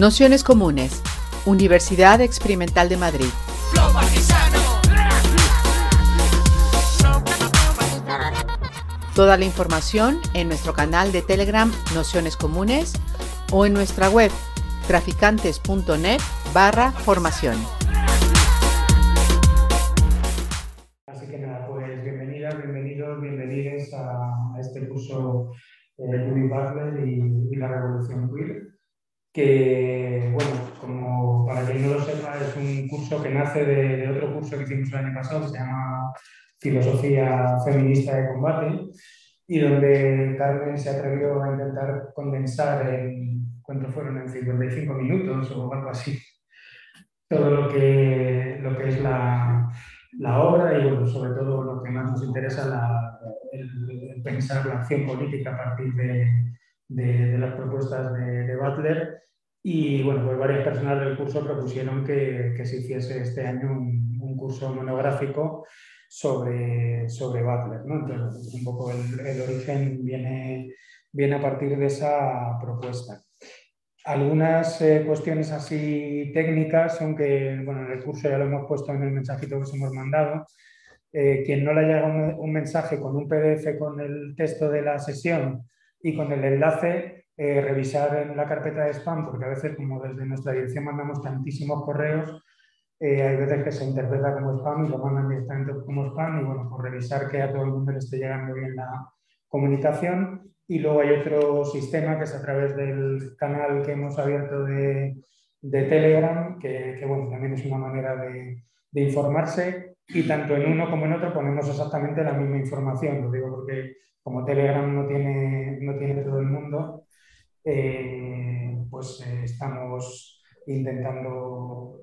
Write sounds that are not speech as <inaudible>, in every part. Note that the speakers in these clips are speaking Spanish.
Nociones Comunes, Universidad Experimental de Madrid. Toda la información en nuestro canal de Telegram Nociones Comunes o en nuestra web traficantes.net barra formación. Así que nada, pues bienvenidas, bienvenidos, bienvenidos a, este curso de Judith Butler y, la Revolución Queer, que, bueno, como para quien no lo sepa, es un curso que nace de, de otro curso que hicimos el año pasado, que se llama filosofía feminista de combate, y donde Carmen se atrevió a intentar condensar en, ¿cuánto fueron? En 55 minutos o algo así, todo lo que, lo que es la, la obra y bueno, sobre todo lo que más nos interesa, la, el, pensar la acción política a partir de, de, las propuestas de, Butler. Y bueno, pues varias personas del curso propusieron que, que se hiciese este año un, curso monográfico sobre, sobre Butler. ¿no? Entonces, un poco el, el, origen viene, viene a partir de esa propuesta. Algunas eh, cuestiones así técnicas, aunque bueno, en el curso ya lo hemos puesto en el mensajito que os hemos mandado, eh, quien no le haya un, un, mensaje con un PDF con el texto de la sesión y con el enlace, eh, revisar en la carpeta de spam, porque a veces como desde nuestra dirección mandamos tantísimos correos, eh, hay veces que se interpreta como spam y lo mandan directamente como spam y bueno, por revisar que a todo el mundo le esté llegando bien la comunicación. Y luego hay otro sistema que es a través del canal que hemos abierto de, de Telegram, que, que, bueno, también es una manera de, de, informarse y tanto en uno como en otro ponemos exactamente la misma información. Lo digo porque como Telegram no tiene, no tiene todo el mundo, eh, pues eh, estamos intentando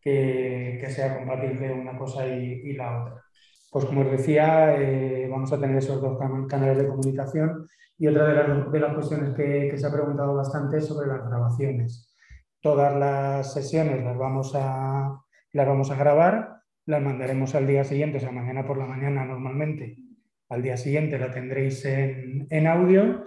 que, sea compatible una cosa y, la otra. Pues como os decía, eh, vamos a tener esos dos canales de comunicación y otra de las, de las cuestiones que, que, se ha preguntado bastante es sobre las grabaciones. Todas las sesiones las vamos a, las vamos a grabar, las mandaremos al día siguiente, o sea, mañana por la mañana normalmente. Al día siguiente la tendréis en, en audio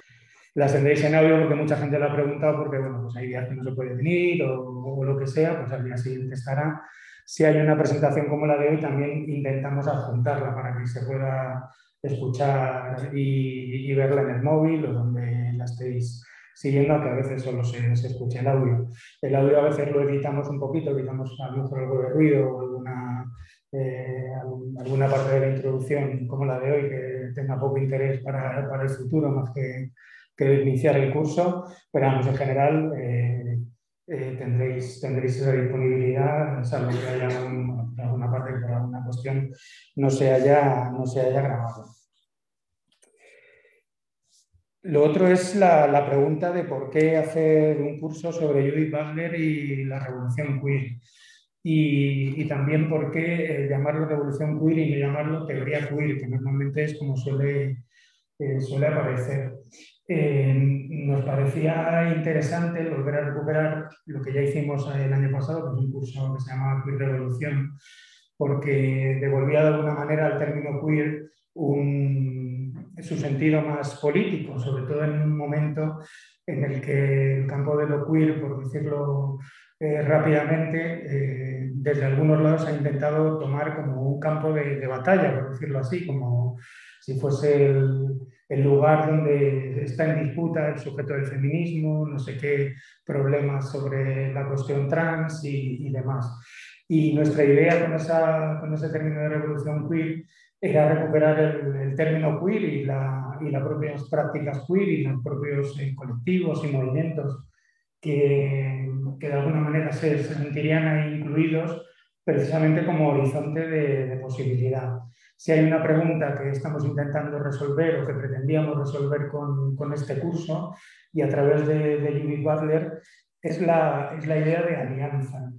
las tendréis en audio porque mucha gente lo ha preguntado porque bueno, pues hay días que no se puede venir o, lo que sea, pues al día siguiente estará. Si hay una presentación como la de hoy, también intentamos adjuntarla para que se pueda escuchar y, verla en el móvil o donde la estéis siguiendo, que a veces solo se, se escucha el audio. El audio a veces lo editamos un poquito, editamos a lo mejor algo de ruido o alguna, eh, alguna parte de la introducción como la de hoy que tenga poco interés para, el futuro más que que iniciar el curso, pero vamos, en general eh, eh, tendréis, tendréis esa disponibilidad, salvo que haya un, alguna parte que por alguna cuestión no se haya, no se haya grabado. Lo otro es la, la, pregunta de por qué hacer un curso sobre Judith Butler y la revolución queer. Y, y también por qué eh, llamarlo revolución queer y no llamarlo teoría queer, que normalmente es como suele, eh, suele aparecer. Eh, nos parecía interesante volver a recuperar lo que ya hicimos el año pasado, que es un curso que se llama Queer Revolución, porque devolvía de alguna manera al término queer un, su sentido más político, sobre todo en un momento en el que el campo de lo queer, por decirlo eh, rápidamente, eh, desde algunos lados ha intentado tomar como un campo de, de batalla, por decirlo así, como si fuese el, el lugar donde está en disputa el sujeto del feminismo, no sé qué problemas sobre la cuestión trans y, y demás. Y nuestra idea con, esa, con, ese término de revolución queer era recuperar el, el término queer y, la, y las propias prácticas queer y los propios eh, colectivos y movimientos que, que, de alguna manera se sentirían ahí incluidos precisamente como horizonte de, de posibilidad. Si hay una pregunta que estamos intentando resolver o que pretendíamos resolver con, con este curso y a través de, de Judith Butler, es la, es la idea de alianza,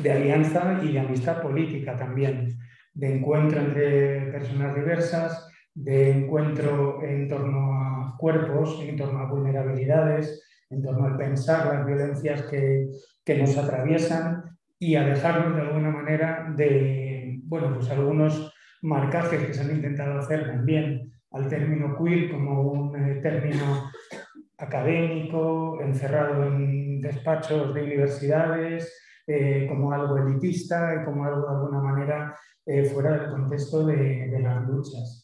de alianza y de amistad política también, de encuentro entre personas diversas, de encuentro en torno a cuerpos, en torno a vulnerabilidades, en torno al pensar las violencias que, que nos atraviesan y a dejarnos de alguna manera de, bueno, pues algunos marcajes que se han intentado hacer también al término queer como un eh, término académico, encerrado en despachos de universidades, eh, como algo elitista y como algo de alguna manera eh, fuera del contexto de, las luchas.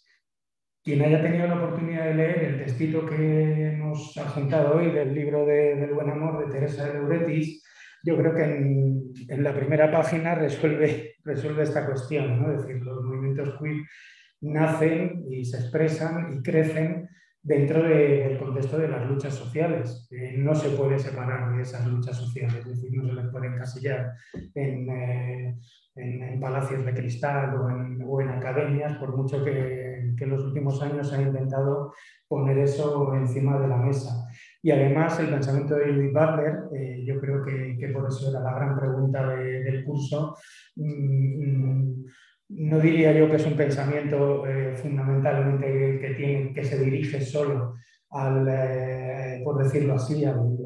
Quien haya tenido la oportunidad de leer el textito que hemos juntado hoy del libro de, del buen amor de Teresa de Lauretis, yo creo que en, la primera página resuelve, resuelve esta cuestión, ¿no? es decir, los movimientos queer nacen y se expresan y crecen dentro del contexto de las luchas sociales. no se puede separar de esas luchas sociales, es decir, no se les puede encasillar en, eh, en, palacios de cristal o en, o en academias, por mucho que, que, en los últimos años se ha intentado poner eso encima de la mesa. Y además el pensamiento de Judith Butler, eh, yo creo que, que, por eso era la gran pregunta del curso, mm, mm, no diría yo que es un pensamiento eh, fundamentalmente que, tiene, que se dirige solo al, eh, por decirlo así, al,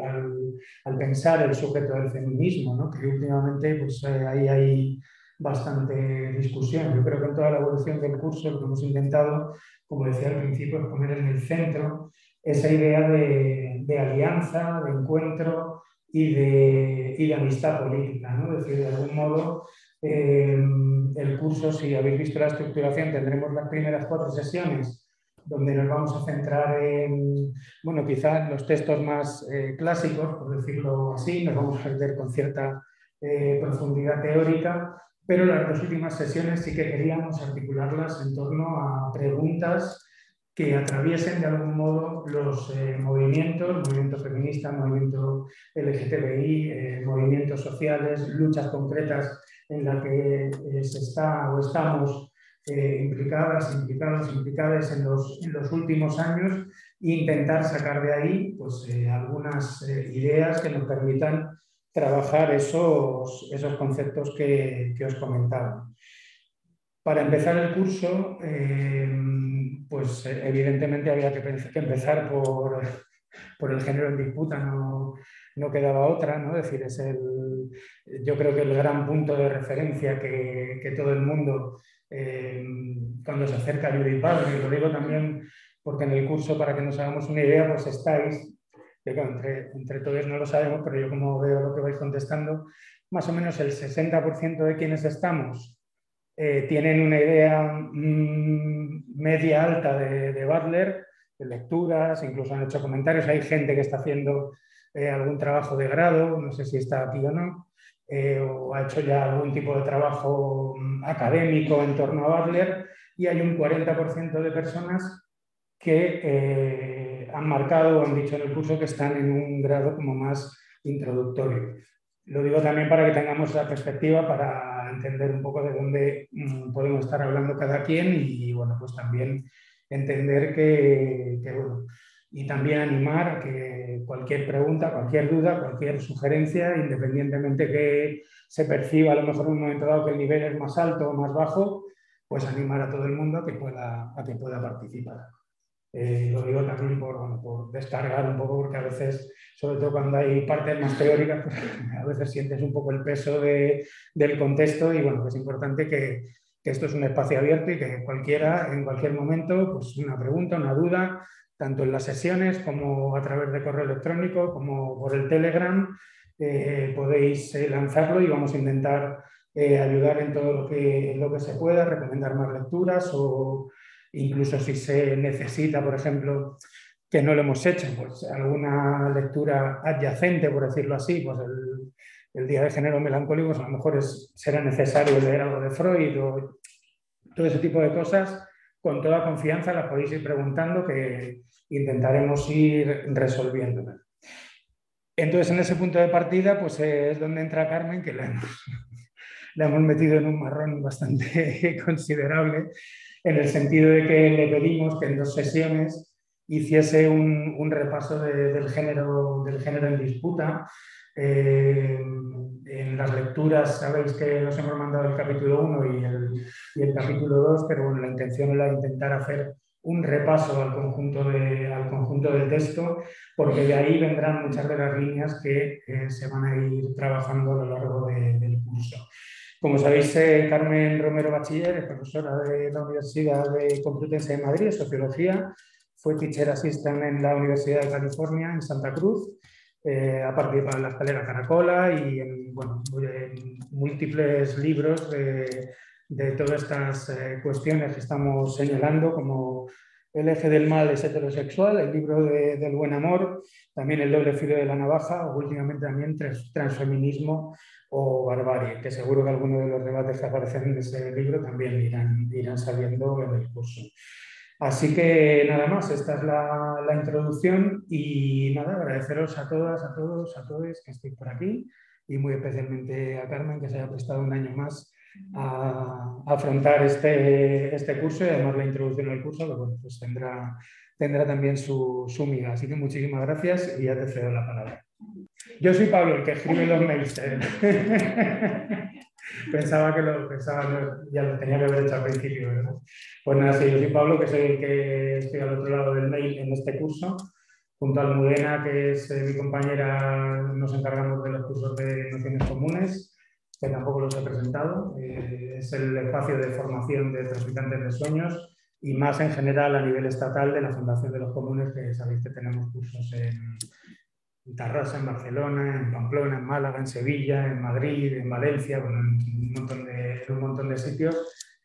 al, pensar el sujeto del feminismo, ¿no? que últimamente pues, eh, ahí hay bastante discusión. Yo creo que en toda la evolución del curso lo que hemos intentado, como decía al principio, es poner en el centro esa idea de, alianza, de encuentro y de, amistad política. ¿no? Es decir, de algún modo el curso, si habéis visto la estructuración, tendremos las primeras cuatro sesiones donde nos vamos a centrar en, bueno, quizás los textos más eh, clásicos, por decirlo así, nos vamos a ver con cierta eh, profundidad teórica, pero las dos últimas sesiones sí que queríamos articularlas en torno a preguntas que atraviesen de algún modo los eh, movimientos, movimiento feminista, movimiento LGTBI, movimientos sociales, luchas concretas en la que eh, se está o estamos eh, implicadas, implicados, implicadas en los, en los, últimos años e intentar sacar de ahí pues, eh, algunas ideas que nos permitan trabajar esos, esos conceptos que, os comentaba. Para empezar el curso, pues evidentemente había que, empezar por, por el género en disputa, no, no quedaba otra, ¿no? Es decir, es el, yo creo que el gran punto de referencia que, que todo el mundo, eh, cuando se acerca a Judith Butler, y lo digo también porque en el curso, para que nos hagamos una idea, pues estáis, entre, todos no lo sabemos, pero yo como veo lo que vais contestando, más o menos el 60% de quienes estamos eh, tienen una idea mm, media alta de, de Butler, de lecturas, incluso han hecho comentarios, hay gente que está haciendo eh, algún trabajo de grado, no sé si está aquí o no, eh, o ha hecho ya algún tipo de trabajo mm, académico en torno a Butler, y hay un 40% de personas que han marcado o han dicho en el curso que están en un grado como más introductorio. Lo digo también para que tengamos la perspectiva para entender un poco de dónde mm, podemos estar hablando cada quien y, bueno, pues también entender que, bueno, y también animar que cualquier pregunta, cualquier duda, cualquier sugerencia, independientemente que se perciba a lo mejor en un momento dado que el nivel es más alto o más bajo, pues animar a todo el mundo que pueda, a que pueda participar. Eh, lo digo también por, por, descargar un poco, porque a veces, sobre todo cuando hay partes más teóricas, pues, a veces sientes un poco el peso de, del contexto y bueno, es importante que, que, esto es un espacio abierto y que cualquiera, en cualquier momento, pues una pregunta, una duda, tanto en las sesiones como a través de correo electrónico, como por el Telegram. Eh, podéis eh, lanzarlo y vamos a intentar ayudar en todo lo que, lo que se pueda, recomendar más lecturas o incluso si se necesita, por ejemplo, que no lo hemos hecho, pues alguna lectura adyacente, por decirlo así, pues el, Día de Género Melancólico, pues a lo mejor es, será necesario leer algo de Freud o todo ese tipo de cosas, con toda confianza las podéis ir preguntando que, intentaremos ir resolviendo. Entonces, en ese punto de partida, pues es donde entra Carmen, que la hemos metido en un marrón bastante <laughs> considerable, en el sentido de que le pedimos que en dos sesiones hiciese un, repaso del, género, del género en disputa. Eh, en las lecturas sabéis que nos hemos mandado el capítulo 1 y el, y el capítulo 2, pero bueno, la intención era intentar hacer un repaso al conjunto, de, al conjunto del texto, porque de ahí vendrán muchas de las líneas que eh, se van a ir trabajando a lo largo del curso. Como sabéis, eh, Carmen Romero Bachiller es profesora de la Universidad de Complutense de Madrid, de Sociología, fue teacher assistant en la Universidad de California, en Santa Cruz. Eh, ha participado en la escalera Caracola y en, bueno, en múltiples libros de, de todas estas eh, cuestiones que estamos señalando, como El eje del mal es heterosexual, el libro del buen amor, también El doble filo de la navaja, o últimamente también Transfeminismo o Barbarie, que seguro que algunos de los debates que aparecen en ese libro también irán, irán saliendo en el curso. Así que nada más, esta es la, la, introducción y nada, agradeceros a todas, a todos, a todos que estéis por aquí y muy especialmente a Carmen que se haya prestado un año más a, afrontar este, este curso y además la introducción al curso, pues tendrá, tendrá también su, su miga. Así que muchísimas gracias y ya te cedo la palabra. Yo soy Pablo, el que escribe los mails. <laughs> pensaba que lo pensaba, ya lo tenía que haber hecho al principio. ¿verdad? Pues nada, sí, yo soy Pablo, que soy el que estoy al otro lado del mail en este curso. Junto a Almudena, que es eh, mi compañera, nos encargamos de los cursos de nociones comunes que tampoco los he presentado. Eh, es el espacio de formación de traficantes de sueños y más en general a nivel estatal de la Fundación de los Comunes, que sabéis que tenemos cursos en, Tarrasa, en Barcelona, en Pamplona, en Málaga, en Sevilla, en Madrid, en Valencia, bueno, en un montón de, un montón de sitios.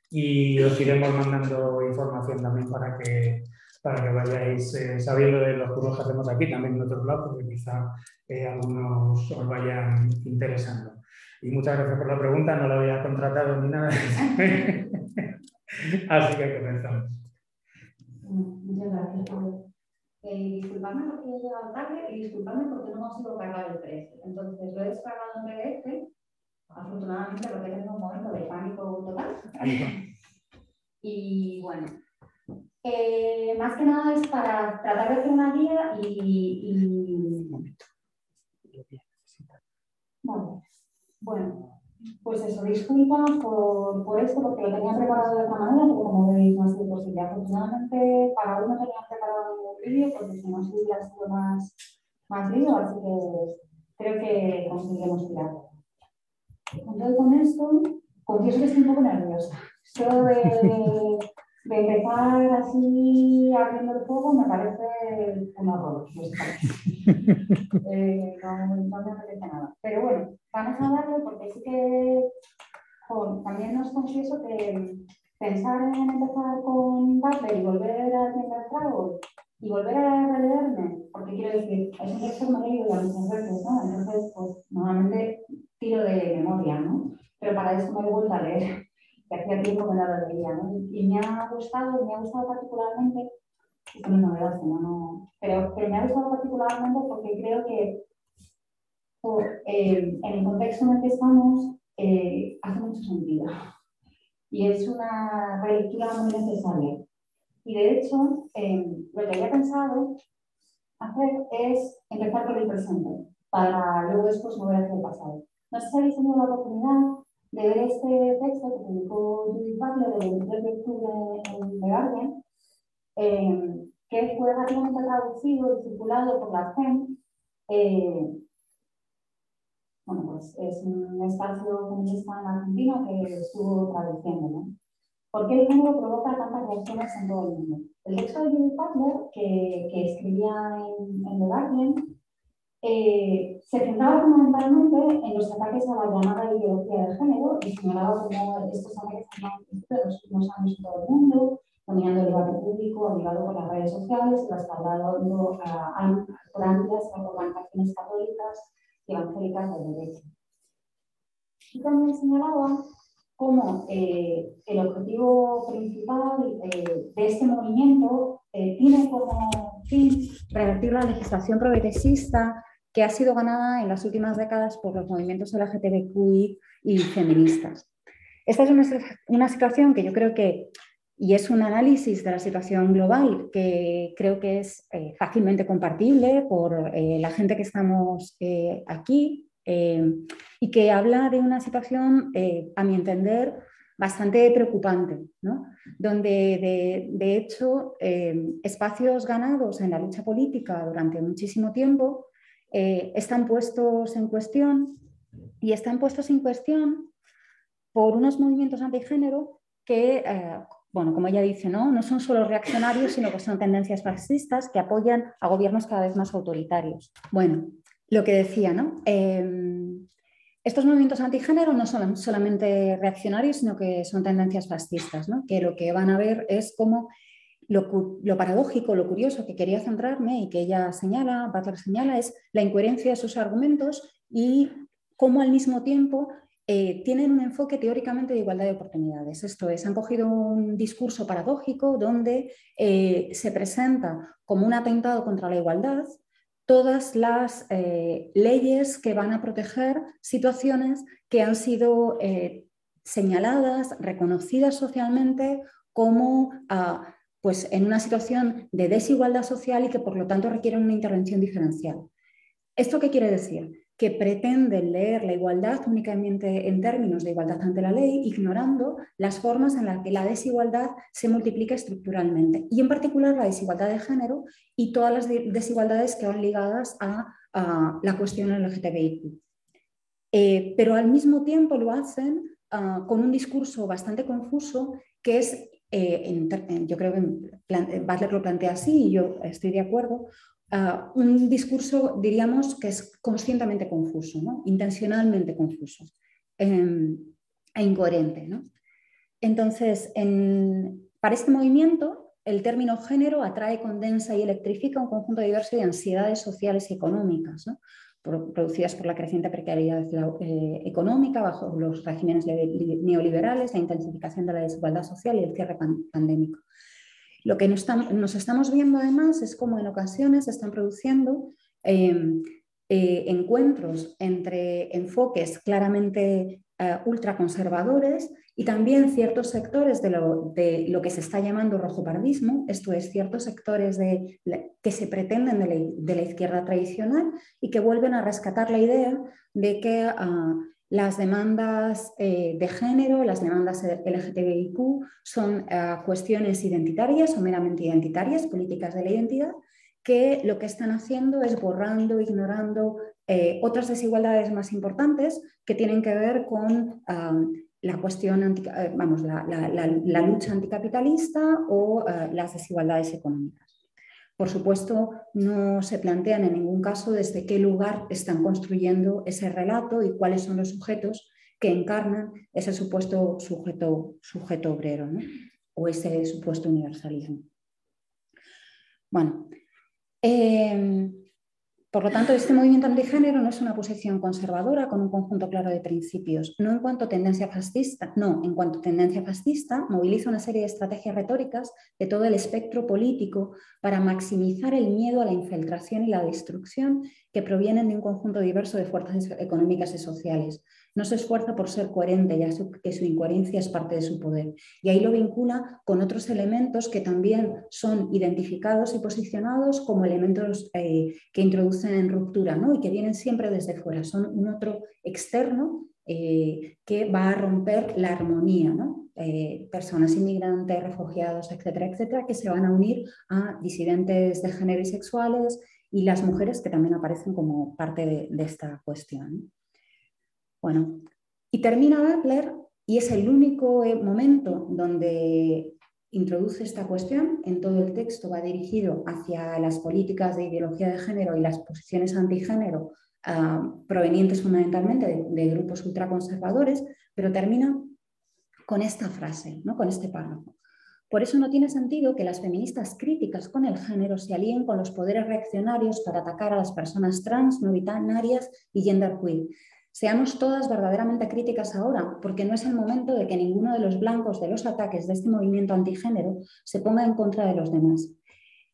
Y os iremos mandando información también para que, para que vayáis eh, sabiendo de los cursos que hacemos aquí, también en otros lados, porque quizá eh, algunos os vayan interesando. Y muchas gracias por la pregunta, no la había contratado ni nada. <laughs> Así que comenzamos. Muchas gracias. Eh, disculpadme porque he llegado tarde y disculpadme porque no hemos ido cargar el 13. Entonces, lo he descargado en PDF. Afortunadamente, lo que tengo un momento de pánico total. <laughs> y bueno, eh, más que nada es para tratar de hacer una guía y. y... Bueno, bueno, pues eso, disculpa por, por, esto, porque lo tenía preparado de otra manera, pero como veis no ha sido posible. Afortunadamente, para hoy no tenía preparado ningún vídeo, porque si no, sí hubiera sido más, más así que creo que conseguiremos tirar. Entonces, con esto, confieso que estoy un poco nerviosa. Esto de, de empezar así abriendo el fuego me parece un horror. <laughs> eh, no, no, me apetece nada. Pero bueno, vamos a darle porque sí que también os confieso que pensar en empezar con Butler y volver a Tienda Travel y volver a releerme, porque quiero decir, es un texto que me he leído muchas veces, ¿no? Entonces, pues normalmente tiro de memoria, ¿no? Pero para eso me he vuelto a leer que hacía tiempo que no lo leía, ¿no? Y, me ha gustado, me ha gustado particularmente, es una novedad, ¿no? no pero, pero, me ha gustado particularmente porque creo que eh, en el contexto en el que estamos eh, hace mucho sentido. Y es una relectura muy necesaria. Y de hecho, eh, lo que había pensado hacer es empezar por el presente, para luego después mover hacia el pasado. No sé si habéis tenido la oportunidad de ver este texto que publicó Judith Butler el 23 de octubre en The Guardian, eh, que fue rápidamente traducido y circulado por la CEN. Eh, bueno, pues es un espacio feminista en Argentina que estuvo traduciendo. ¿no? ¿Por qué el género provoca tantas reacciones en todo el mundo? El texto de Judith Butler, que, que escribía en, en The Guardian, eh, se centraba fundamentalmente en los ataques a la llamada ideología de género y señalaba cómo estos ataques han en los últimos años en todo el mundo, dominando el debate público, ayudado por las redes sociales y respaldado a, por amplias organizaciones católicas y evangélicas de derecha. Y también señalaba cómo eh, el objetivo principal eh, de este movimiento eh, tiene como fin revertir la legislación progresista que ha sido ganada en las últimas décadas por los movimientos LGTBQI y feministas. Esta es una, situación que yo creo que, y es un análisis de la situación global que creo que es eh, fácilmente compartible por eh, la gente que estamos eh, aquí y que habla de una situación, a mi entender, bastante preocupante, ¿no? donde de, de hecho espacios ganados en la lucha política durante muchísimo tiempo eh, están puestos en cuestión y están puestos en cuestión por unos movimientos antigénero que, eh, bueno, como ella dice, ¿no? no son solo reaccionarios, sino que son tendencias fascistas que apoyan a gobiernos cada vez más autoritarios. Bueno, lo que decía, ¿no? Em, estos movimientos antigénero no son solamente reaccionarios, sino que son tendencias fascistas, ¿no? que lo que van a ver es cómo lo, paradójico, lo curioso que quería centrarme y que ella señala, Butler señala, es la incoherencia de sus argumentos y cómo al mismo tiempo eh, tienen un enfoque teóricamente de igualdad de oportunidades. Esto es, han cogido un discurso paradójico donde eh, se presenta como un atentado contra la igualdad todas las eh, leyes que van a proteger situaciones que han sido señaladas, reconocidas socialmente como pues, en una situación de desigualdad social y que por lo tanto requieren una intervención diferencial. ¿Esto qué quiere decir? que pretenden leer la igualdad únicamente en términos de igualdad ante la ley, ignorando las formas en las que la desigualdad se multiplica estructuralmente, y en particular la desigualdad de género y todas las desigualdades que van ligadas a, la cuestión LGTBIQ. Eh, pero al mismo tiempo lo hacen ah, con un discurso bastante confuso que es, eh, yo creo que Butler lo plantea así y yo estoy de acuerdo, un discurso, diríamos, que es conscientemente confuso, intencionalmente confuso em, e incoherente. Entonces, para este movimiento, el término género atrae, condensa y electrifica un conjunto diverso de ansiedades sociales y económicas, producidas por la creciente precariedad eh, económica bajo los regímenes neoliberales, la intensificación de la desigualdad social y el cierre pandémico. Lo que nos, estamos viendo además es cómo en ocasiones se están produciendo em, eh, encuentros entre enfoques claramente eh, ultraconservadores y también ciertos sectores de lo, que se está llamando rojopardismo, esto es, ciertos sectores que se pretenden de la, izquierda tradicional y que vuelven a rescatar la idea de que ah, las demandas eh, de género, las demandas LGTBIQ son eh, cuestiones identitarias o meramente identitarias, políticas de la identidad, que lo que están haciendo es borrando, ignorando eh, otras desigualdades más importantes que tienen que ver con la cuestión, vamos, la, lucha anticapitalista o las desigualdades económicas. Por supuesto, no se plantean en ningún caso desde qué lugar están construyendo ese relato y cuáles son los sujetos que encarnan ese supuesto sujeto, sujeto obrero o ese supuesto universalismo. Bueno, eh, por lo tanto, este movimiento antigénero no es una posición conservadora con un conjunto claro de principios. No en cuanto a tendencia fascista, no, en cuanto tendencia fascista, moviliza una serie de estrategias retóricas de todo el espectro político para maximizar el miedo a la infiltración y la destrucción que provienen de un conjunto diverso de fuerzas económicas y sociales, no se esfuerza por ser coherente, ya que su incoherencia es parte de su poder. Y ahí lo vincula con otros elementos que también son identificados y posicionados como elementos eh, que introducen en ruptura ¿no? y que vienen siempre desde fuera. Son un otro externo eh, que va a romper la armonía. Eh, personas inmigrantes, refugiados, etcétera, etcétera, que se van a unir a disidentes de género y sexuales y las mujeres que también aparecen como parte de esta cuestión. Bueno, y termina Butler y es el único eh, momento donde introduce esta cuestión. En todo el texto va dirigido hacia las políticas de ideología de género y las posiciones antigénero ah, provenientes fundamentalmente de, de, grupos ultraconservadores, pero termina con esta frase, ¿no? con este párrafo. Por eso no tiene sentido que las feministas críticas con el género se alíen con los poderes reaccionarios para atacar a las personas trans, no binarias y genderqueer, Seamos todas verdaderamente críticas ahora, porque no es el momento de que ninguno de los blancos de los ataques de este movimiento antigénero se ponga en contra de los demás.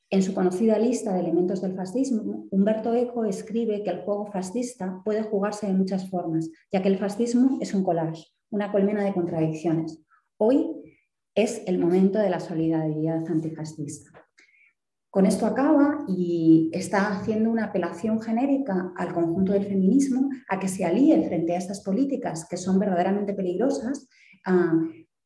En su conocida lista de elementos del fascismo, Humberto Eco escribe que el juego fascista puede jugarse de muchas formas, ya que el fascismo es un collage, una colmena de contradicciones. Hoy es el momento de la solidaridad antifascista. Con esto acaba y está haciendo una apelación genérica al conjunto del feminismo a que se alíe frente a estas políticas que son verdaderamente peligrosas ah,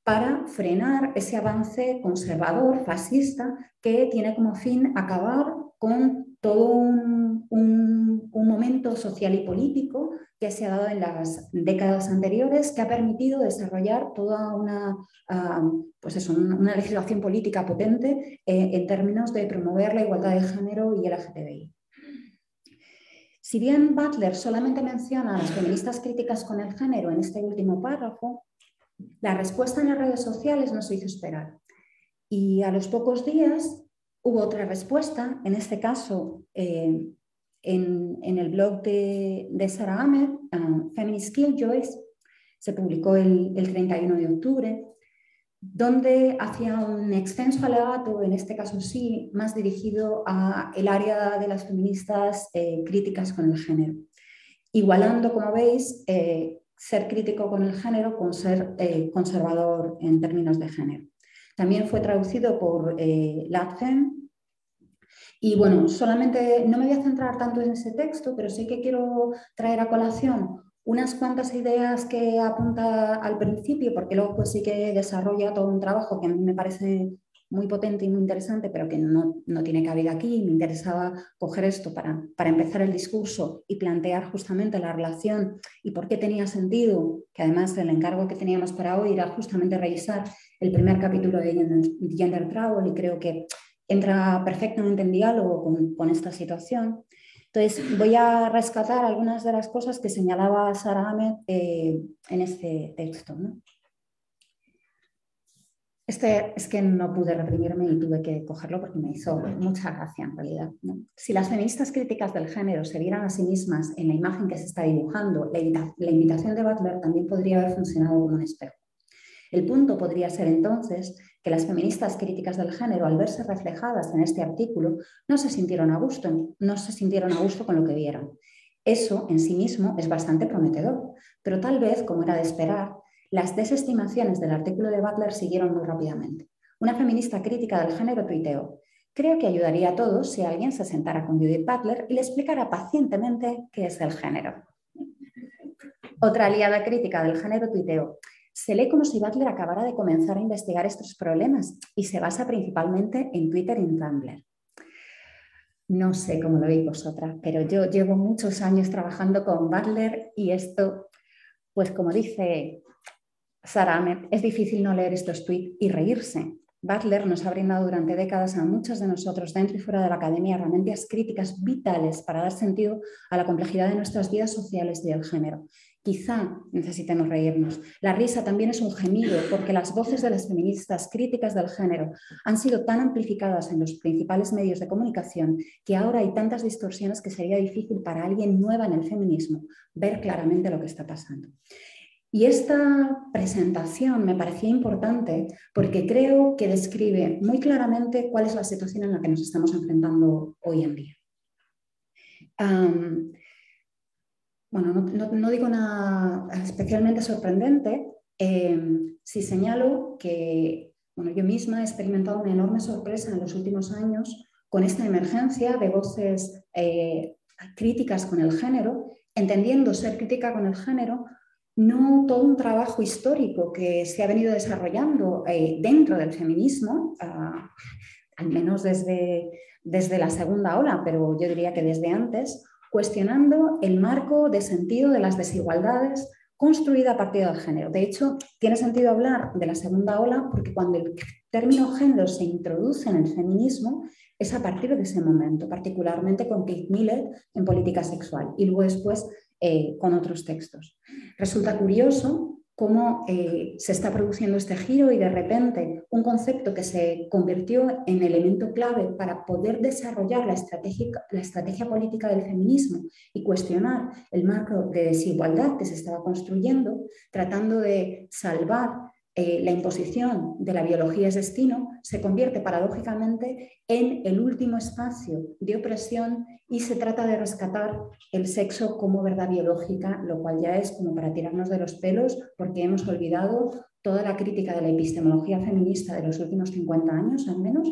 para frenar ese avance conservador, fascista, que tiene como fin acabar con todo un, momento social y político que se ha dado en las décadas anteriores, que ha permitido desarrollar toda una, ah, pues una legislación política potente eh, en términos de promover la igualdad de género y el LGTBI. Si bien Butler solamente menciona a las feministas críticas con el género en este último párrafo, la respuesta en las redes sociales nos hizo esperar. Y a los pocos días hubo otra respuesta, en este caso eh, en, el blog de, Sarah Ahmed, uh, Feminist Killjoys, se publicó el, 31 de octubre, donde hacía un extenso alegato, en este caso sí, más dirigido a el área de las feministas eh, críticas con el género, igualando, como veis, eh, ser crítico con el género con ser conservador en términos de género. También fue traducido por eh, Y bueno, solamente no me voy a centrar tanto en ese texto, pero sí que quiero traer a colación unas cuantas ideas que apunta al principio, porque luego pues sí que desarrolla todo un trabajo que a mí me parece muy potente y muy interesante, pero que no, no tiene cabida aquí. Me interesaba coger esto para, para, empezar el discurso y plantear justamente la relación y por qué tenía sentido, que además el encargo que teníamos para hoy era justamente revisar el primer capítulo de Gender, Travel y creo que entra perfectamente en diálogo con, con esta situación. Entonces, voy a rescatar algunas de las cosas que señalaba Sara Ahmed eh, en este texto. ¿no? Este es que no pude reprimirme y tuve que cogerlo porque me hizo mucha gracia en realidad. Si las feministas críticas del género se vieran a sí mismas en la imagen que se está dibujando, la, invitación de Butler también podría haber funcionado como un espejo. El punto podría ser entonces que las feministas críticas del género, al verse reflejadas en este artículo, no se sintieron a gusto, no se sintieron a gusto con lo que vieron. Eso en sí mismo es bastante prometedor, pero tal vez, como era de esperar, las desestimaciones del artículo de Butler siguieron muy rápidamente. Una feminista crítica del género tuiteó, creo que ayudaría a todos si alguien se sentara con Judith Butler y le explicara pacientemente qué es el género. Otra aliada crítica del género tuiteó, se lee como si Butler acabara de comenzar a investigar estos problemas y se basa principalmente en Twitter y en Tumblr. No sé cómo lo veis vosotras, pero yo llevo muchos años trabajando con Butler y esto, pues como dice Sara es difícil no leer estos tweets y reírse. Butler nos ha brindado durante décadas a muchos de nosotros dentro y fuera de la academia herramientas críticas vitales para dar sentido a la complejidad de nuestras vidas sociales y del género. Quizá necesitemos reírnos. La risa también es un gemido porque las voces de las feministas críticas del género han sido tan amplificadas en los principales medios de comunicación que ahora hay tantas distorsiones que sería difícil para alguien nueva en el feminismo ver claramente lo que está pasando. Y esta presentación me parecía importante porque creo que describe muy claramente cuál es la situación en la que nos estamos enfrentando hoy en día. Bueno, no, digo nada especialmente sorprendente em, si señalo que bueno, yo misma he experimentado una enorme sorpresa en los últimos años con esta emergencia de voces eh, críticas con el género, entendiendo ser crítica con el género no todo un trabajo histórico que se ha venido desarrollando eh, dentro del feminismo, ah, al menos desde, desde la segunda ola, pero yo diría que desde antes, cuestionando el marco de sentido de las desigualdades construida a partir del género. De hecho, tiene sentido hablar de la segunda ola porque cuando el término género se introduce en el feminismo es a partir de ese momento, particularmente con Kate Millett en política sexual y luego después eh, con otros textos. Resulta curioso cómo eh, se está produciendo este giro y de repente un concepto que se convirtió en elemento clave para poder desarrollar la estrategia, la estrategia política del feminismo y cuestionar el marco de desigualdad que se estaba construyendo, tratando de salvar eh, la imposición de la biología es destino se convierte paradójicamente en el último espacio de opresión y se trata de rescatar el sexo como verdad biológica, lo cual ya es como para tirarnos de los pelos porque hemos olvidado toda la crítica de la epistemología feminista de los últimos 50 años al menos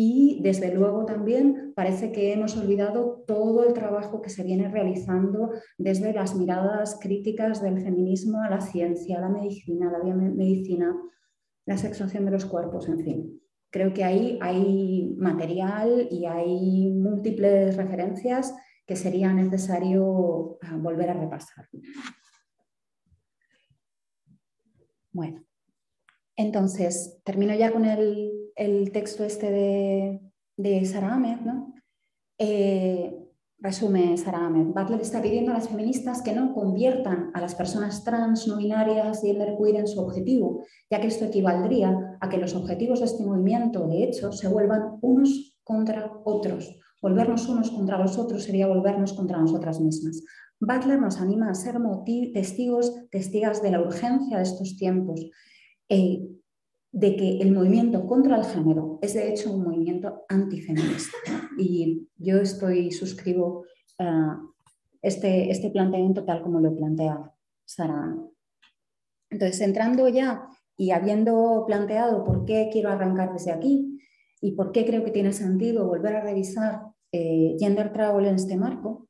y desde luego también parece que hemos olvidado todo el trabajo que se viene realizando desde las miradas críticas del feminismo a la ciencia, a la medicina, a la biomedicina, la sexuación de los cuerpos, en fin. Creo que ahí hay material y hay múltiples referencias que sería necesario ah, volver a repasar. Bueno, entonces termino ya con el, texto este de, de Sara Ahmed, ¿no? Eh, resume Sara Ahmed, Butler está pidiendo a las feministas que no conviertan a las personas trans, no binarias y queer en su objetivo, ya que esto equivaldría a que los objetivos de este movimiento, de hecho, se vuelvan unos contra otros. Volvernos unos contra los otros sería volvernos contra nosotras mismas. Butler nos anima a ser testigos, testigas de la urgencia de estos tiempos, eh, de que el movimiento contra el género es de hecho un movimiento antifeminista. Y yo estoy, suscribo uh, este, este planteamiento tal como lo plantea Sara. Entonces, entrando ya y habiendo planteado por qué quiero arrancar desde aquí y por qué creo que tiene sentido volver a revisar eh, Gender Travel en este marco,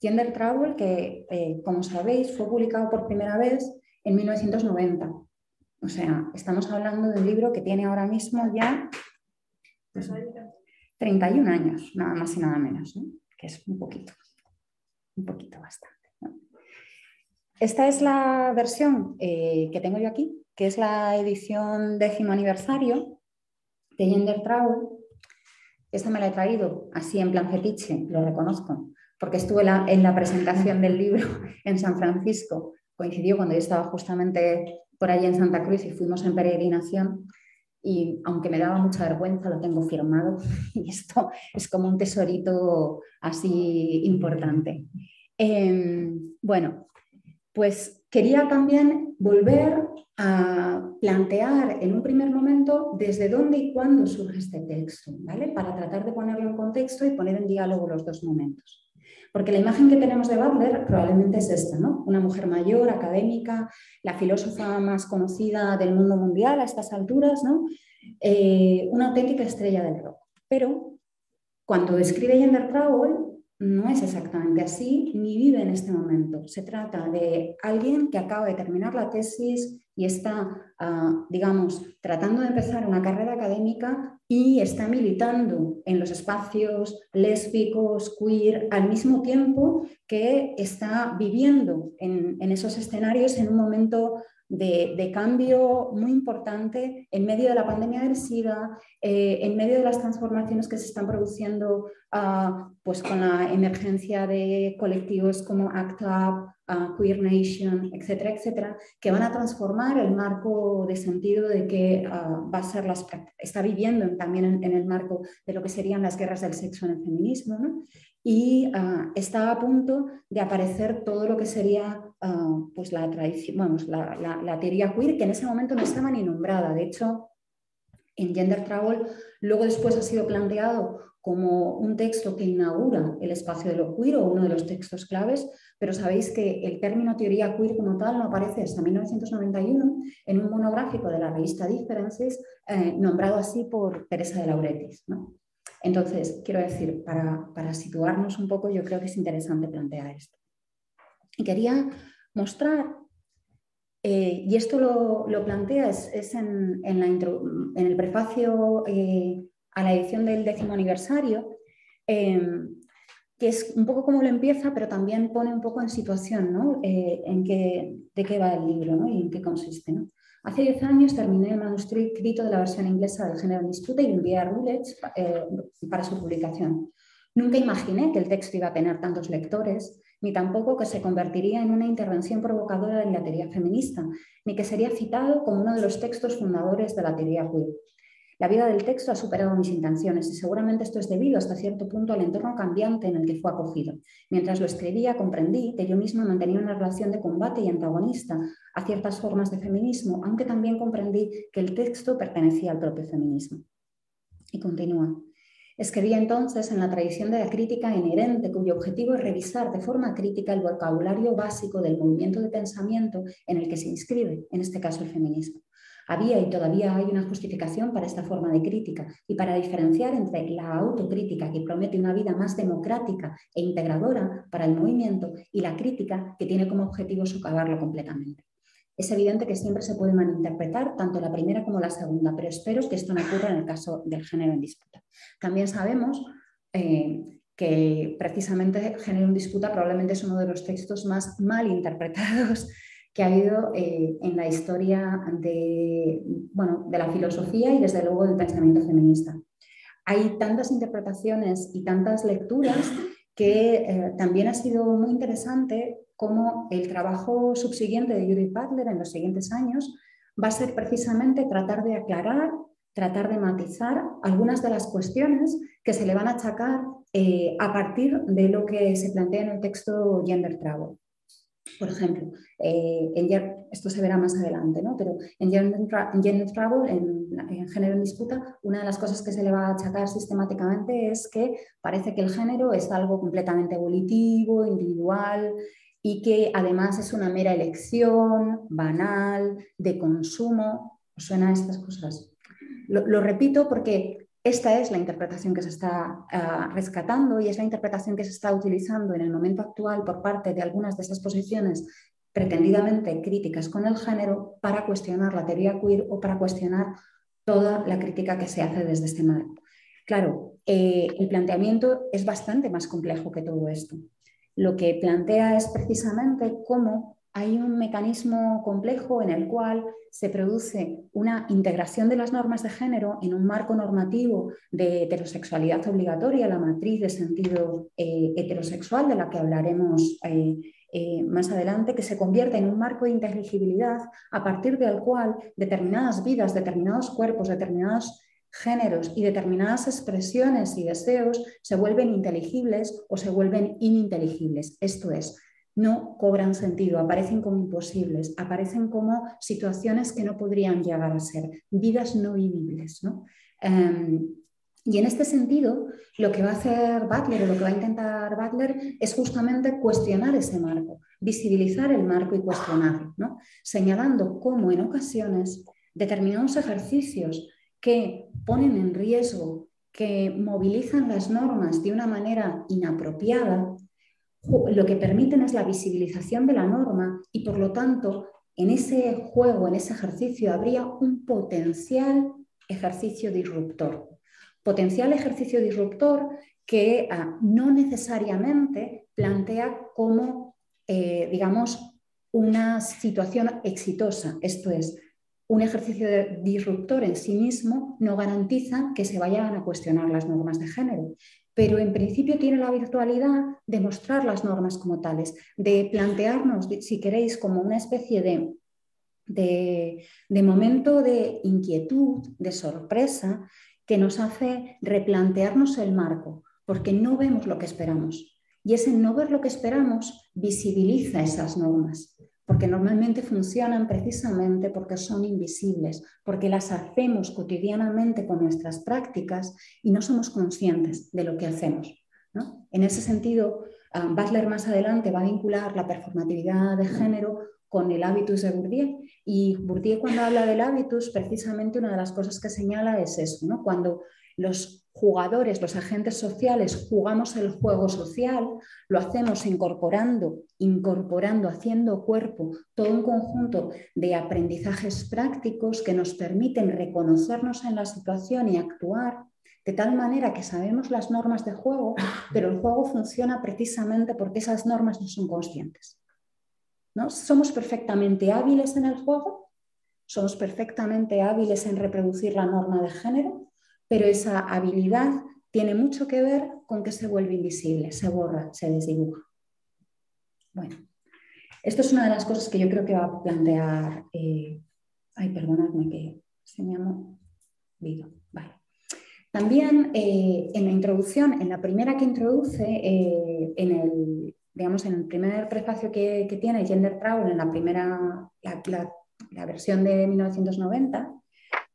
Gender Travel, que eh, como sabéis fue publicado por primera vez en 1990 o sea, estamos hablando de un libro que tiene ahora mismo ya 31 pues, años, nada más y nada menos, que es un poquito, un poquito bastante. Esta es la versión eh, que tengo yo aquí, que es la edición décimo aniversario de Gender Travel. Esta me la he traído así en plan fetiche, lo reconozco, porque estuve en la presentación del libro <laughs> en San Francisco. Coincidió cuando yo estaba justamente por allí en Santa Cruz y fuimos en peregrinación y aunque me daba mucha vergüenza, lo tengo firmado <laughs> y esto es como un tesorito así importante. Em, bueno, pues quería también volver a plantear en un primer momento desde dónde y cuándo surge este texto, ¿vale? Para tratar de ponerlo en contexto y poner en diálogo los dos momentos. Porque la imagen que tenemos de Butler probablemente es esta, ¿no? Una mujer mayor, académica, la filósofa más conocida del mundo mundial a estas alturas, ¿no? Eh, una auténtica estrella del rock. Pero cuando escribe Gender Travel, no es exactamente así ni vive en este momento. Se trata de alguien que acaba de terminar la tesis y está, ah, digamos, tratando de empezar una carrera académica y está militando en los espacios lésbicos, queer, al mismo tiempo que está viviendo en, en esos escenarios en un momento de, cambio muy importante en medio de la pandemia del SIDA, eh, en medio de las transformaciones que se están produciendo ah, pues con la emergencia de colectivos como ACT UP, ah, Queer Nation, etcétera, etcétera, que van a transformar el marco de sentido de que ah, va a ser las, está viviendo también en, en, el marco de lo que serían las guerras del sexo en el feminismo, ¿no? y está a punto de aparecer todo lo que sería uh, pues la, tradición, vamos, la, teoría queer, que en ese momento no estaba ni nombrada. De hecho, en Gender Travel, luego después ha sido planteado como un texto que inaugura el espacio de lo queer o uno de los textos claves, pero sabéis que el término teoría queer como tal no aparece hasta 1991 en un monográfico de la revista Differences, eh, nombrado así por Teresa de Lauretis. Entonces, quiero decir, para, situarnos un poco, yo creo que es interesante plantear esto. Y quería mostrar, eh, y esto lo, plantea, es, en, el prefacio eh, a la edición del décimo aniversario, em, que es un poco como lo empieza, pero también pone un poco en situación ¿no? Eh, en qué, de qué va el libro y en qué consiste. ¿no? Hace 10 años terminé el manuscrito de la versión inglesa del género en disputa y lo envié a Routledge para su publicación. Nunca imaginé que el texto iba a tener tantos lectores, ni tampoco que se convertiría en una intervención provocadora en la teoría feminista, ni que sería citado como uno de los textos fundadores de la teoría queer. La vida del texto ha superado mis intenciones y seguramente esto es debido hasta cierto punto al entorno cambiante en el que fue acogido. Mientras lo escribía, comprendí que yo misma mantenía una relación de combate y antagonista a ciertas formas de feminismo, aunque también comprendí que el texto pertenecía al propio feminismo. Y continúa. Escribía entonces en la tradición de la crítica inherente, cuyo objetivo es revisar de forma crítica el vocabulario básico del movimiento de pensamiento en el que se inscribe, en este caso el feminismo. Había y todavía hay una justificación para esta forma de crítica y para diferenciar entre la autocrítica que promete una vida más democrática e integradora para el movimiento y la crítica que tiene como objetivo socavarlo completamente. Es evidente que siempre se puede malinterpretar tanto la primera como la segunda, pero espero que esto no ocurra en el caso del género en disputa. También sabemos eh, que precisamente Género en disputa probablemente es uno de los textos más mal interpretados <laughs> que ha habido eh, en la historia de, la filosofía y desde luego del pensamiento feminista. Hay tantas interpretaciones y tantas lecturas que eh, también ha sido muy interesante cómo el trabajo subsiguiente de Judith Butler en los siguientes años va a ser precisamente tratar de aclarar, tratar de matizar algunas de las cuestiones que se le van a achacar eh, a partir de lo que se plantea en el texto Gender Travel. Por ejemplo, eh, esto se verá más adelante, ¿no? pero en Gender, Travel, en, género en disputa, una de las cosas que se le va a achacar sistemáticamente es que parece que el género es algo completamente evolutivo, individual, y que además es una mera elección banal, de consumo. ¿Os suena a estas cosas? Lo, repito porque esta es la interpretación que se está ah, rescatando y es la interpretación que se está utilizando en el momento actual por parte de algunas de estas posiciones pretendidamente críticas con el género para cuestionar la teoría queer o para cuestionar toda la crítica que se hace desde este marco. Claro, eh, el planteamiento es bastante más complejo que todo esto lo que plantea es precisamente cómo hay un mecanismo complejo en el cual se produce una integración de las normas de género en un marco normativo de heterosexualidad obligatoria, la matriz de sentido eh, heterosexual de la que hablaremos eh, eh, más adelante, que se convierte en un marco de inteligibilidad a partir del cual determinadas vidas, determinados cuerpos, determinados géneros y determinadas expresiones y deseos se vuelven inteligibles o se vuelven ininteligibles. Esto es, no cobran sentido, aparecen como imposibles, aparecen como situaciones que no podrían llegar a ser, vidas no vivibles. Em, y en este sentido, lo que va a hacer Butler o lo que va a intentar Butler es justamente cuestionar ese marco, visibilizar el marco y cuestionarlo, señalando cómo en ocasiones determinados ejercicios que ponen en riesgo, que movilizan las normas de una manera inapropiada, lo que permiten es la visibilización de la norma y por lo tanto en ese juego, en ese ejercicio, habría un potencial ejercicio disruptor. Potencial ejercicio disruptor que ah, no necesariamente plantea como, eh, digamos, una situación exitosa. Esto es, un ejercicio de disruptor en sí mismo no garantiza que se vayan a cuestionar las normas de género, pero en principio tiene la virtualidad de mostrar las normas como tales, de plantearnos, si queréis, como una especie de, de, momento de inquietud, de sorpresa, que nos hace replantearnos el marco, porque no vemos lo que esperamos. Y ese no ver lo que esperamos visibiliza esas normas porque normalmente funcionan precisamente porque son invisibles, porque las hacemos cotidianamente con nuestras prácticas y no somos conscientes de lo que hacemos. En ese sentido, ah, Butler más adelante va a vincular la performatividad de género con el hábitus de Bourdieu. Y Bourdieu cuando habla del hábitus, precisamente una de las cosas que señala es eso, ¿no? cuando los jugadores, los agentes sociales, jugamos el juego social, lo hacemos incorporando, incorporando, haciendo cuerpo todo un conjunto de aprendizajes prácticos que nos permiten reconocernos en la situación y actuar de tal manera que sabemos las normas de juego, pero el juego funciona precisamente porque esas normas no son conscientes. ¿no? Somos perfectamente hábiles en el juego, somos perfectamente hábiles en reproducir la norma de género, pero esa habilidad tiene mucho que ver con que se vuelve invisible, se borra, se desdibuja. Bueno, esto es una de las cosas que yo creo que va a plantear. Eh, ay, perdonadme que se me ha movido. Vale. También eh, en la introducción, en la primera que introduce, eh, en, el, digamos, en el primer prefacio que, tiene Gender Travel, en la primera, la versión de 1990,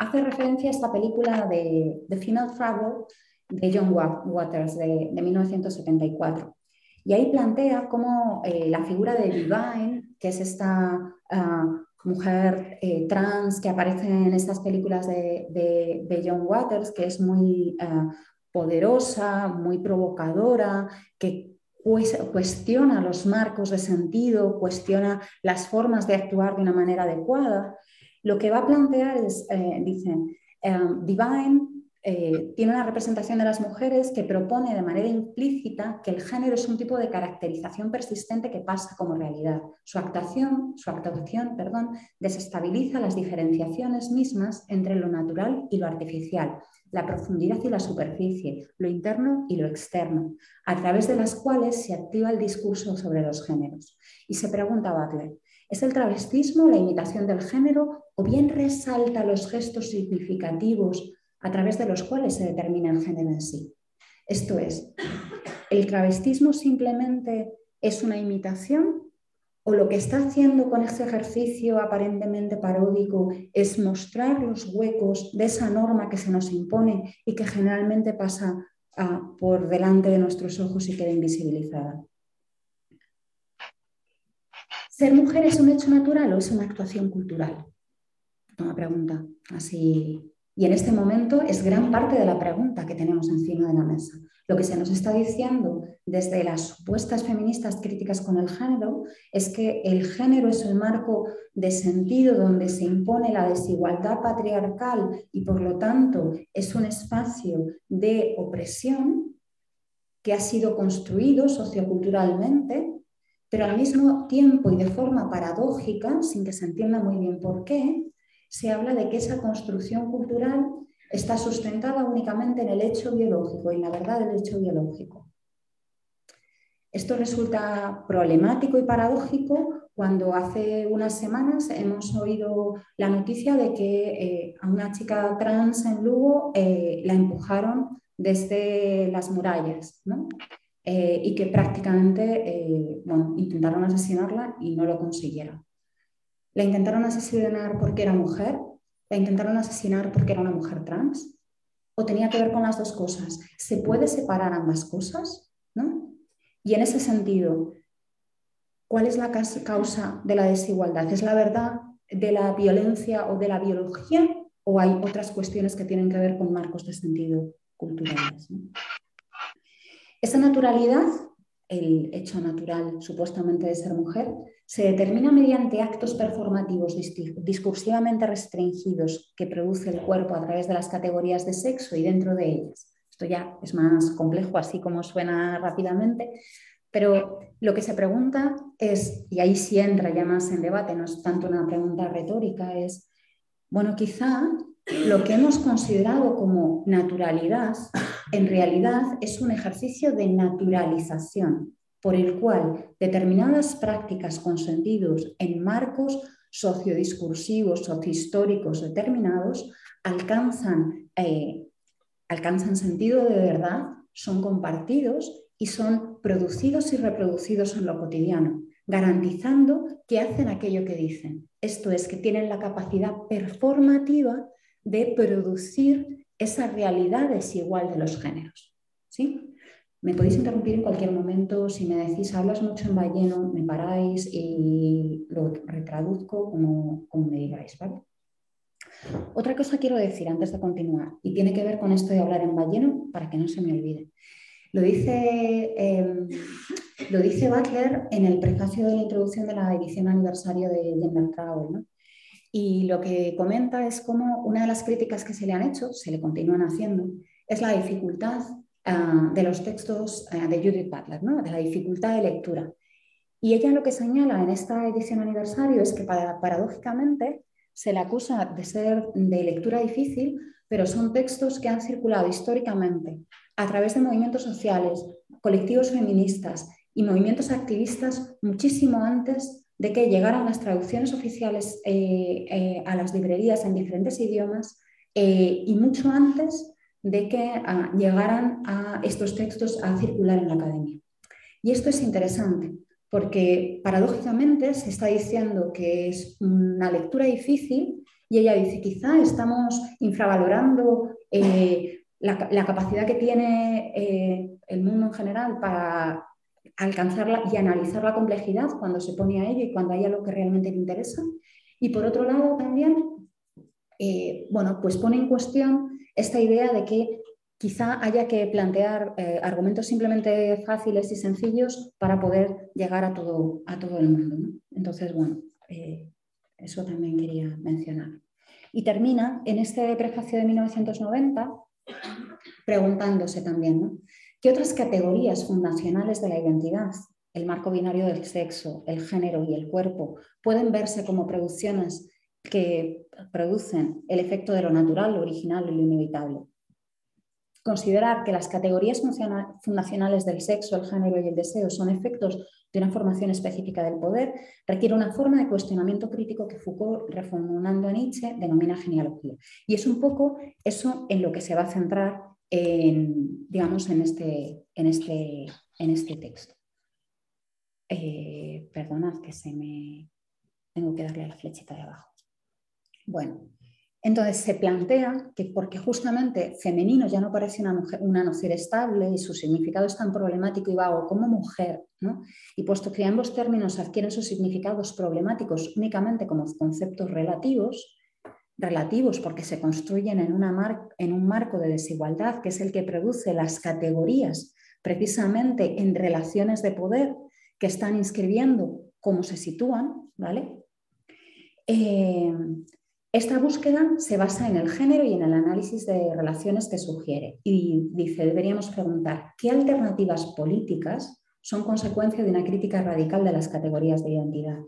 hace referencia a esta película de The Final Travel de John Waters de, 1974. Y ahí plantea cómo eh, la figura de Divine, que es esta ah, mujer eh, trans que aparece en estas películas de, John Waters, que es muy ah, poderosa, muy provocadora, que cuestiona los marcos de sentido, cuestiona las formas de actuar de una manera adecuada, lo que va a plantear es, eh, dicen, um, Divine eh, tiene una representación de las mujeres que propone de manera implícita que el género es un tipo de caracterización persistente que pasa como realidad. Su actuación, su actuación perdón, desestabiliza las diferenciaciones mismas entre lo natural y lo artificial, la profundidad y la superficie, lo interno y lo externo, a través de las cuales se activa el discurso sobre los géneros. Y se pregunta Butler, ¿es el travestismo la imitación del género o bien resalta los gestos significativos a través de los cuales se determina el género en sí. Esto es, ¿el travestismo simplemente es una imitación o lo que está haciendo con ese ejercicio aparentemente paródico es mostrar los huecos de esa norma que se nos impone y que generalmente pasa ah, por delante de nuestros ojos y queda invisibilizada? ¿Ser mujer es un hecho natural o es una actuación cultural? Una pregunta así y en este momento es gran parte de la pregunta que tenemos encima de la mesa. Lo que se nos está diciendo desde las supuestas feministas críticas con el género es que el género es el marco de sentido donde se impone la desigualdad patriarcal y por lo tanto es un espacio de opresión que ha sido construido socioculturalmente, pero al mismo tiempo y de forma paradójica, sin que se entienda muy bien por qué, se habla de que esa construcción cultural está sustentada únicamente en el hecho biológico, y la verdad del hecho biológico. Esto resulta problemático y paradójico cuando hace unas semanas hemos oído la noticia de que eh, a una chica trans en Lugo eh, la empujaron desde las murallas eh, y que prácticamente intentaron asesinarla y no lo consiguieron. La intentaron asesinar porque era mujer, la intentaron asesinar porque era una mujer trans, o tenía que ver con las dos cosas. ¿Se puede separar ambas cosas? ¿no? Y en ese sentido, ¿cuál es la causa de la desigualdad? ¿Es la verdad de la violencia o de la biología o hay otras cuestiones que tienen que ver con marcos de sentido culturales? Esa naturalidad el hecho natural supuestamente de ser mujer, se determina mediante actos performativos discursivamente restringidos que produce el cuerpo a través de las categorías de sexo y dentro de ellas. Esto ya es más complejo, así como suena rápidamente, pero lo que se pregunta es, y ahí sí entra ya más en debate, no es tanto una pregunta retórica, es, bueno, quizá lo que hemos considerado como naturalidad, en realidad es un ejercicio de naturalización, por el cual determinadas prácticas consentidos en marcos sociodiscursivos, sociohistóricos determinados, alcanzan, eh, alcanzan sentido de verdad, son compartidos y son producidos y reproducidos en lo cotidiano, garantizando que hacen aquello que dicen. Esto es, que tienen la capacidad performativa de producir esa realidad desigual de los géneros. ¿sí? Me podéis interrumpir en cualquier momento, si me decís, hablas mucho en balleno, me paráis y lo retraduzco como, como me digáis. Otra cosa quiero decir antes de continuar, y tiene que ver con esto de hablar en balleno para que no se me olvide. Lo dice, em, lo dice Butler en el prefacio de la introducción de la edición aniversario de Gender Travel. ¿no? Y lo que comenta es cómo una de las críticas que se le han hecho, se le continúan haciendo, es la dificultad ah, de los textos ah, de Judith Butler, ¿no? de la dificultad de lectura. Y ella lo que señala en esta edición aniversario es que paradójicamente se le acusa de ser de lectura difícil, pero son textos que han circulado históricamente a través de movimientos sociales, colectivos feministas y movimientos activistas muchísimo antes de que llegaran las traducciones oficiales eh, eh, a las librerías en diferentes idiomas eh, y mucho antes de que ah, llegaran a estos textos a circular en la academia. Y esto es interesante porque paradójicamente se está diciendo que es una lectura difícil y ella dice quizá estamos infravalorando la, la, capacidad que tiene el mundo en general para alcanzarla y analizar la complejidad cuando se pone a ello y cuando hay algo que realmente le interesa. Y por otro lado también, eh, bueno, pues pone en cuestión esta idea de que quizá haya que plantear eh, argumentos simplemente fáciles y sencillos para poder llegar a todo, a todo el mundo. Entonces, bueno, eh, eso también quería mencionar. Y termina en este prefacio de 1990 preguntándose también, ¿qué otras categorías fundacionales de la identidad, el marco binario del sexo, el género y el cuerpo, pueden verse como producciones que producen el efecto de lo natural, lo original y lo inevitable? Considerar que las categorías fundacionales del sexo, el género y el deseo son efectos de una formación específica del poder requiere una forma de cuestionamiento crítico que Foucault, reformulando a Nietzsche, denomina genealogía. Y es un poco eso en lo que se va a centrar en, digamos, en este, en este, en este texto. Eh, perdonad que se me... Tengo que darle a la flechita de abajo. Bueno, entonces se plantea que porque justamente femenino ya no parece una, una noción estable y su significado es tan problemático y vago como mujer, y puesto que ambos términos adquieren sus significados problemáticos únicamente como conceptos relativos, relativos porque se construyen en, un marco de desigualdad que es el que produce las categorías precisamente en relaciones de poder que están inscribiendo cómo se sitúan, ¿vale? Eh, esta búsqueda se basa en el género y en el análisis de relaciones que sugiere y dice, deberíamos preguntar, ¿qué alternativas políticas son consecuencia de una crítica radical de las categorías de identidad?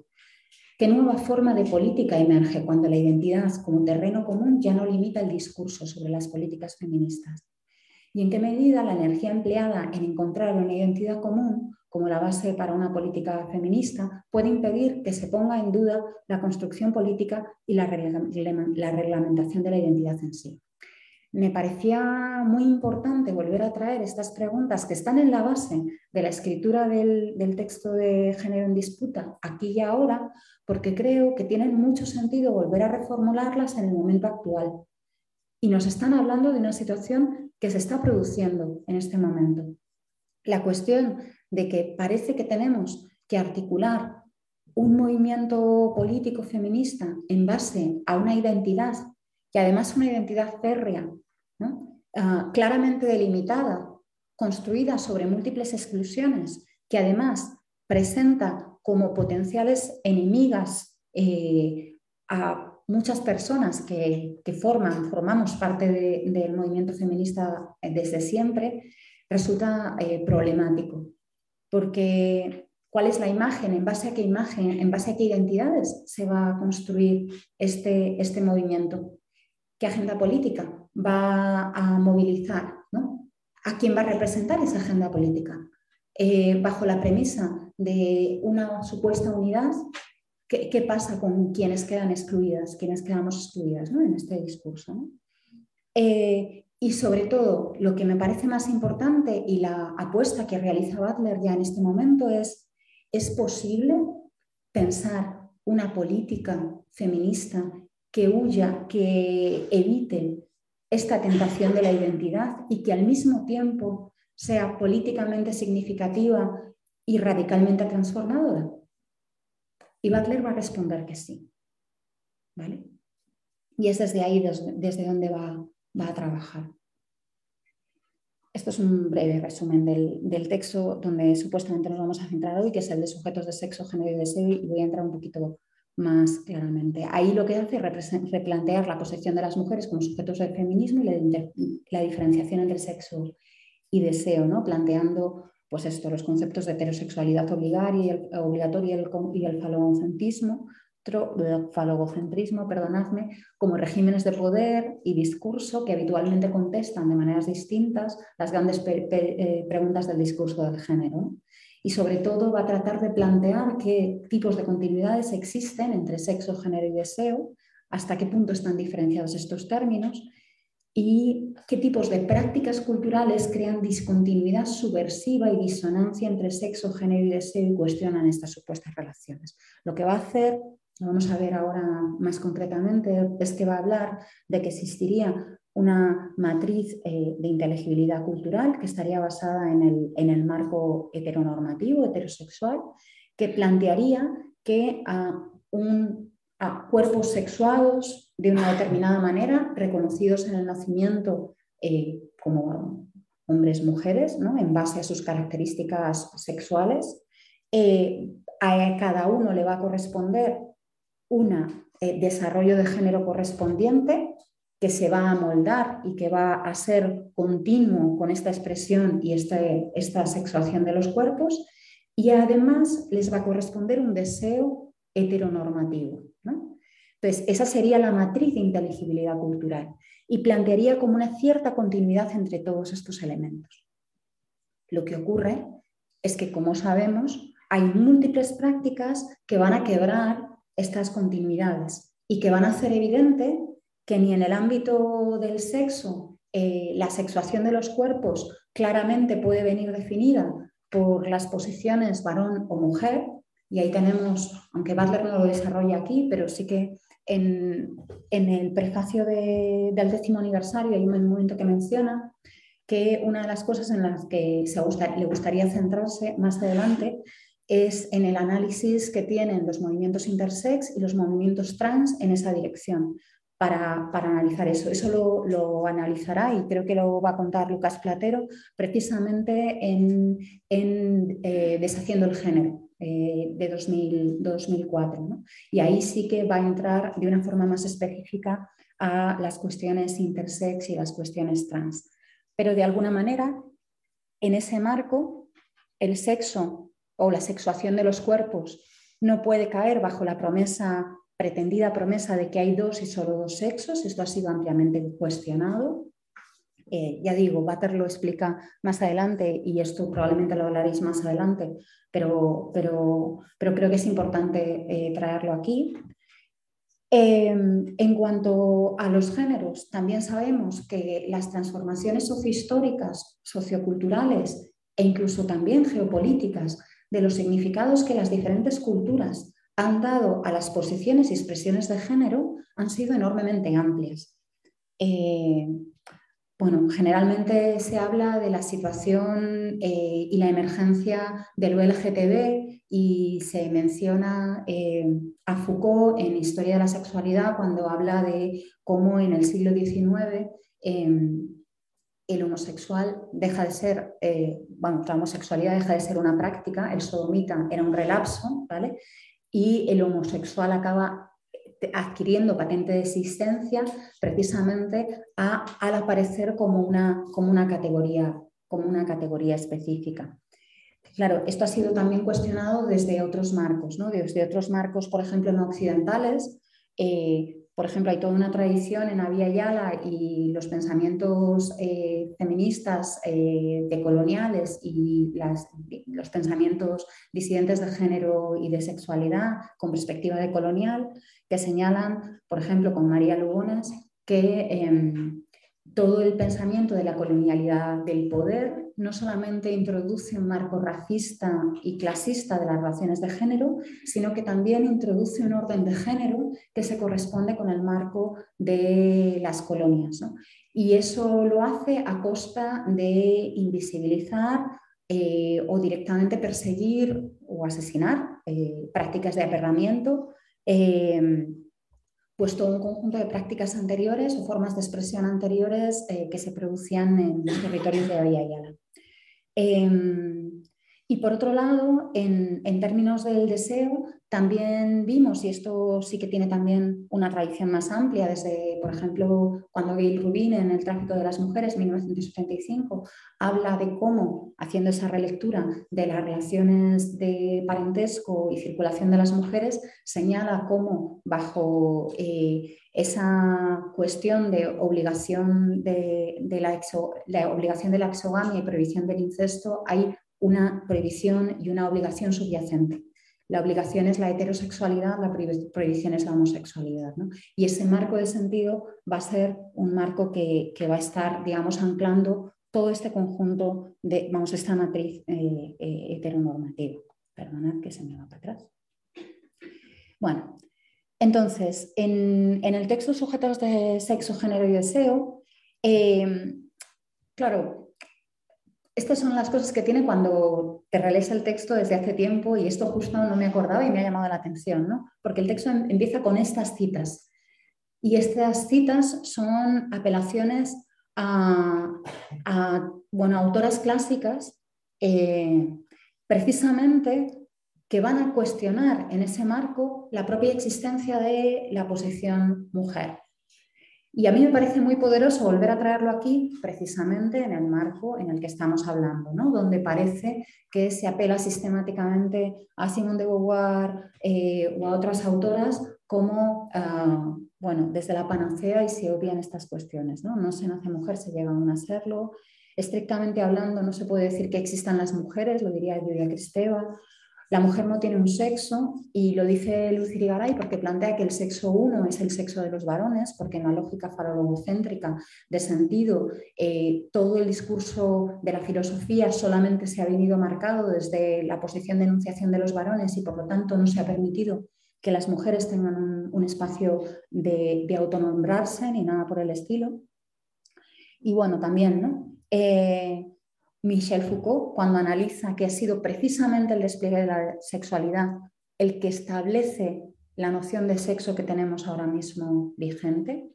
¿Qué nueva forma de política emerge cuando la identidad como terreno común ya no limita el discurso sobre las políticas feministas? ¿Y en qué medida la energía empleada en encontrar una identidad común como la base para una política feminista, puede impedir que se ponga en duda la construcción política y la, reglamentación de la identidad en sí. Me parecía muy importante volver a traer estas preguntas que están en la base de la escritura del, del texto de género en disputa aquí y ahora, porque creo que tienen mucho sentido volver a reformularlas en el momento actual. Y nos están hablando de una situación que se está produciendo en este momento. La cuestión de que parece que tenemos que articular un movimiento político feminista en base a una identidad, que además una identidad férrea, ah, claramente delimitada, construida sobre múltiples exclusiones, que además presenta como potenciales enemigas eh, a muchas personas que, forman, formamos parte del movimiento feminista desde siempre, resulta eh, problemático. Porque cuál es la imagen, en base a qué imagen, en base a qué identidades se va a construir este, este movimiento, qué agenda política va a movilizar, ¿no? a quién va a representar esa agenda política, eh, bajo la premisa de una supuesta unidad. ¿Qué, pasa con quienes quedan excluidas, quienes quedamos excluidas en este discurso? Eh, y sobre todo, lo que me parece más importante y la apuesta que realiza Butler ya en este momento es, ¿es posible pensar una política feminista que huya, que evite esta tentación de la identidad y que al mismo tiempo sea políticamente significativa y radicalmente transformadora? Y Butler va a responder que sí. ¿Vale? Y es desde ahí desde donde va, va a trabajar. Esto es un breve resumen del, texto donde supuestamente nos vamos a centrar hoy, que es el de sujetos de sexo, género y deseo, y voy a entrar un poquito más claramente. Ahí lo que hace es replantear la posición de las mujeres como sujetos del feminismo y la, diferenciación entre sexo y deseo, ¿no? planteando pues esto, los conceptos de heterosexualidad obligatoria y el, falocentrismo, falogocentrismo, perdonadme, como regímenes de poder y discurso que habitualmente contestan de maneras distintas las grandes eh, preguntas del discurso del género. Y sobre todo va a tratar de plantear qué tipos de continuidades existen entre sexo, género y deseo, hasta qué punto están diferenciados estos términos y qué tipos de prácticas culturales crean discontinuidad subversiva y disonancia entre sexo, género y deseo y cuestionan estas supuestas relaciones. Lo que va a hacer lo vamos a ver ahora más concretamente, es que va a hablar de que existiría una matriz eh, de inteligibilidad cultural que estaría basada en el, marco heteronormativo, heterosexual, que plantearía que a, cuerpos sexuados de una determinada manera, reconocidos en el nacimiento eh, como hombres, mujeres, ¿no? en base a sus características sexuales. Eh, a cada uno le va a corresponder un desarrollo de género correspondiente que se va a moldar y que va a ser continuo con esta expresión y este, esta sexuación de los cuerpos, y además les va a corresponder un deseo heteronormativo. Entonces, esa sería la matriz de inteligibilidad cultural y plantearía como una cierta continuidad entre todos estos elementos. Lo que ocurre es que, como sabemos, hay múltiples prácticas que van a quebrar estas continuidades y que van a hacer evidente que ni en el ámbito del sexo eh, la sexuación de los cuerpos claramente puede venir definida por las posiciones varón o mujer, y ahí tenemos, aunque Butler no lo desarrolla aquí, pero sí que en, el prefacio del décimo aniversario hay un momento que menciona que una de las cosas en las que le gustaría centrarse más adelante es en el análisis que tienen los movimientos intersex y los movimientos trans en esa dirección, para, analizar eso. Eso lo, analizará y creo que lo va a contar Lucas Platero precisamente en, eh, Deshaciendo el Género eh, de 2004. Y ahí sí que va a entrar de una forma más específica a las cuestiones intersex y las cuestiones trans. Pero de alguna manera, en ese marco, el sexo o la sexuación de los cuerpos no puede caer bajo la promesa pretendida promesa de que hay dos y solo dos sexos. Esto ha sido ampliamente cuestionado. Eh, ya digo, Butter lo explica más adelante y esto probablemente lo hablaréis más adelante, pero, pero, pero creo que es importante eh, traerlo aquí. Em, en cuanto a los géneros, también sabemos que las transformaciones sociohistóricas, socioculturales e incluso también geopolíticas de los significados que las diferentes culturas han dado a las posiciones y expresiones de género han sido enormemente amplias. Eh, bueno, generalmente se habla de la situación eh, y la emergencia del LGTB y se menciona eh, a Foucault en Historia de la Sexualidad cuando habla de cómo en el siglo XIX em, el homosexual deja de ser, bueno, la homosexualidad deja de ser una práctica, el sodomita era un relapso, ¿vale? Y el homosexual acaba adquiriendo patente de existencia precisamente al aparecer como una, como una, categoría, como una categoría específica. Claro, esto ha sido también cuestionado desde otros marcos, ¿no? desde otros marcos, por ejemplo, no occidentales, eh, por ejemplo, hay toda una tradición en Avia Yala y los pensamientos eh, feministas eh, decoloniales y los pensamientos disidentes de género y de sexualidad con perspectiva decolonial que señalan, por ejemplo, con María Lugones, que em, todo el pensamiento de la colonialidad del poder no solamente introduce un marco racista y clasista de las relaciones de género, sino que también introduce un orden de género que se corresponde con el marco de las colonias. Y eso lo hace a costa de invisibilizar eh, o directamente perseguir o asesinar eh, prácticas de aperramiento. Eh, pues todo un conjunto de prácticas anteriores o formas de expresión anteriores eh, que se producían en los territorios de Bahía Yala. Em, y por otro lado, en, términos del deseo, también vimos, y esto sí que tiene también una tradición más amplia, desde, por ejemplo, cuando Gail Rubin en El tráfico de las mujeres, 1975, habla de cómo, haciendo esa relectura de las relaciones de parentesco y circulación de las mujeres, señala cómo bajo eh, esa cuestión de obligación de, la, la obligación de la exogamia y prohibición del incesto hay una prohibición y una obligación subyacente. La obligación es la heterosexualidad, la prohibición es la homosexualidad. Y ese marco de sentido va a ser un marco que, va a estar, digamos, anclando todo este conjunto de, vamos, esta matriz eh, eh, heteronormativa. Perdonad que se me va para atrás. Bueno, entonces, en, el texto Sujetos de Sexo, Género y Deseo, eh, claro, estas son las cosas que tiene cuando te realiza el texto desde hace tiempo y esto justo no me acordaba y me ha llamado la atención, ¿no? Porque el texto em, empieza con estas citas y estas citas son apelaciones a, bueno, autoras clásicas eh, precisamente que van a cuestionar en ese marco la propia existencia de la posición mujer. Y a mí me parece muy poderoso volver a traerlo aquí precisamente en el marco en el que estamos hablando, ¿no? donde parece que se apela sistemáticamente a Simone de Beauvoir eh, o a otras autoras como, ah, bueno, desde la panacea y se obvian estas cuestiones. No, no se nace mujer, se llega a serlo. Estrictamente hablando, no se puede decir que existan las mujeres, lo diría Julia Cristeva, la mujer no tiene un sexo y lo dice Lucy Garay porque plantea que el sexo uno es el sexo de los varones, porque en la lógica farologocéntrica de sentido eh, todo el discurso de la filosofía solamente se ha venido marcado desde la posición de enunciación de los varones y por lo tanto no se ha permitido que las mujeres tengan un, espacio de, autonombrarse ni nada por el estilo. Y bueno, también, ¿no? Eh, Michel Foucault, cuando analiza que ha sido precisamente el despliegue de la sexualidad el que establece la noción de sexo que tenemos ahora mismo vigente,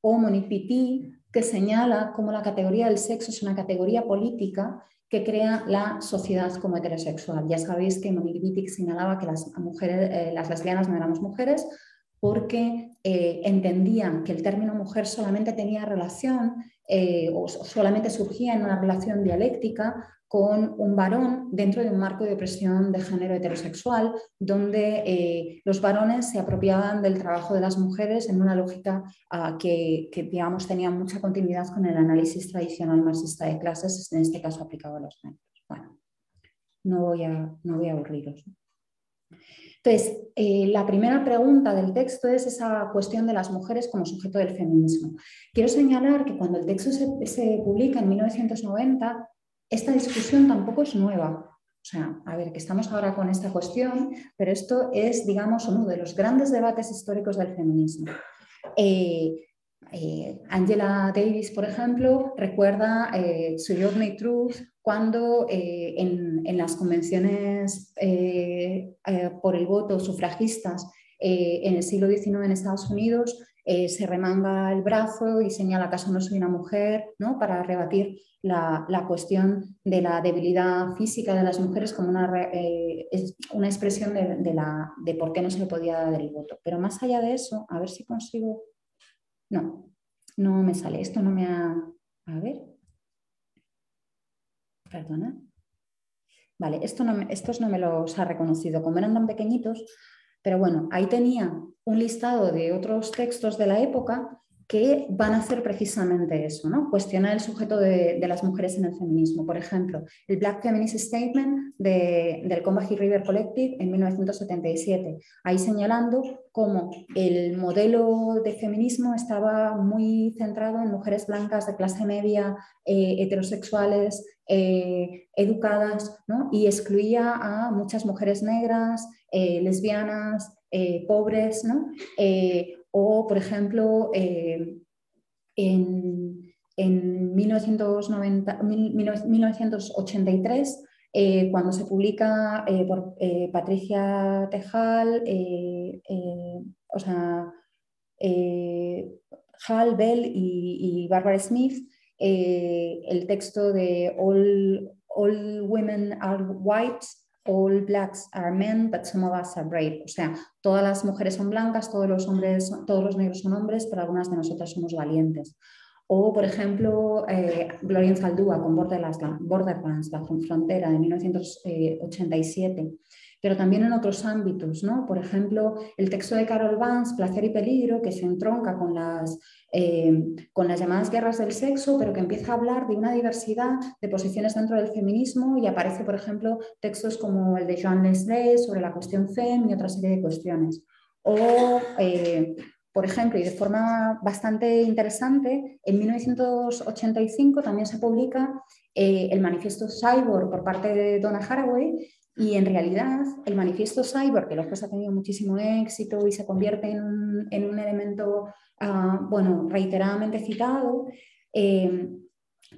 o Monique Piti, que señala cómo la categoría del sexo es una categoría política que crea la sociedad como heterosexual. Ya sabéis que Monique Wittig señalaba que las, mujeres, eh, las lesbianas no éramos mujeres porque eh, entendían que el término mujer solamente tenía relación eh, o solamente surgía en una relación dialéctica con un varón dentro de un marco de opresión de género heterosexual, donde eh, los varones se apropiaban del trabajo de las mujeres en una lógica ah, que, digamos, tenía mucha continuidad con el análisis tradicional marxista de clases, en este caso aplicado a los géneros. Bueno, no voy a, no voy a aburriros. Entonces, eh, la primera pregunta del texto es esa cuestión de las mujeres como sujeto del feminismo. Quiero señalar que cuando el texto se, publica en 1990, esta discusión tampoco es nueva. O sea, a ver, que estamos ahora con esta cuestión, pero esto es, digamos, uno de los grandes debates históricos del feminismo. Eh, eh, Angela Davis, por ejemplo, recuerda eh, su Journey Truth cuando en, en, las convenciones por el voto sufragistas en el siglo XIX en Estados Unidos eh, se remanga el brazo y señala acaso no soy una mujer, ¿no? para rebatir la, cuestión de la debilidad física de las mujeres como una, eh, una expresión de, la, de por qué no se le podía dar el voto. Pero más allá de eso, a ver si consigo... No, no me sale, esto no me ha... A ver. Perdona. Vale, esto estos no me los ha reconocido. Como eran tan pequeñitos, pero bueno, ahí tenía un listado de otros textos de la época que van a hacer precisamente eso, ¿no? cuestionar el sujeto de, las mujeres en el feminismo. Por ejemplo, el Black Feminist Statement del Combahee River Collective en 1977, ahí señalando cómo el modelo de feminismo estaba muy centrado en mujeres blancas de clase media, eh, heterosexuales, eh, educadas, y excluía a muchas mujeres negras, eh, lesbianas, pobres, ¿no? o, por ejemplo, en, 1990, 1983, cuando se publica por Patricia Tejal, o sea, Hal, Bell y Barbara Smith, eh, el texto de all, all women are white, all blacks are men, but some of us are brave. O sea, todas las mujeres son blancas, todos los hombres, todos los negros son hombres, pero algunas de nosotras somos valientes. O, por ejemplo, eh, Gloria Zaldúa con Borderlands, la frontera de 1987 pero también en otros ámbitos, ¿no? Por ejemplo, el texto de Carol Vance, Placer y Peligro, que se entronca con las, eh, con las llamadas guerras del sexo, pero que empieza a hablar de una diversidad de posiciones dentro del feminismo y aparece, por ejemplo, textos como el de Joan Leslie sobre la cuestión FEM y otra serie de cuestiones. O, eh, por ejemplo, y de forma bastante interesante, en 1985 también se publica eh, el manifiesto Cyborg por parte de Donna Haraway, y en realidad el manifiesto cyber, que después ha tenido muchísimo éxito y se convierte en un, en un elemento ah, bueno, reiteradamente citado, eh,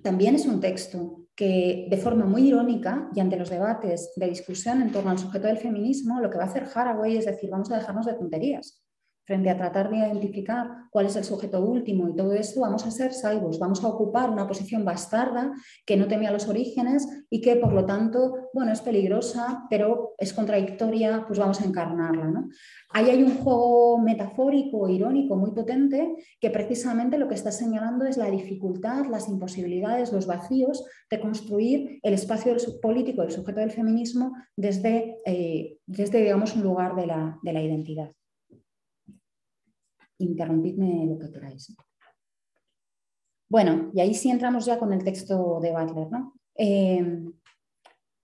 también es un texto que de forma muy irónica y ante los debates de discusión en torno al sujeto del feminismo, lo que va a hacer Haraway es decir, vamos a dejarnos de tonterías. Frente a tratar de identificar cuál es el sujeto último y todo esto, vamos a ser salvos, vamos a ocupar una posición bastarda que no temía los orígenes y que por lo tanto, bueno, es peligrosa, pero es contradictoria, pues vamos a encarnarla. ¿no? Ahí hay un juego metafórico, irónico, muy potente, que precisamente lo que está señalando es la dificultad, las imposibilidades, los vacíos de construir el espacio político del sujeto del feminismo desde, eh, desde digamos, un lugar de la, de la identidad interrumpidme lo que queráis. Bueno, y ahí sí entramos ya con el texto de Butler. ¿no? Eh,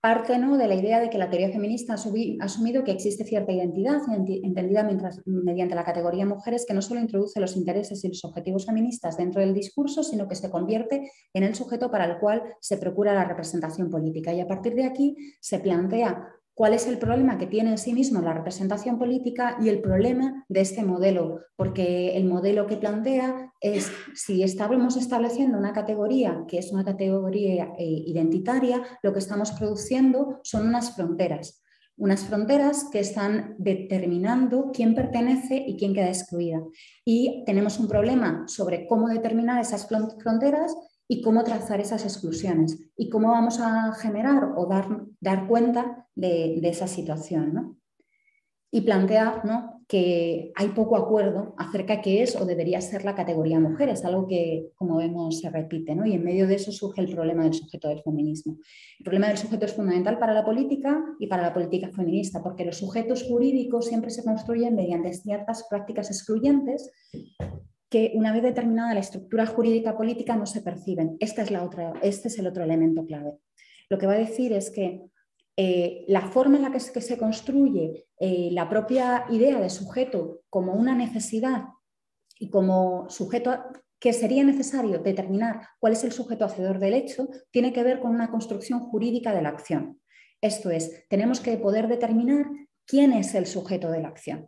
parte ¿no? de la idea de que la teoría feminista ha, asumido que existe cierta identidad, entendida mediante la categoría mujeres, que no solo introduce los intereses y los objetivos feministas dentro del discurso, sino que se convierte en el sujeto para el cual se procura la representación política. Y a partir de aquí se plantea cuál es el problema que tiene en sí mismo la representación política y el problema de este modelo, porque el modelo que plantea es si estamos estableciendo una categoría que es una categoría eh, identitaria, lo que estamos produciendo son unas fronteras, unas fronteras que están determinando quién pertenece y quién queda excluida. Y tenemos un problema sobre cómo determinar esas fronteras y cómo trazar esas exclusiones y cómo vamos a generar o dar, dar cuenta de, esa situación. Y plantea que hay poco acuerdo acerca de qué es o debería ser la categoría mujeres, algo que, como vemos, se repite. Y en medio de eso surge el problema del sujeto del feminismo. El problema del sujeto es fundamental para la política y para la política feminista, porque los sujetos jurídicos siempre se construyen mediante ciertas prácticas excluyentes que una vez determinada la estructura jurídica política no se perciben. Esta es la otra, este es el otro elemento clave. Lo que va a decir es que eh, la forma en la que se, construye eh, la propia idea de sujeto como una necesidad y como sujeto que sería necesario determinar cuál es el sujeto hacedor del hecho, tiene que ver con una construcción jurídica de la acción. Esto es, tenemos que poder determinar quién es el sujeto de la acción.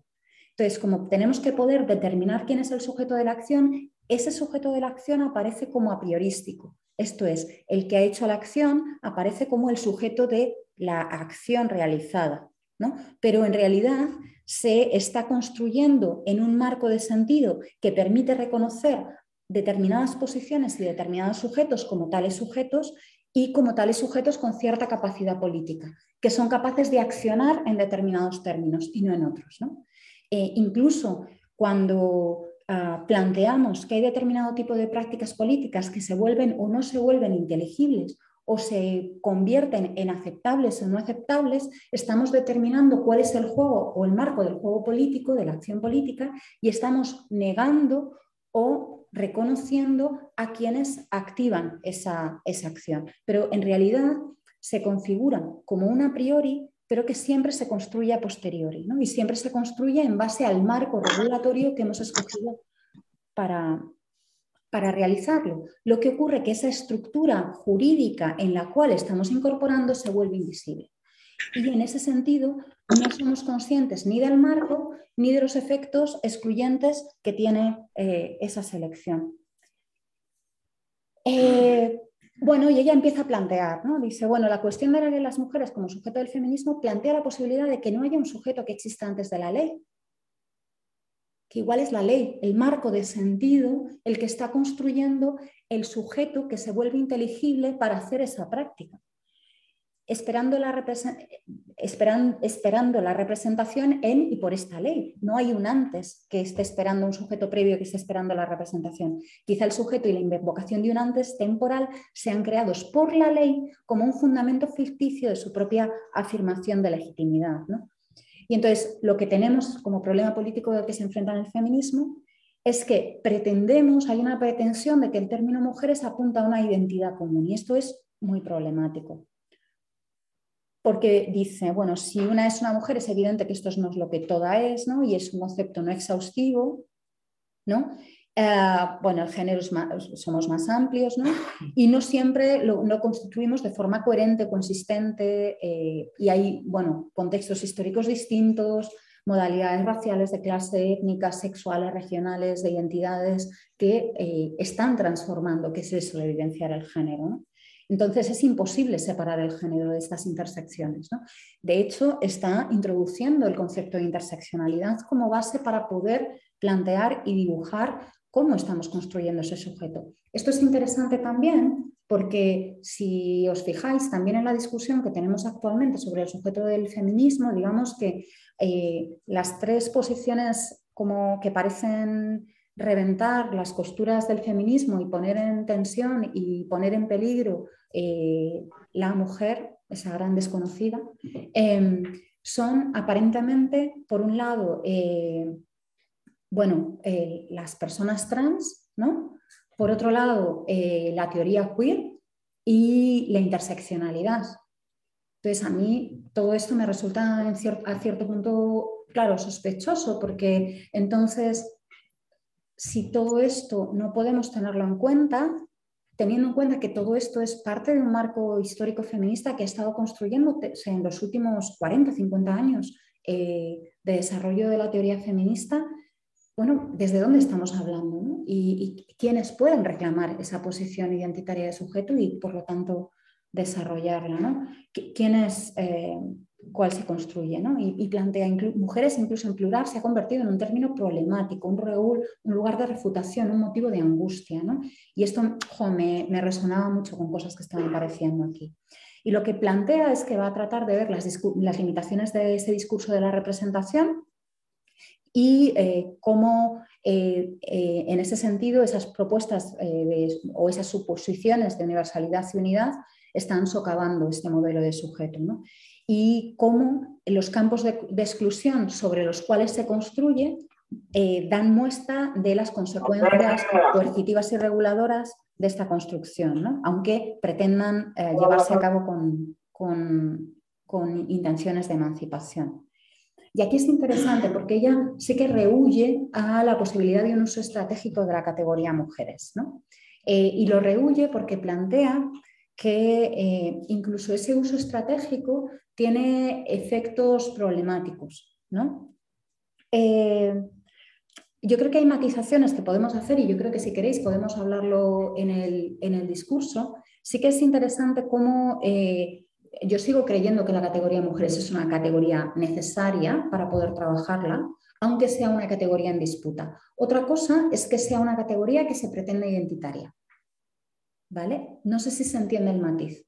Entonces, como tenemos que poder determinar quién es el sujeto de la acción, ese sujeto de la acción aparece como a priorístico. Esto es, el que ha hecho la acción aparece como el sujeto de la acción realizada. ¿no? Pero en realidad se está construyendo en un marco de sentido que permite reconocer determinadas posiciones y determinados sujetos como tales sujetos y como tales sujetos con cierta capacidad política, que son capaces de accionar en determinados términos y no en otros. ¿no? Eh, incluso cuando ah, planteamos que hay determinado tipo de prácticas políticas que se vuelven o no se vuelven inteligibles o se convierten en aceptables o no aceptables, estamos determinando cuál es el juego o el marco del juego político, de la acción política, y estamos negando o reconociendo a quienes activan esa, esa acción. Pero en realidad se configuran como un a priori pero que siempre se construye a posteriori y siempre se construye en base al marco regulatorio que hemos escogido para, para realizarlo. Lo que ocurre es que esa estructura jurídica en la cual estamos incorporando se vuelve invisible. Y en ese sentido no somos conscientes ni del marco ni de los efectos excluyentes que tiene eh, esa selección. Eh, bueno, y ella empieza a plantear, ¿no? Dice, bueno, la cuestión de las mujeres como sujeto del feminismo plantea la posibilidad de que no haya un sujeto que exista antes de la ley, que igual es la ley, el marco de sentido, el que está construyendo el sujeto que se vuelve inteligible para hacer esa práctica esperando la, esperando la representación en y por esta ley. No hay un antes que esté esperando un sujeto previo que esté esperando la representación. Quizá el sujeto y la invocación de un antes temporal sean creados por la ley como un fundamento ficticio de su propia afirmación de legitimidad. Y entonces lo que tenemos como problema político del que se enfrenta el feminismo es que pretendemos, hay una pretensión de que el término mujeres apunta a una identidad común y esto es muy problemático porque dice, bueno, si una es una mujer es evidente que esto no es lo que toda es, ¿no? Y es un concepto no exhaustivo, ¿no? Eh, bueno, el género somos más amplios, ¿no? Y no siempre lo, constituimos de forma coherente, consistente, eh, y hay, bueno, contextos históricos distintos, modalidades raciales, de clase, étnicas, sexuales, regionales, de identidades que eh, están transformando, que es eso de evidenciar el género. Entonces es imposible separar el género de estas intersecciones. De hecho, está introduciendo el concepto de interseccionalidad como base para poder plantear y dibujar cómo estamos construyendo ese sujeto. Esto es interesante también porque si os fijáis también en la discusión que tenemos actualmente sobre el sujeto del feminismo, digamos que eh, las tres posiciones como que parecen reventar las costuras del feminismo y poner en tensión y poner en peligro eh, la mujer, esa gran desconocida, em, son aparentemente, por un lado, eh, bueno, eh, las personas trans, ¿no? Por otro lado, la teoría queer y la interseccionalidad. Entonces, a mí todo esto me resulta a cierto punto, claro, sospechoso, porque entonces si todo esto no podemos tenerlo en cuenta, teniendo en cuenta que todo esto es parte de un marco histórico feminista que ha estado construyendo en los últimos 40, 50 años eh, de desarrollo de la teoría feminista, bueno, ¿desde dónde estamos hablando? Y, quiénes pueden reclamar esa posición identitaria de sujeto y, por lo tanto, desarrollarla? ¿Quiénes, eh, cuál se construye, ¿no? y, plantea mujeres incluso en plural se ha convertido en un término problemático, un, un lugar de refutación, un motivo de angustia. ¿no? Y esto me, resonaba mucho con cosas que estaban apareciendo aquí. Y lo que plantea es que va a tratar de ver las, limitaciones de ese discurso de la representación y eh, cómo eh, eh, en ese sentido esas propuestas o esas suposiciones de universalidad y unidad están socavando este modelo de sujeto. ¿no? Y cómo los campos de, exclusión sobre los cuales se construye eh, dan muestra de las consecuencias coercitivas y reguladoras de esta construcción, aunque pretendan eh, llevarse a cabo con, con, intenciones de emancipación. Y aquí es interesante porque ella sí que rehuye a la posibilidad de un uso estratégico de la categoría mujeres. Eh, y lo rehuye porque plantea que incluso ese uso estratégico tiene efectos problemáticos. ¿no? Eh, yo creo que hay matizaciones que podemos hacer y yo creo que si queréis podemos hablarlo en el, discurso. Sí que es interesante cómo eh, yo sigo creyendo que la categoría mujeres es una categoría necesaria para poder trabajarla, aunque sea una categoría en disputa. Otra cosa es que sea una categoría que se pretende identitaria. ¿Vale? No sé si se entiende el matiz.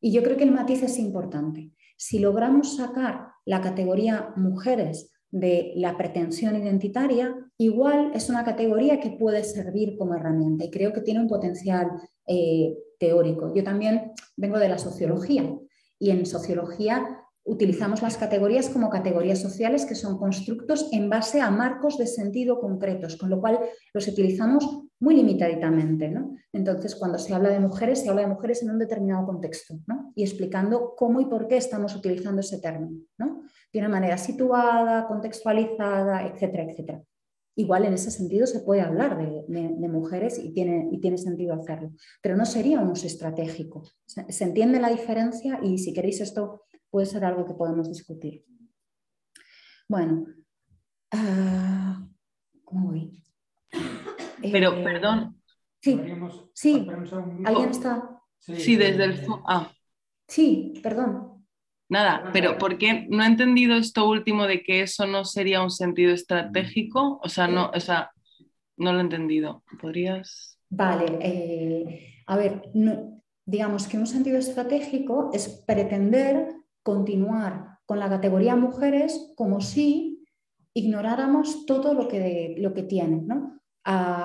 Y yo creo que el matiz es importante. Si logramos sacar la categoría mujeres de la pretensión identitaria, igual es una categoría que puede servir como herramienta y creo que tiene un potencial eh, teórico. Yo también vengo de la sociología y en sociología utilizamos las categorías como categorías sociales que son constructos en base a marcos de sentido concretos, con lo cual los utilizamos muy limitadamente. Entonces, cuando se habla de mujeres, se habla de mujeres en un determinado contexto y explicando cómo y por qué estamos utilizando ese término, de una manera situada, contextualizada, etcétera, etcétera. Igual en ese sentido se puede hablar de, mujeres y tiene, y tiene, sentido hacerlo, pero no sería un uso estratégico. se entiende la diferencia y si queréis esto puede ser algo que podemos discutir. Bueno, ah, ¿cómo voy? Pero, eh, perdón. Sí, sí, alguien está. Sí, desde el... Ah. Sí, perdón. Nada, pero ¿por qué no he entendido esto último de que eso no sería un sentido estratégico? O sea, no, o sea, no lo he entendido. ¿Podrías...? Vale, eh, a ver, digamos que un sentido estratégico es pretender continuar con la categoría mujeres como si ignoráramos todo lo que, lo que tienen. ¿no?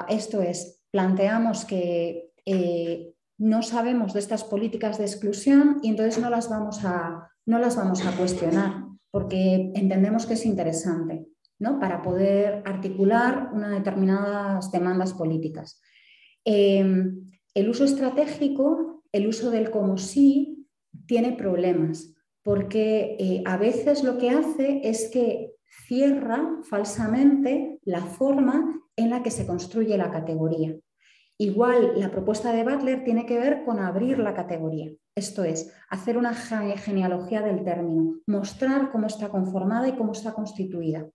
Esto es, planteamos que eh, no sabemos de estas políticas de exclusión y entonces no las vamos a, no las vamos a cuestionar porque entendemos que es interesante ¿no? para poder articular unas determinadas demandas políticas. Em, el uso estratégico, el uso del como sí, tiene problemas porque eh, a veces lo que hace es que cierra falsamente la forma en la que se construye la categoría. Igual la propuesta de Butler tiene que ver con abrir la categoría, esto es, hacer una genealogía del término, mostrar cómo está conformada y cómo está constituida.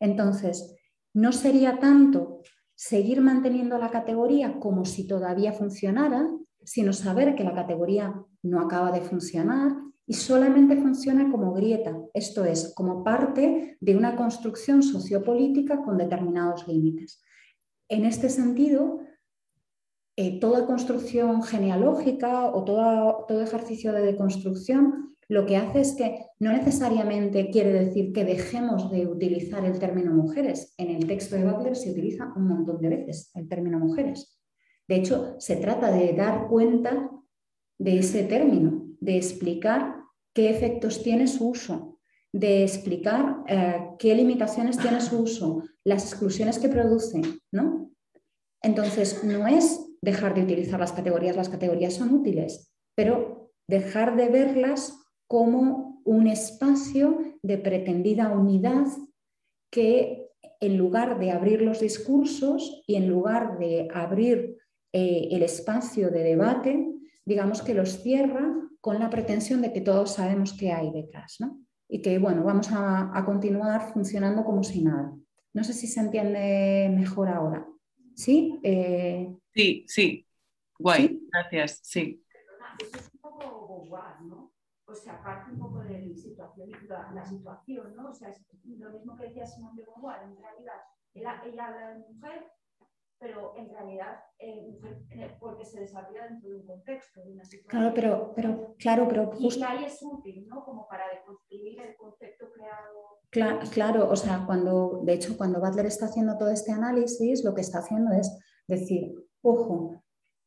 Entonces, no sería tanto seguir manteniendo la categoría como si todavía funcionara, sino saber que la categoría no acaba de funcionar y solamente funciona como grieta, esto es, como parte de una construcción sociopolítica con determinados límites. En este sentido, eh, toda construcción genealógica o todo ejercicio de deconstrucción lo que hace es que no necesariamente quiere decir que dejemos de utilizar el término mujeres. En el texto de Butler se utiliza un montón de veces el término mujeres. De hecho, se trata de dar cuenta de ese término, de explicar qué efectos tiene su uso, de explicar eh, qué limitaciones tiene su uso, las exclusiones que produce, ¿no? Entonces, no es dejar de utilizar las categorías, las categorías son útiles, pero dejar de verlas como un espacio de pretendida unidad que en lugar de abrir los discursos y en lugar de abrir eh, el espacio de debate, digamos que los cierra con la pretensión de que todos sabemos qué hay detrás, ¿no? Y que, bueno, vamos a, continuar funcionando como si nada. No sé si se entiende mejor ahora. ¿Sí? Eh, sí, sí. Guay, gracias, sí. Es un poco ¿no? O sea, parte un poco de la situación, la, situación, ¿no? O sea, es lo mismo que decía Simón de Beauvoir, en realidad, ella, ella habla de mujer, pero en realidad eh, porque se desarrolla dentro de un contexto, de una situación. Claro, pero, pero, claro, pero justo... Y ahí es útil, ¿no? Como para deconstruir el concepto creado. Claro, claro, o sea, cuando, de hecho, cuando Butler está haciendo todo este análisis, lo que está haciendo es decir, ojo,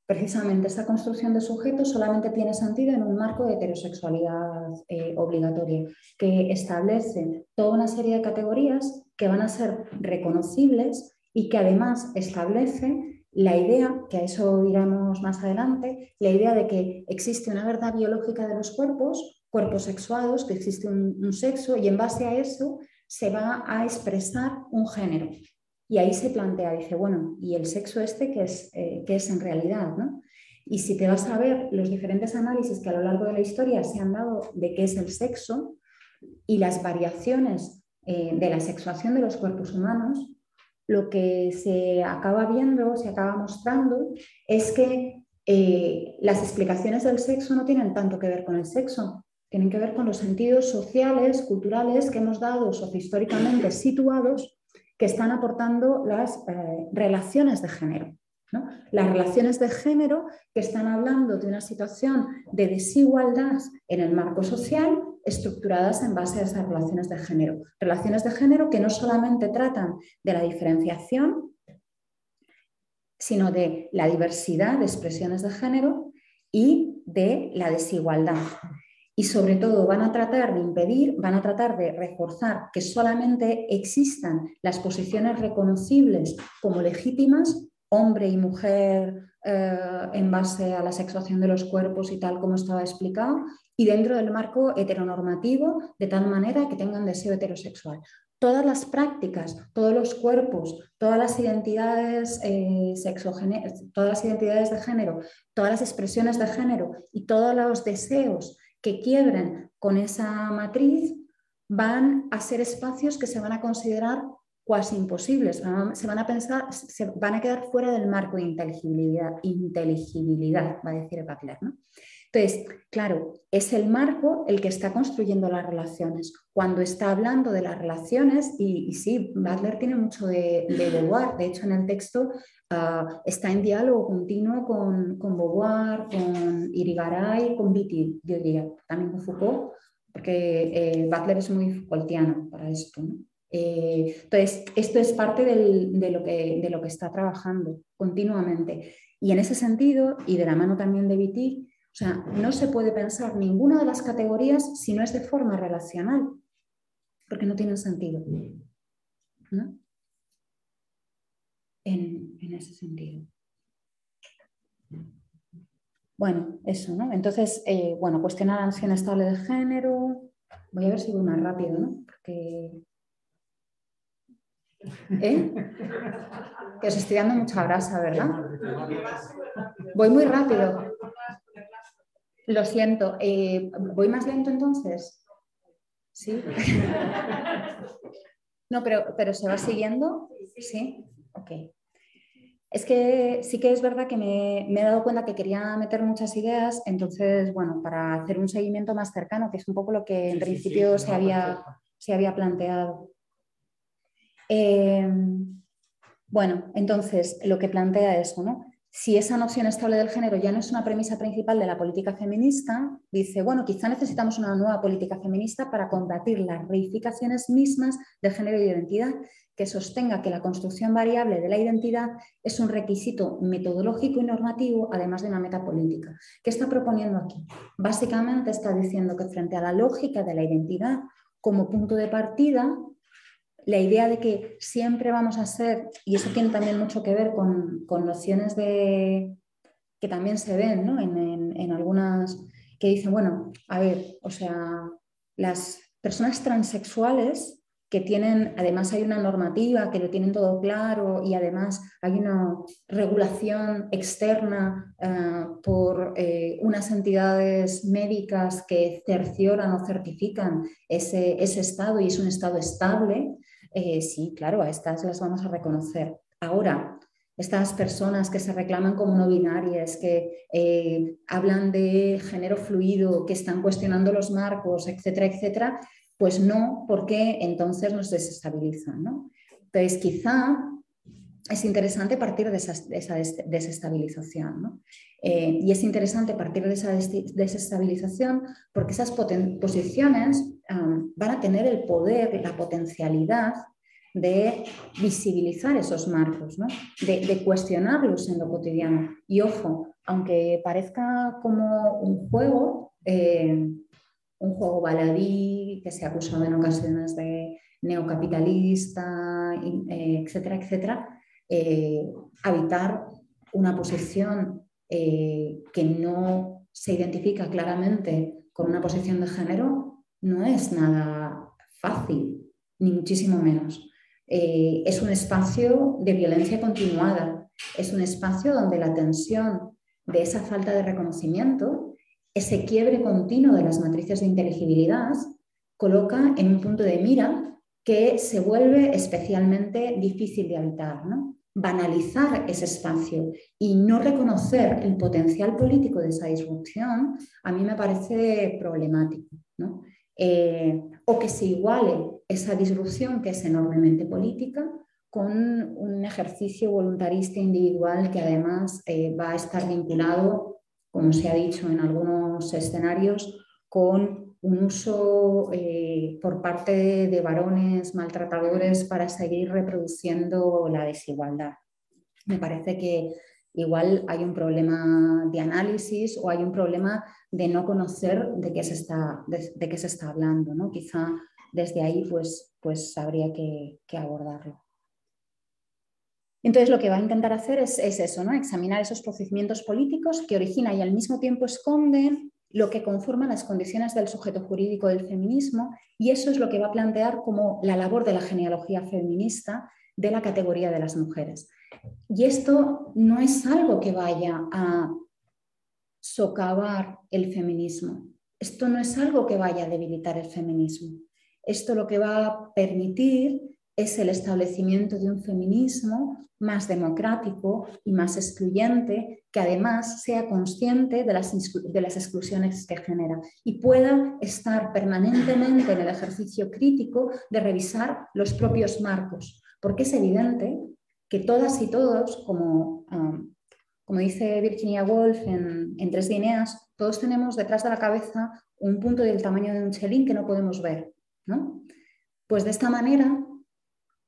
precisamente esta construcción de sujetos solamente tiene sentido en un marco de heterosexualidad eh, obligatoria, que establece toda una serie de categorías que van a ser reconocibles y que además establece la idea, que a eso iremos más adelante, la idea de que existe una verdad biológica de los cuerpos, cuerpos sexuados, que existe un sexo y en base a eso se va a expresar un género. Y ahí se plantea, dice, bueno, ¿y el sexo este qué es, eh, es en realidad? ¿no? Y si te vas a ver los diferentes análisis que a lo largo de la historia se han dado de qué es el sexo y las variaciones eh, de la sexuación de los cuerpos humanos, lo que se acaba viendo, se acaba mostrando, es que eh, las explicaciones del sexo no tienen tanto que ver con el sexo, tienen que ver con los sentidos sociales, culturales que hemos dado sociohistóricamente situados que están aportando las eh, relaciones de género. Las relaciones de género que están hablando de una situación de desigualdad en el marco social estructuradas en base a esas relaciones de género. Relaciones de género que no solamente tratan de la diferenciación, sino de la diversidad de expresiones de género y de la desigualdad y sobre todo van a tratar de impedir, van a tratar de reforzar que solamente existan las posiciones reconocibles como legítimas, hombre y mujer eh, en base a la sexuación de los cuerpos y tal como estaba explicado, y dentro del marco heteronormativo de tal manera que tengan deseo heterosexual. Todas las prácticas, todos los cuerpos, todas las identidades eh, todas las identidades de género, todas las expresiones de género y todos los deseos que quiebren con esa matriz van a ser espacios que se van a considerar cuasi imposibles, se van a pensar, se van a quedar fuera del marco de inteligibilidad, inteligibilidad va a decir Butler. ¿no? Entonces, claro, es el marco el que está construyendo las relaciones. Cuando está hablando de las relaciones, y, sí, Butler tiene mucho de, de Beauvoir, de hecho en el texto ah, está en diálogo continuo con, con Beauvoir, con Irigaray, con Vitti, yo diría, también con Foucault, porque eh, Butler es muy Foucaultiano para esto. Eh, entonces, esto es parte de, lo que, está trabajando continuamente. Y en ese sentido, y de la mano también de Vitti, o sea, no se puede pensar ninguna de las categorías si no es de forma relacional, porque no tienen sentido. En, ese sentido. Bueno, eso, ¿no? Entonces, eh, bueno, cuestionar ansión estable de género. Voy a ver si voy más rápido, ¿no? Porque. ¿Eh? Que os estoy dando mucha grasa, ¿verdad? Voy muy rápido. Lo siento. Eh, ¿Voy más lento entonces? Sí. no, pero, pero ¿se va siguiendo? Sí. Ok. Es que sí que es verdad que me, he dado cuenta que quería meter muchas ideas, entonces, bueno, para hacer un seguimiento más cercano, que es un poco lo que en principio se, había, se, había, planteado. Eh, bueno, entonces, lo que plantea eso, ¿no? Si esa noción estable del género ya no es una premisa principal de la política feminista, dice, bueno, quizá necesitamos una nueva política feminista para combatir las reificaciones mismas de género y identidad que sostenga que la construcción variable de la identidad es un requisito metodológico y normativo, además de una meta política. ¿Qué está proponiendo aquí? Básicamente está diciendo que frente a la lógica de la identidad como punto de partida, la idea de que siempre vamos a ser, y eso tiene también mucho que ver con, nociones de, que también se ven en, en algunas, que dicen, bueno, a ver, o sea, las personas transexuales que tienen, además hay una normativa que lo tienen todo claro y además hay una regulación externa eh, por eh, unas entidades médicas que cercioran o certifican ese, estado y es un estado estable, eh, sí, claro, a estas las vamos a reconocer. Ahora, estas personas que se reclaman como no binarias, que hablan de género fluido, que están cuestionando los marcos, etcétera, etcétera, pues no, porque entonces nos desestabilizan. ¿no? Entonces, quizá es interesante partir de esa, desestabilización. Eh, y es interesante partir de esa desestabilización porque esas posiciones van a tener el poder, la potencialidad de visibilizar esos marcos, de, cuestionarlos en lo cotidiano. Y ojo, aunque parezca como un juego, eh, un juego baladí que se ha acusado en ocasiones de neocapitalista, eh, etcétera, etcétera, eh, habitar una posición eh, que no se identifica claramente con una posición de género no es nada fácil, ni muchísimo menos. es un espacio de violencia continuada, es un espacio donde la tensión de esa falta de reconocimiento ese quiebre continuo de las matrices de inteligibilidad coloca en un punto de mira que se vuelve especialmente difícil de habitar. Banalizar ese espacio y no reconocer el potencial político de esa disrupción a mí me parece problemático. Eh, o que se iguale esa disrupción que es enormemente política con un ejercicio voluntarista individual que además eh, va a estar vinculado como se ha dicho en algunos escenarios, con un uso eh, por parte de, varones maltratadores para seguir reproduciendo la desigualdad. Me parece que igual hay un problema de análisis o hay un problema de no conocer de qué se está, de, qué se está hablando. ¿no? Quizá desde ahí pues, pues habría que abordarlo. Entonces, lo que va a intentar hacer es, eso, ¿no? examinar esos procedimientos políticos que originan y al mismo tiempo esconden lo que conforman las condiciones del sujeto jurídico del feminismo y eso es lo que va a plantear como la labor de la genealogía feminista de la categoría de las mujeres. Y esto no es algo que vaya a socavar el feminismo, esto no es algo que vaya a debilitar el feminismo, esto lo que va a permitir es el establecimiento de un feminismo más democrático y más excluyente, que además sea consciente de las, de las, exclusiones que genera y pueda estar permanentemente en el ejercicio crítico de revisar los propios marcos, porque es evidente que todas y todos, como, um, como dice Virginia Woolf en, en Tres Guineas, todos tenemos detrás de la cabeza un punto del tamaño de un chelín que no podemos ver. ¿no? Pues de esta manera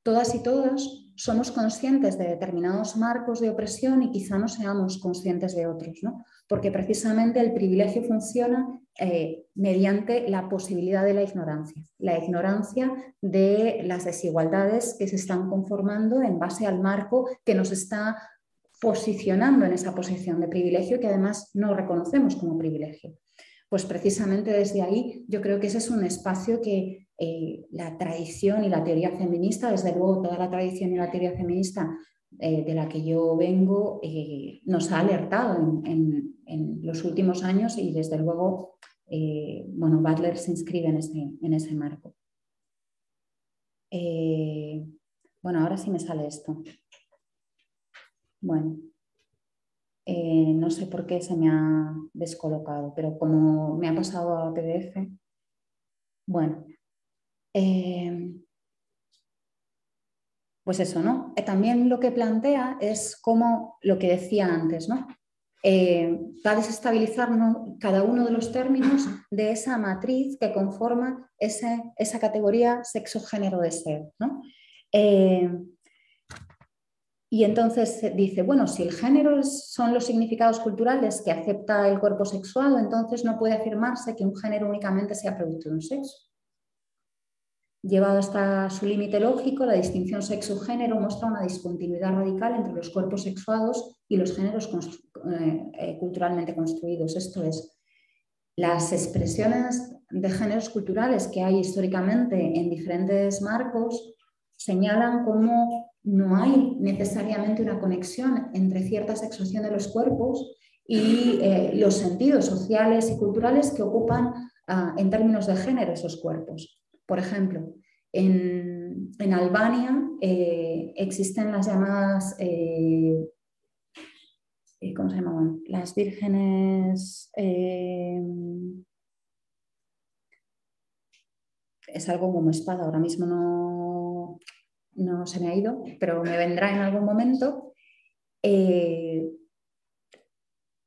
todas y todos somos conscientes de determinados marcos de opresión y quizá no seamos conscientes de otros, ¿no? porque precisamente el privilegio funciona eh, mediante la posibilidad de la ignorancia, la ignorancia de las desigualdades que se están conformando en base al marco que nos está posicionando en esa posición de privilegio que además no reconocemos como privilegio. Pues precisamente desde ahí yo creo que ese es un espacio que eh, la tradición y la teoría feminista, desde luego toda la tradición y la teoría feminista eh, de la que yo vengo, eh, nos ha alertado en, los últimos años y desde luego, bueno, Butler se inscribe en ese, en ese marco. bueno, ahora sí me sale esto. Bueno, no sé por qué se me ha descolocado, pero como me ha pasado a PDF, bueno, eh, pues eso, ¿no? Eh, también lo que plantea es como lo que decía antes, ¿no? va a desestabilizar cada uno de los términos de esa matriz que conforma esa categoría sexo-género de ser, ¿no? Y entonces dice, bueno, si el género son los significados culturales que acepta el cuerpo sexuado, entonces no puede afirmarse que un género únicamente sea producto de un sexo. Llevado hasta su límite lógico, la distinción sexo-género muestra una discontinuidad radical entre los cuerpos sexuados y los géneros eh, eh, culturalmente construidos. Esto es, las expresiones de géneros culturales que hay históricamente en diferentes marcos señalan cómo no hay necesariamente una conexión entre cierta sexuación de los cuerpos y eh, los sentidos sociales y culturales que ocupan ah, en términos de género esos cuerpos. Por ejemplo, en, Albania eh, existen las llamadas, eh, ¿cómo se llamaban? Las vírgenes... es algo como espada, ahora mismo no, no se me ha ido, pero me vendrá en algún momento, eh,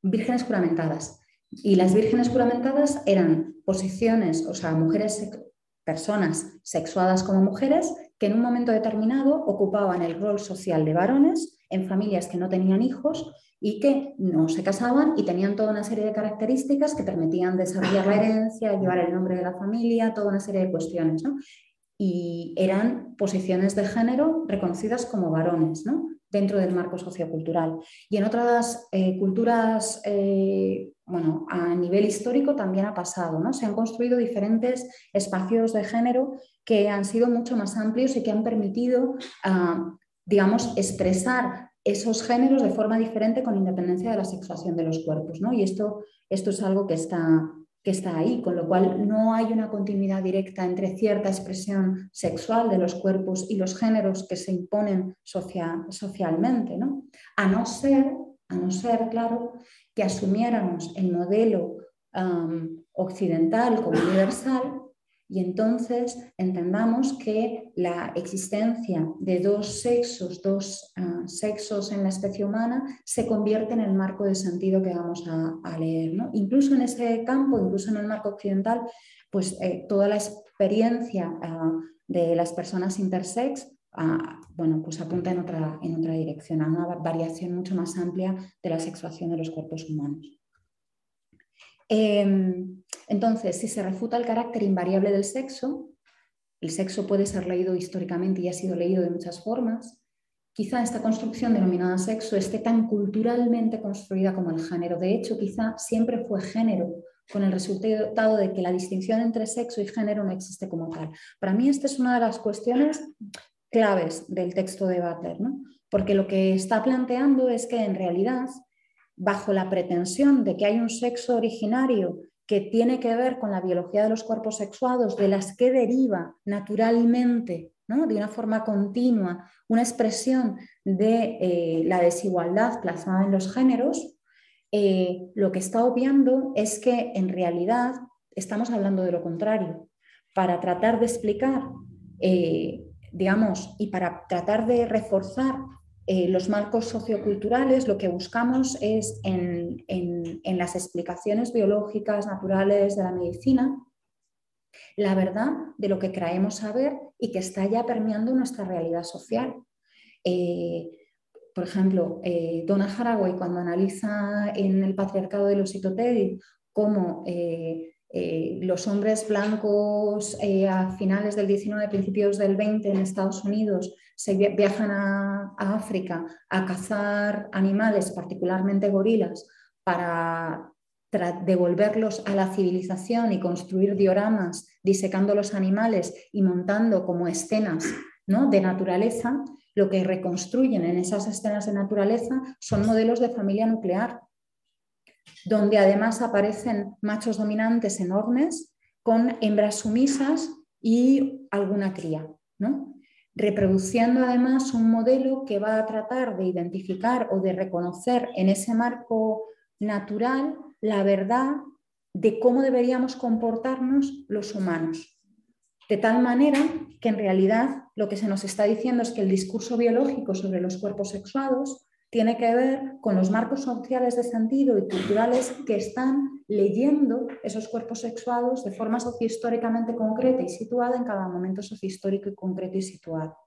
vírgenes juramentadas. Y las vírgenes juramentadas eran posiciones, o sea, mujeres, personas sexuadas como mujeres que en un momento determinado ocupaban el rol social de varones en familias que no tenían hijos y que no se casaban y tenían toda una serie de características que permitían desarrollar la herencia, llevar el nombre de la familia, toda una serie de cuestiones. ¿no? y eran posiciones de género reconocidas como varones ¿no? Dentro del marco sociocultural. Y en otras eh, culturas, eh, bueno, a nivel histórico también ha pasado, ¿no? se han construido diferentes espacios de género que han sido mucho más amplios y que han permitido, ah, digamos, expresar esos géneros de forma diferente con independencia de la sexuación de los cuerpos. ¿no? Y esto, esto es algo que está, que está ahí, con lo cual no hay una continuidad directa entre cierta expresión sexual de los cuerpos y los géneros que se imponen socialmente, ¿no? A no ser, a no ser, claro, que asumiéramos el modelo occidental como universal y entonces entendamos que la existencia de dos sexos, dos ah, sexos en la especie humana, se convierte en el marco de sentido que vamos a, leer. Incluso en ese campo, incluso en el marco occidental, pues eh, toda la experiencia ah, de las personas intersex ah, bueno, pues apunta en otra, en otra dirección, a una variación mucho más amplia de la sexuación de los cuerpos humanos. Em, entonces, si se refuta el carácter invariable del sexo, el sexo puede ser leído históricamente y ha sido leído de muchas formas, quizá esta construcción denominada sexo esté tan culturalmente construida como el género. De hecho, quizá siempre fue género, con el resultado de que la distinción entre sexo y género no existe como tal. Para mí esta es una de las cuestiones claves del texto de Butler, porque lo que está planteando es que en realidad bajo la pretensión de que hay un sexo originario que tiene que ver con la biología de los cuerpos sexuados, de las que deriva naturalmente, ¿no? de una forma continua, una expresión de eh, la desigualdad plasmada en los géneros, eh, lo que está obviando es que en realidad estamos hablando de lo contrario. Para tratar de explicar, eh, digamos, y para tratar de reforzar eh, los marcos socioculturales lo que buscamos es en, las explicaciones biológicas, naturales de la medicina, la verdad de lo que creemos saber y que está ya permeando nuestra realidad social. Eh, por ejemplo, eh, Donna Haraway cuando analiza en el patriarcado de los Itotedi cómo los hombres blancos a finales del 19, principios del 20 en Estados Unidos se viajan a, África a cazar animales, particularmente gorilas, para devolverlos a la civilización y construir dioramas disecando los animales y montando como escenas ¿no? de naturaleza, lo que reconstruyen en esas escenas de naturaleza son modelos de familia nuclear, donde además aparecen machos dominantes enormes con hembras sumisas y alguna cría. ¿no? reproduciendo además un modelo que va a tratar de identificar o de reconocer en ese marco natural la verdad de cómo deberíamos comportarnos los humanos. De tal manera que en realidad lo que se nos está diciendo es que el discurso biológico sobre los cuerpos sexuados tiene que ver con los marcos sociales de sentido y culturales que están leyendo esos cuerpos sexuados de forma sociohistóricamente concreta y situada en cada momento sociohistórico y concreto y situado.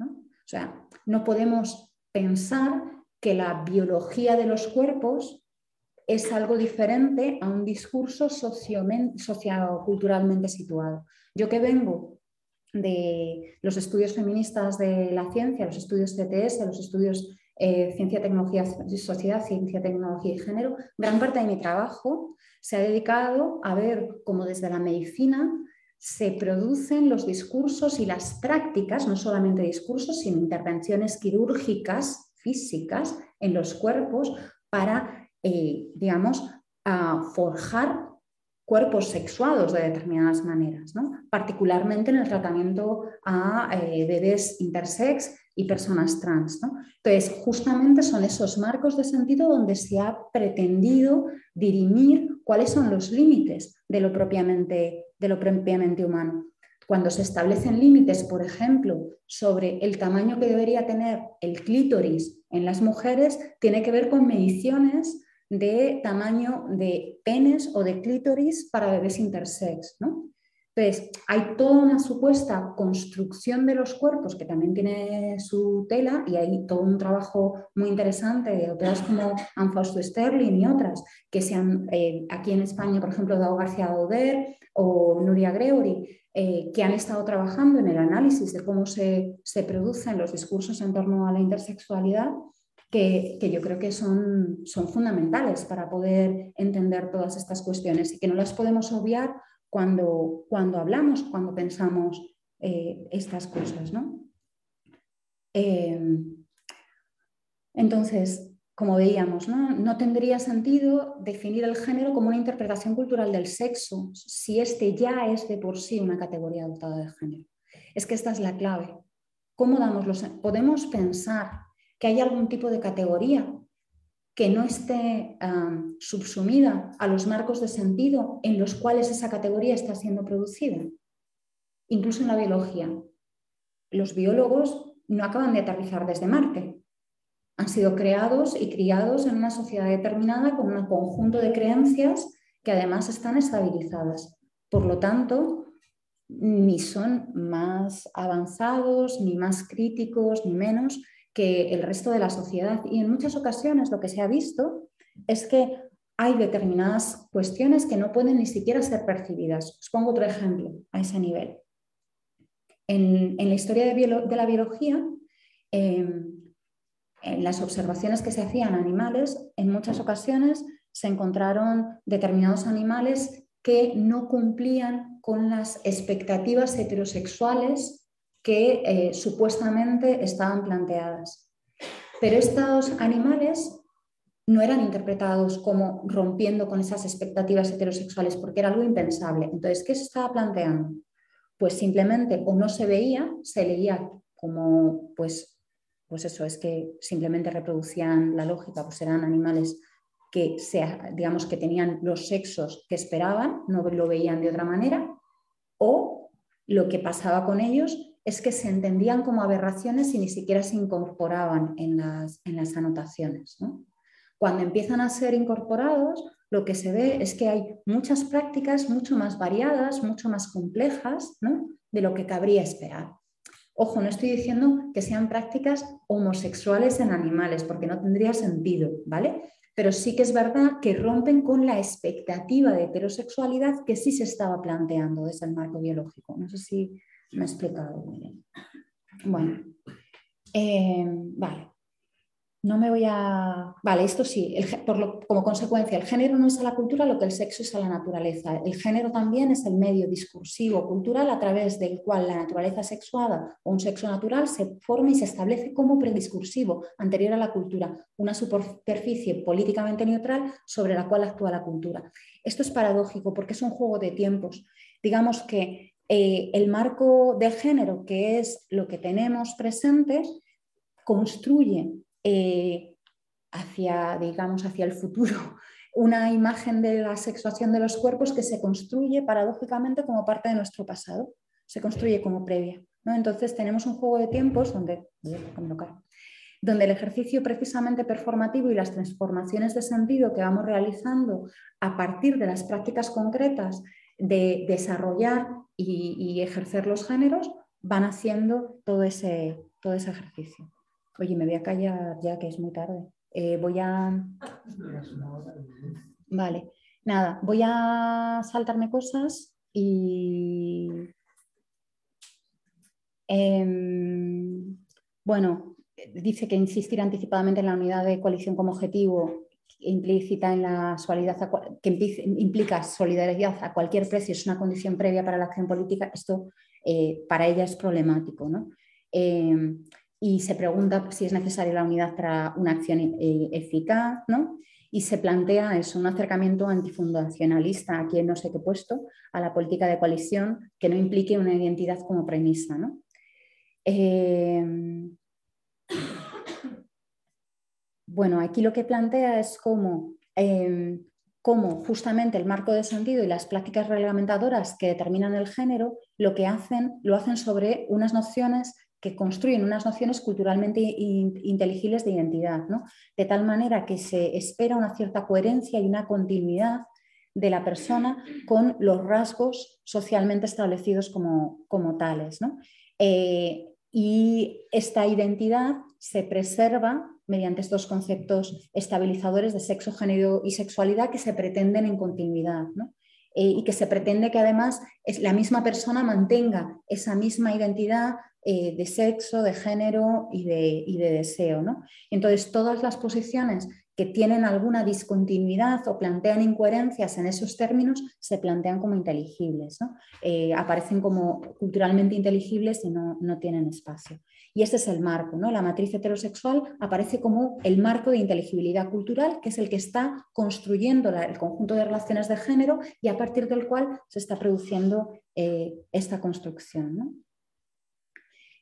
O sea, no podemos pensar que la biología de los cuerpos es algo diferente a un discurso socioculturalmente situado. Yo que vengo de los estudios feministas de la ciencia, los estudios CTS, los estudios eh, Ciencia, Tecnología, Sociedad, Ciencia, Tecnología y Género, gran parte de mi trabajo se ha dedicado a ver cómo desde la medicina se producen los discursos y las prácticas, no solamente discursos, sino intervenciones quirúrgicas, físicas, en los cuerpos para eh, digamos, forjar cuerpos sexuados de determinadas maneras, particularmente en el tratamiento a eh, bebés intersex y personas trans. Entonces, justamente son esos marcos de sentido donde se ha pretendido dirimir cuáles son los límites de lo propiamente, de lo propiamente humano. Cuando se establecen límites, por ejemplo, sobre el tamaño que debería tener el clítoris en las mujeres, tiene que ver con mediciones de tamaño de penes o de clítoris para bebés intersex. ¿no? Entonces, hay toda una supuesta construcción de los cuerpos que también tiene su tela y hay todo un trabajo muy interesante de autoras como Anne Fausto Sterling y otras que se han, eh, aquí en España, por ejemplo, Dao García Dauder o Nuria Gregory, eh, que han estado trabajando en el análisis de cómo se, se producen los discursos en torno a la intersexualidad que, yo creo que son, son fundamentales para poder entender todas estas cuestiones y que no las podemos obviar cuando, cuando hablamos, cuando pensamos eh, estas cosas. ¿no? Em, entonces, como veíamos, ¿no? ¿no? tendría sentido definir el género como una interpretación cultural del sexo si este ya es de por sí una categoría dotada de género. Es que esta es la clave. ¿Cómo damos los... Podemos pensar que haya algún tipo de categoría que no esté subsumida a los marcos de sentido en los cuales esa categoría está siendo producida. Incluso en la biología. Los biólogos no acaban de aterrizar desde Marte. Han sido creados y criados en una sociedad determinada con un conjunto de creencias que además están estabilizadas. Por lo tanto, ni son más avanzados, ni más críticos, ni menos que el resto de la sociedad. Y en muchas ocasiones lo que se ha visto es que hay determinadas cuestiones que no pueden ni siquiera ser percibidas. Os pongo otro ejemplo a ese nivel. En, la historia de, la biología, em, en las observaciones que se hacían animales, en muchas ocasiones se encontraron determinados animales que no cumplían con las expectativas heterosexuales que eh, supuestamente estaban planteadas. Pero estos animales no eran interpretados como rompiendo con esas expectativas heterosexuales porque era algo impensable. Entonces, ¿qué se estaba planteando? Pues simplemente o no se veía, se leía como, pues, pues eso, es que simplemente reproducían la lógica, pues eran animales que, digamos, que tenían los sexos que esperaban, no lo veían de otra manera, o lo que pasaba con ellos es que se entendían como aberraciones y ni siquiera se incorporaban en las, en las anotaciones. Cuando empiezan a ser incorporados, lo que se ve es que hay muchas prácticas mucho más variadas, mucho más complejas de lo que cabría esperar. Ojo, no estoy diciendo que sean prácticas homosexuales en animales, porque no tendría sentido, ¿vale? Pero sí que es verdad que rompen con la expectativa de heterosexualidad que sí se estaba planteando desde el marco biológico. No sé si, me he explicado muy bien. Bueno, eh, vale. No me voy a... Vale, esto sí, por como consecuencia, el género no es a la cultura lo que el sexo es a la naturaleza. El género también es el medio discursivo cultural a través del cual la naturaleza sexuada o un sexo natural se forma y se establece como prediscursivo anterior a la cultura, una superficie políticamente neutral sobre la cual actúa la cultura. Esto es paradójico porque es un juego de tiempos. Digamos que eh, el marco de género, que es lo que tenemos presente, construye eh, hacia, digamos, hacia el futuro <laughs> una imagen de la sexuación de los cuerpos que se construye paradójicamente como parte de nuestro pasado, se construye como previa. ¿no? Entonces tenemos un juego de tiempos donde, donde el ejercicio precisamente performativo y las transformaciones de sentido que vamos realizando a partir de las prácticas concretas de desarrollar y, ejercer los géneros van haciendo todo ese, todo ese ejercicio. Oye, me voy a callar ya que es muy tarde. Eh, voy a... Vale, nada, voy a saltarme cosas y... Em, bueno, dice que insistir anticipadamente en la unidad de coalición como objetivo implícita en la solidaridad, que implica solidaridad a cualquier precio, es una condición previa para la acción política, esto eh, para ella es problemático. ¿no? Em, y se pregunta si es necesaria la unidad para una acción eh, eficaz, ¿no? Y se plantea eso, un acercamiento antifundacionalista, aquí no sé qué puesto, a la política de coalición que no implique una identidad como premisa, ¿no? Bueno, aquí lo que plantea es cómo, em, cómo, justamente el marco de sentido y las prácticas reglamentadoras que determinan el género lo que hacen, lo hacen sobre unas nociones que construyen unas nociones culturalmente inteligibles de identidad, ¿no? de tal manera que se espera una cierta coherencia y una continuidad de la persona con los rasgos socialmente establecidos como, como tales. Eh, y esta identidad se preserva mediante estos conceptos estabilizadores de sexo, género y sexualidad que se pretenden en continuidad. ¿no? Eh, y que se pretende que además la misma persona mantenga esa misma identidad eh, de sexo, de género y de, deseo. ¿no? Entonces, todas las posiciones que tienen alguna discontinuidad o plantean incoherencias en esos términos se plantean como inteligibles, eh, aparecen como culturalmente inteligibles y no, tienen espacio. Y este es el marco, ¿no? la matriz heterosexual aparece como el marco de inteligibilidad cultural, que es el que está construyendo el conjunto de relaciones de género y a partir del cual se está produciendo eh, esta construcción. ¿no?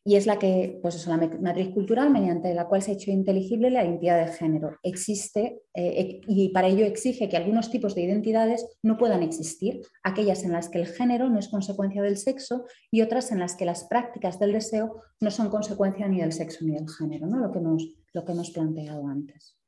Y es la que, pues la matriz cultural mediante la cual se ha hecho inteligible la identidad de género. Existe eh, y para ello exige que algunos tipos de identidades no puedan existir, aquellas en las que el género no es consecuencia del sexo y otras en las que las prácticas del deseo no son consecuencia ni del sexo ni del género, ¿no? lo, que hemos, lo que hemos planteado antes.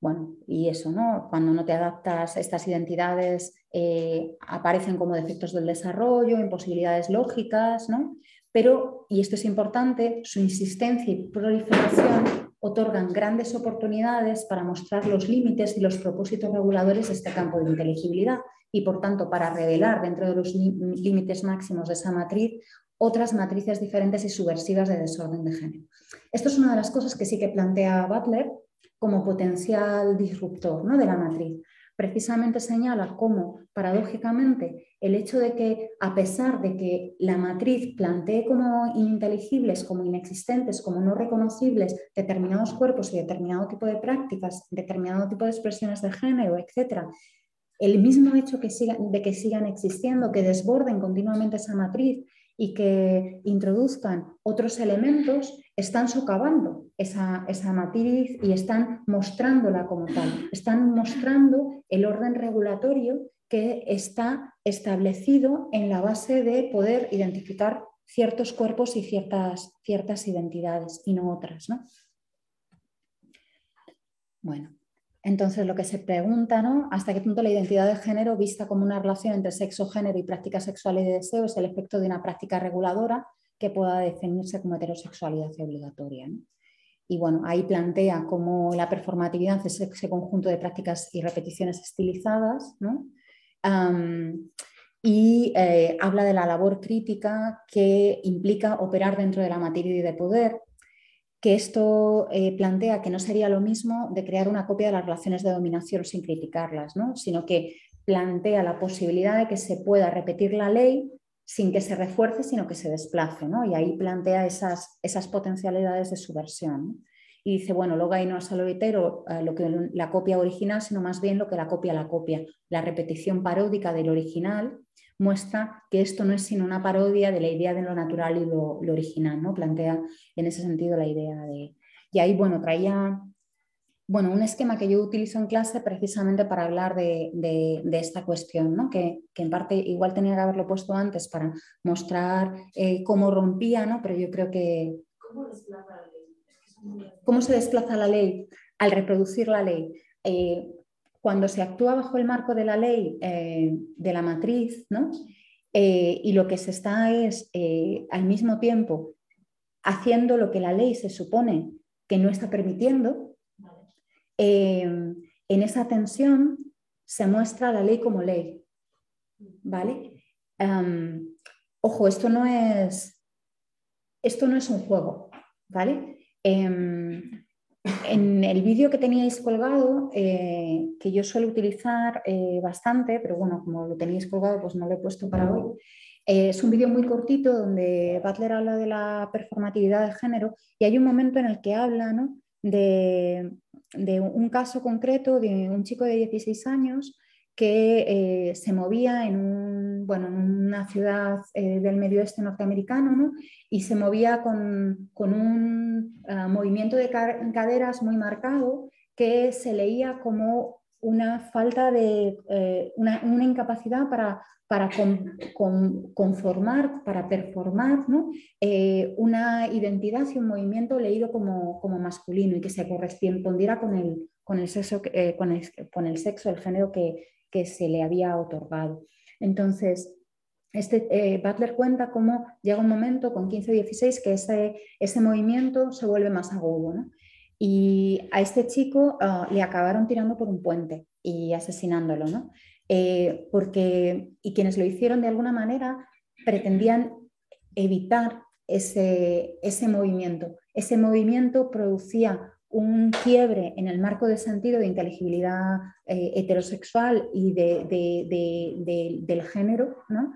Bueno, y eso, ¿no? Cuando no te adaptas, estas identidades eh, aparecen como defectos del desarrollo, imposibilidades lógicas, ¿no? Pero, y esto es importante, su insistencia y proliferación otorgan grandes oportunidades para mostrar los límites y los propósitos reguladores de este campo de inteligibilidad y, por tanto, para revelar dentro de los límites máximos de esa matriz otras matrices diferentes y subversivas de desorden de género. Esto es una de las cosas que sí que plantea Butler como potencial disruptor ¿no? de la matriz precisamente señala cómo, paradójicamente, el hecho de que, a pesar de que la matriz plantee como ininteligibles, como inexistentes, como no reconocibles determinados cuerpos y determinado tipo de prácticas, determinado tipo de expresiones de género, etc., el mismo hecho de que sigan existiendo, que desborden continuamente esa matriz y que introduzcan otros elementos, están socavando esa, esa, matriz y están mostrándola como tal. Están mostrando el orden regulatorio que está establecido en la base de poder identificar ciertos cuerpos y ciertas, ciertas identidades y no otras. ¿no? Bueno, entonces, lo que se pregunta, ¿no? ¿Hasta qué punto la identidad de género, vista como una relación entre sexo, género y práctica sexual y de deseo, es el efecto de una práctica reguladora que pueda definirse como heterosexualidad obligatoria? Y bueno, ahí plantea cómo la performatividad es ese conjunto de prácticas y repeticiones estilizadas, ¿no? Y eh, habla de la labor crítica que implica operar dentro de la materia de poder, que esto eh, plantea que no sería lo mismo de crear una copia de las relaciones de dominación sin criticarlas, sino que plantea la posibilidad de que se pueda repetir la ley sin que se refuerce, sino que se desplace. Y ahí plantea esas, esas potencialidades de subversión. Y dice, bueno, lo gay no es lo hetero, eh, lo que la copia original, sino más bien lo que la copia la copia, la repetición paródica del original muestra que esto no es sino una parodia de la idea de lo natural y lo, original, ¿no? Plantea en ese sentido la idea de... Y ahí, bueno, traía bueno, un esquema que yo utilizo en clase precisamente para hablar de, esta cuestión, ¿no? que, en parte igual tenía que haberlo puesto antes para mostrar eh, cómo rompía, ¿no? pero yo creo que... ¿Cómo? ¿Cómo se desplaza la ley al reproducir la ley? Eh, cuando se actúa bajo el marco de la ley eh, de la matriz, ¿no? Eh, y lo que se está es al mismo tiempo haciendo lo que la ley se supone que no está permitiendo, en esa tensión se muestra la ley como ley. ¿Vale? ojo, esto no es esto no es un juego, ¿vale? Em, en el vídeo que teníais colgado, eh, que yo suelo utilizar eh, bastante, pero bueno, como lo teníais colgado, pues no lo he puesto para hoy. Eh, es un vídeo muy cortito donde Butler habla de la performatividad de género y hay un momento en el que habla de, de, un caso concreto de un chico de 16 años que eh, se movía en, un, bueno, en una ciudad eh, del medio oeste norteamericano ¿no? y se movía con, con un uh, movimiento de caderas muy marcado que se leía como una falta de, eh, una, una, incapacidad para, para con, con, conformar, para performar ¿no? una identidad y un movimiento leído como, como, masculino y que se correspondiera con el, con el, sexo, con el, con el sexo, el género que, que se le había otorgado. Entonces, este, eh, Butler cuenta cómo llega un momento con 15-16 que ese, ese, movimiento se vuelve más agudo. Y a este chico ah, le acabaron tirando por un puente y asesinándolo. ¿no? Eh, porque, y quienes lo hicieron de alguna manera pretendían evitar ese, ese movimiento. Ese movimiento producía un quiebre en el marco de sentido de inteligibilidad eh, heterosexual y del género, ¿no?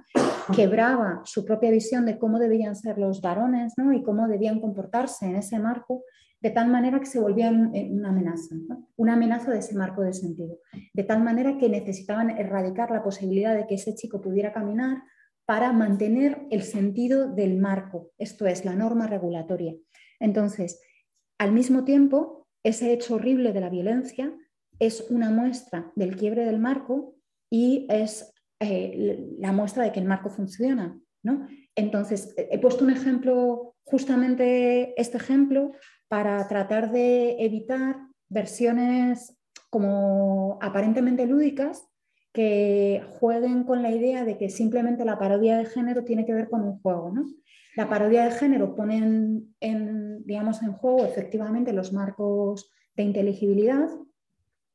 quebraba su propia visión de cómo debían ser los varones ¿no? y cómo debían comportarse en ese marco, de tal manera que se volvía una amenaza, una amenaza de ese marco de sentido, de tal manera que necesitaban erradicar la posibilidad de que ese chico pudiera caminar para mantener el sentido del marco, esto es, la norma regulatoria. Entonces, al mismo tiempo, ese hecho horrible de la violencia es una muestra del quiebre del marco y es eh, la muestra de que el marco funciona. ¿no? Entonces, he puesto un ejemplo, justamente este ejemplo, para tratar de evitar versiones como aparentemente lúdicas que jueguen con la idea de que simplemente la parodia de género tiene que ver con un juego. ¿no? La parodia de género pone en, digamos, en juego efectivamente los marcos de inteligibilidad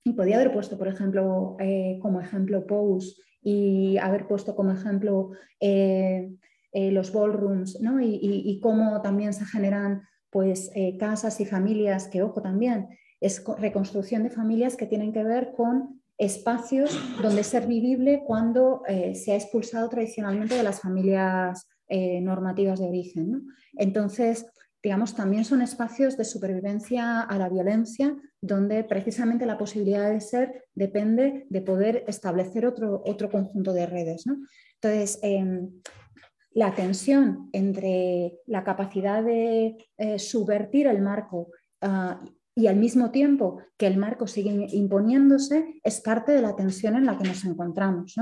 y podía haber puesto, por ejemplo, eh, como ejemplo Pose y haber puesto como ejemplo eh, eh, los ballrooms ¿no? y, cómo también se generan pues, casas y familias, que ojo también, es reconstrucción de familias que tienen que ver con espacios donde ser vivible cuando se ha expulsado tradicionalmente de las familias eh, normativas de origen. Entonces, digamos, también son espacios de supervivencia a la violencia, donde precisamente la posibilidad de ser depende de poder establecer otro, otro conjunto de redes. Entonces, em, la tensión entre la capacidad de eh, subvertir el marco ah, y al mismo tiempo que el marco sigue imponiéndose es parte de la tensión en la que nos encontramos,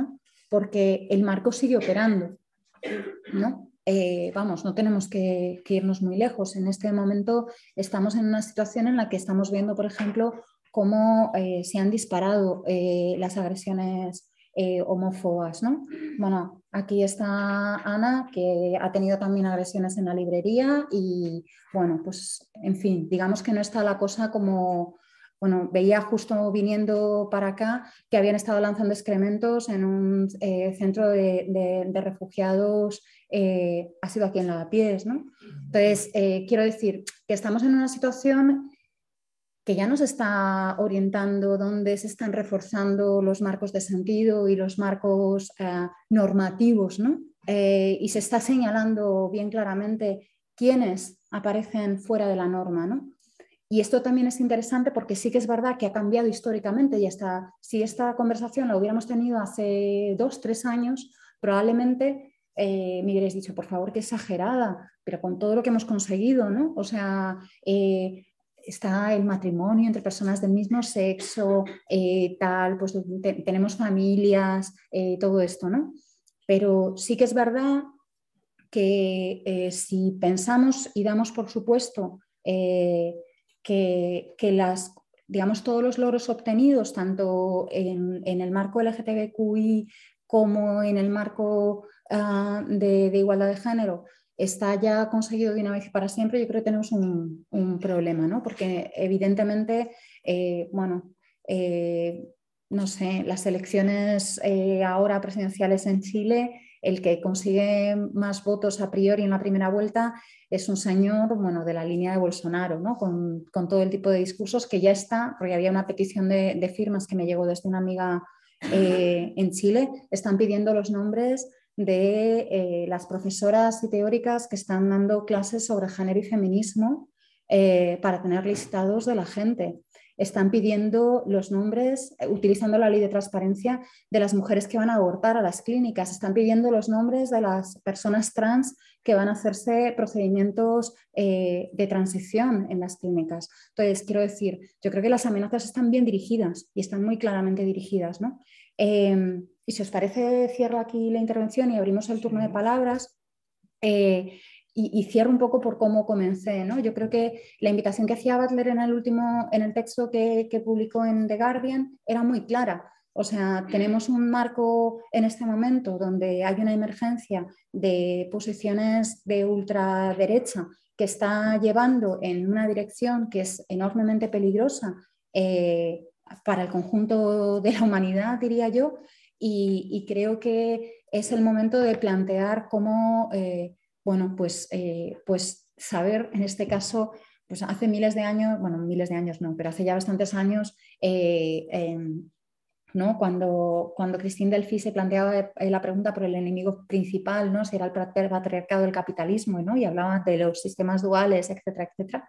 porque el marco sigue operando ¿no? Eh, vamos, no tenemos que, irnos muy lejos. En este momento estamos en una situación en la que estamos viendo, por ejemplo, cómo eh, se han disparado eh, las agresiones homófobas. ¿no? Bueno, aquí está Ana, que ha tenido también agresiones en la librería y, bueno, pues, en fin, digamos que no está la cosa como, bueno, veía justo viniendo para acá que habían estado lanzando excrementos en un eh, centro de, refugiados, eh, ha sido aquí en Lavapiés, ¿no? Entonces, eh, quiero decir que estamos en una situación que ya nos está orientando dónde se están reforzando los marcos de sentido y los marcos normativos, ¿no? y se está señalando bien claramente quiénes aparecen fuera de la norma, ¿no? Y esto también es interesante porque sí que es verdad que ha cambiado históricamente y hasta si esta conversación la hubiéramos tenido hace dos, tres años, probablemente eh, me hubierais dicho, por favor, qué exagerada, pero con todo lo que hemos conseguido, ¿no? O sea, eh, está el matrimonio entre personas del mismo sexo, eh, tal, pues tenemos familias, todo esto, ¿no? Pero sí que es verdad que si pensamos y damos por supuesto que, las, digamos, todos los logros obtenidos, tanto en, el marco LGTBQI como en el marco ah, de, igualdad de género, está ya conseguido de una vez y para siempre, yo creo que tenemos un, problema, ¿no? Porque evidentemente, eh, bueno, eh, no sé, las elecciones eh, ahora presidenciales en Chile el que consigue más votos a priori en la primera vuelta es un señor bueno, de la línea de Bolsonaro, ¿no? con, todo el tipo de discursos que ya está, porque había una petición de, firmas que me llegó desde una amiga en Chile, están pidiendo los nombres de eh, las profesoras y teóricas que están dando clases sobre género y feminismo eh, para tener listados de la gente están pidiendo los nombres, eh, utilizando la ley de transparencia, de las mujeres que van a abortar a las clínicas, están pidiendo los nombres de las personas trans que van a hacerse procedimientos de transición en las clínicas. Entonces, quiero decir, yo creo que las amenazas están bien dirigidas y están muy claramente dirigidas. ¿no? Em, y si os parece, cierro aquí la intervención y abrimos el turno de palabras. Eh, y, cierro un poco por cómo comencé. ¿no? Yo creo que la invitación que hacía Butler en el último, en el texto que, publicó en The Guardian era muy clara. O sea, tenemos un marco en este momento donde hay una emergencia de posiciones de ultraderecha que está llevando en una dirección que es enormemente peligrosa eh, para el conjunto de la humanidad, diría yo, y, creo que es el momento de plantear cómo eh, bueno, pues, eh, pues saber en este caso, pues hace miles de años, bueno, miles de años no, pero hace ya bastantes años, eh, em, ¿no? Cuando, cuando Christine Delphi se planteaba eh, la pregunta por el enemigo principal, ¿no? si era el patriarcado del capitalismo, ¿no? y hablaba de los sistemas duales, etcétera, etcétera,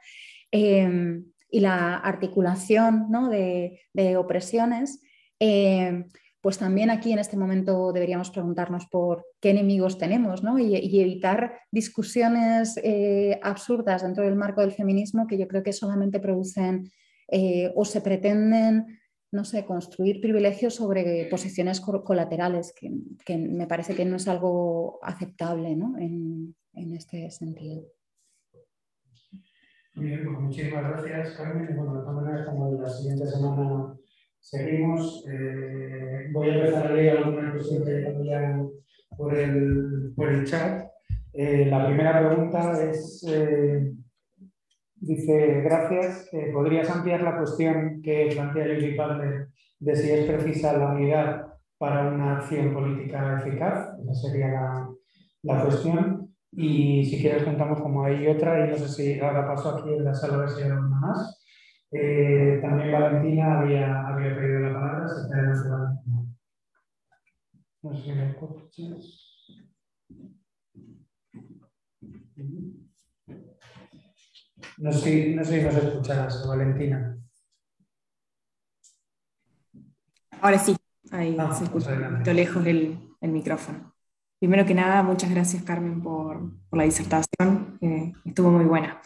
em, y la articulación ¿no? de, de, opresiones, em, pues también aquí en este momento deberíamos preguntarnos por qué enemigos tenemos y, evitar discusiones eh, absurdas dentro del marco del feminismo que yo creo que solamente producen eh, o se pretenden, no sé, construir privilegios sobre posiciones colaterales, que, me parece que no es algo aceptable en, este sentido. Bien, pues muchísimas gracias, Carmen. Bueno, de todas maneras, como la siguiente semana Seguimos. Eh, voy a empezar a leer algunas cuestiones que enviado por el, por el chat. Eh, la primera pregunta es, eh, dice, gracias, ¿podrías ampliar la cuestión que plantea Judy Butler de si es precisa la unidad para una acción política eficaz? Esa sería la, la cuestión. Y si quieres contamos como hay otra, y no sé si ahora paso aquí en la sala a ver si hay alguna más. Eh, también Valentina había, había pedido la palabra, se está Valentina. No sé si me escuchas. No sé, no sé si nos escuchas, Valentina. Ahora sí, ahí ah, se escucha un poquito lejos el, el, micrófono. Primero que nada, muchas gracias Carmen por, por la disertación, estuvo muy buena.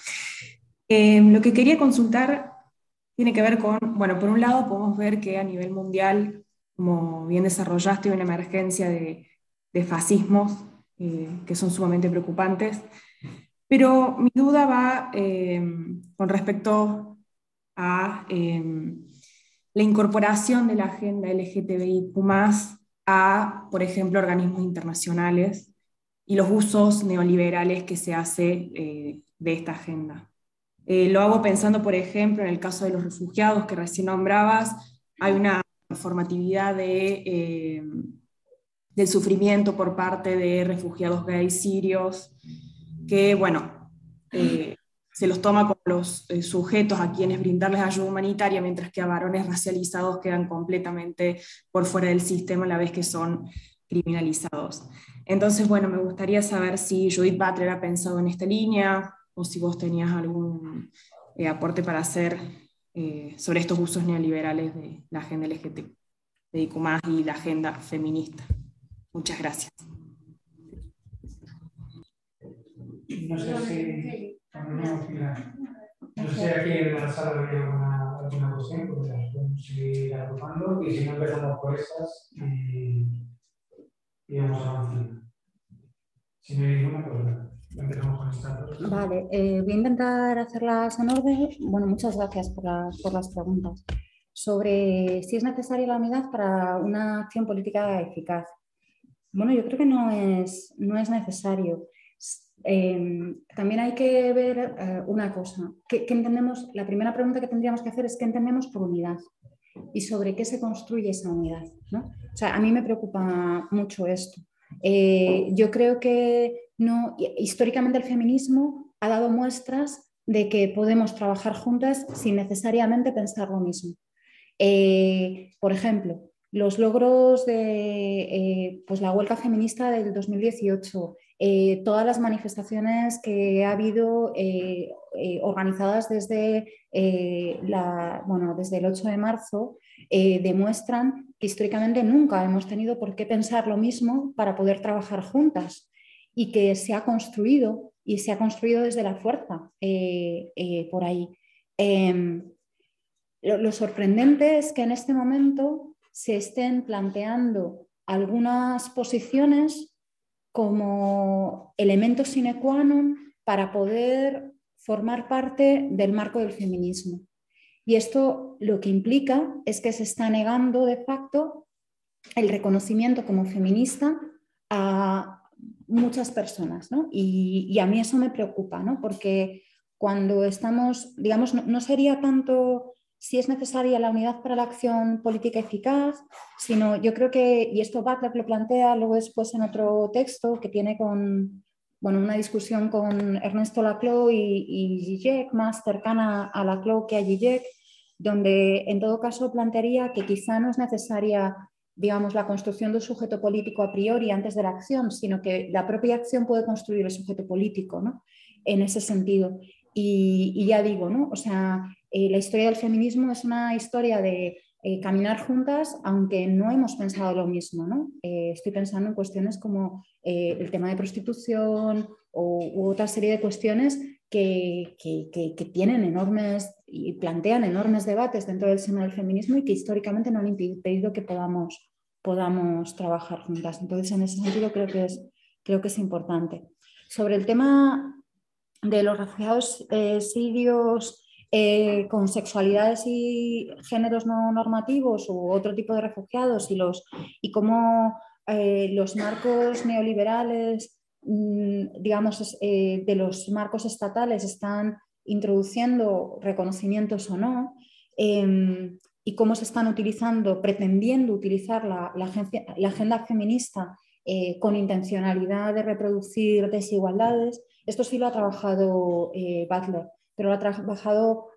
Eh, lo que quería consultar tiene que ver con, bueno, por un lado podemos ver que a nivel mundial, como bien desarrollaste, hay una emergencia de, de fascismos eh, que son sumamente preocupantes, pero mi duda va eh, con respecto a eh, la incorporación de la agenda LGTBIQ a, por ejemplo, organismos internacionales y los usos neoliberales que se hace de esta agenda. Eh, lo hago pensando, por ejemplo, en el caso de los refugiados que recién nombrabas, hay una formatividad eh, del sufrimiento por parte de refugiados gays sirios, que, bueno, eh, se los toma como los sujetos a quienes brindarles ayuda humanitaria, mientras que a varones racializados quedan completamente por fuera del sistema a la vez que son criminalizados. Entonces, bueno, me gustaría saber si Judith Butler ha pensado en esta línea, o si vos tenías algún eh, aporte para hacer eh, sobre estos usos neoliberales de la agenda LGT, de ICUMAS y la agenda feminista. Muchas gracias. No sé si, no sé aquí en la sala había alguna, alguna cuestión, porque las podemos seguir agrupando y si no empezamos por esas y, y vamos avanzando. Si no hay ninguna, pues Vale, eh, voy a intentar hacerlas en orden. Bueno, muchas gracias por, por las preguntas. Sobre si es necesaria la unidad para una acción política eficaz. Bueno, yo creo que no es, no es necesario. Em, también hay que ver eh, una cosa. ¿Qué, entendemos? La primera pregunta que tendríamos que hacer es qué entendemos por unidad y sobre qué se construye esa unidad. O sea, a mí me preocupa mucho esto. Eh, yo creo que no, históricamente el feminismo ha dado muestras de que podemos trabajar juntas sin necesariamente pensar lo mismo. Eh, por ejemplo, los logros de pues la huelga feminista del 2018, eh, todas las manifestaciones que ha habido eh, eh, organizadas desde, la, bueno, desde el 8 de marzo demuestran que históricamente nunca hemos tenido por qué pensar lo mismo para poder trabajar juntas y que se ha construido y se ha construido desde la fuerza por ahí. Em, lo sorprendente es que en este momento se estén planteando algunas posiciones como elemento sine qua non para poder formar parte del marco del feminismo. Y esto lo que implica es que se está negando de facto el reconocimiento como feminista a muchas personas. Y, a mí eso me preocupa, ¿no? porque cuando estamos, digamos, no sería tanto si es necesaria la unidad para la acción política eficaz, sino yo creo que, y esto Butler lo plantea luego después en otro texto que tiene con, bueno, una discusión con Ernesto Laclau y, y más cercana a Laclau que a Zizek, donde en todo caso plantearía que quizá no es necesaria digamos, la construcción de un sujeto político a priori antes de la acción, sino que la propia acción puede construir el sujeto político, ¿no? En ese sentido. Y, y ya digo, ¿no? O sea, eh, la historia del feminismo es una historia de eh, caminar juntas, aunque no hemos pensado lo mismo. ¿no? Eh, estoy pensando en cuestiones como el tema de prostitución o, u otra serie de cuestiones que, tienen enormes y plantean enormes debates dentro del seno del feminismo y que históricamente no han impedido que podamos, podamos trabajar juntas. Entonces, en ese sentido, creo que es, creo que es importante. Sobre el tema de los refugiados sirios eh, con sexualidades y géneros no normativos u otro tipo de refugiados y, los, y cómo eh, los marcos neoliberales, digamos, eh, de los marcos estatales están introduciendo reconocimientos o no, em, y cómo se están utilizando, pretendiendo utilizar la, agenda feminista con intencionalidad de reproducir desigualdades. Esto sí lo ha trabajado Butler pero lo ha trabajado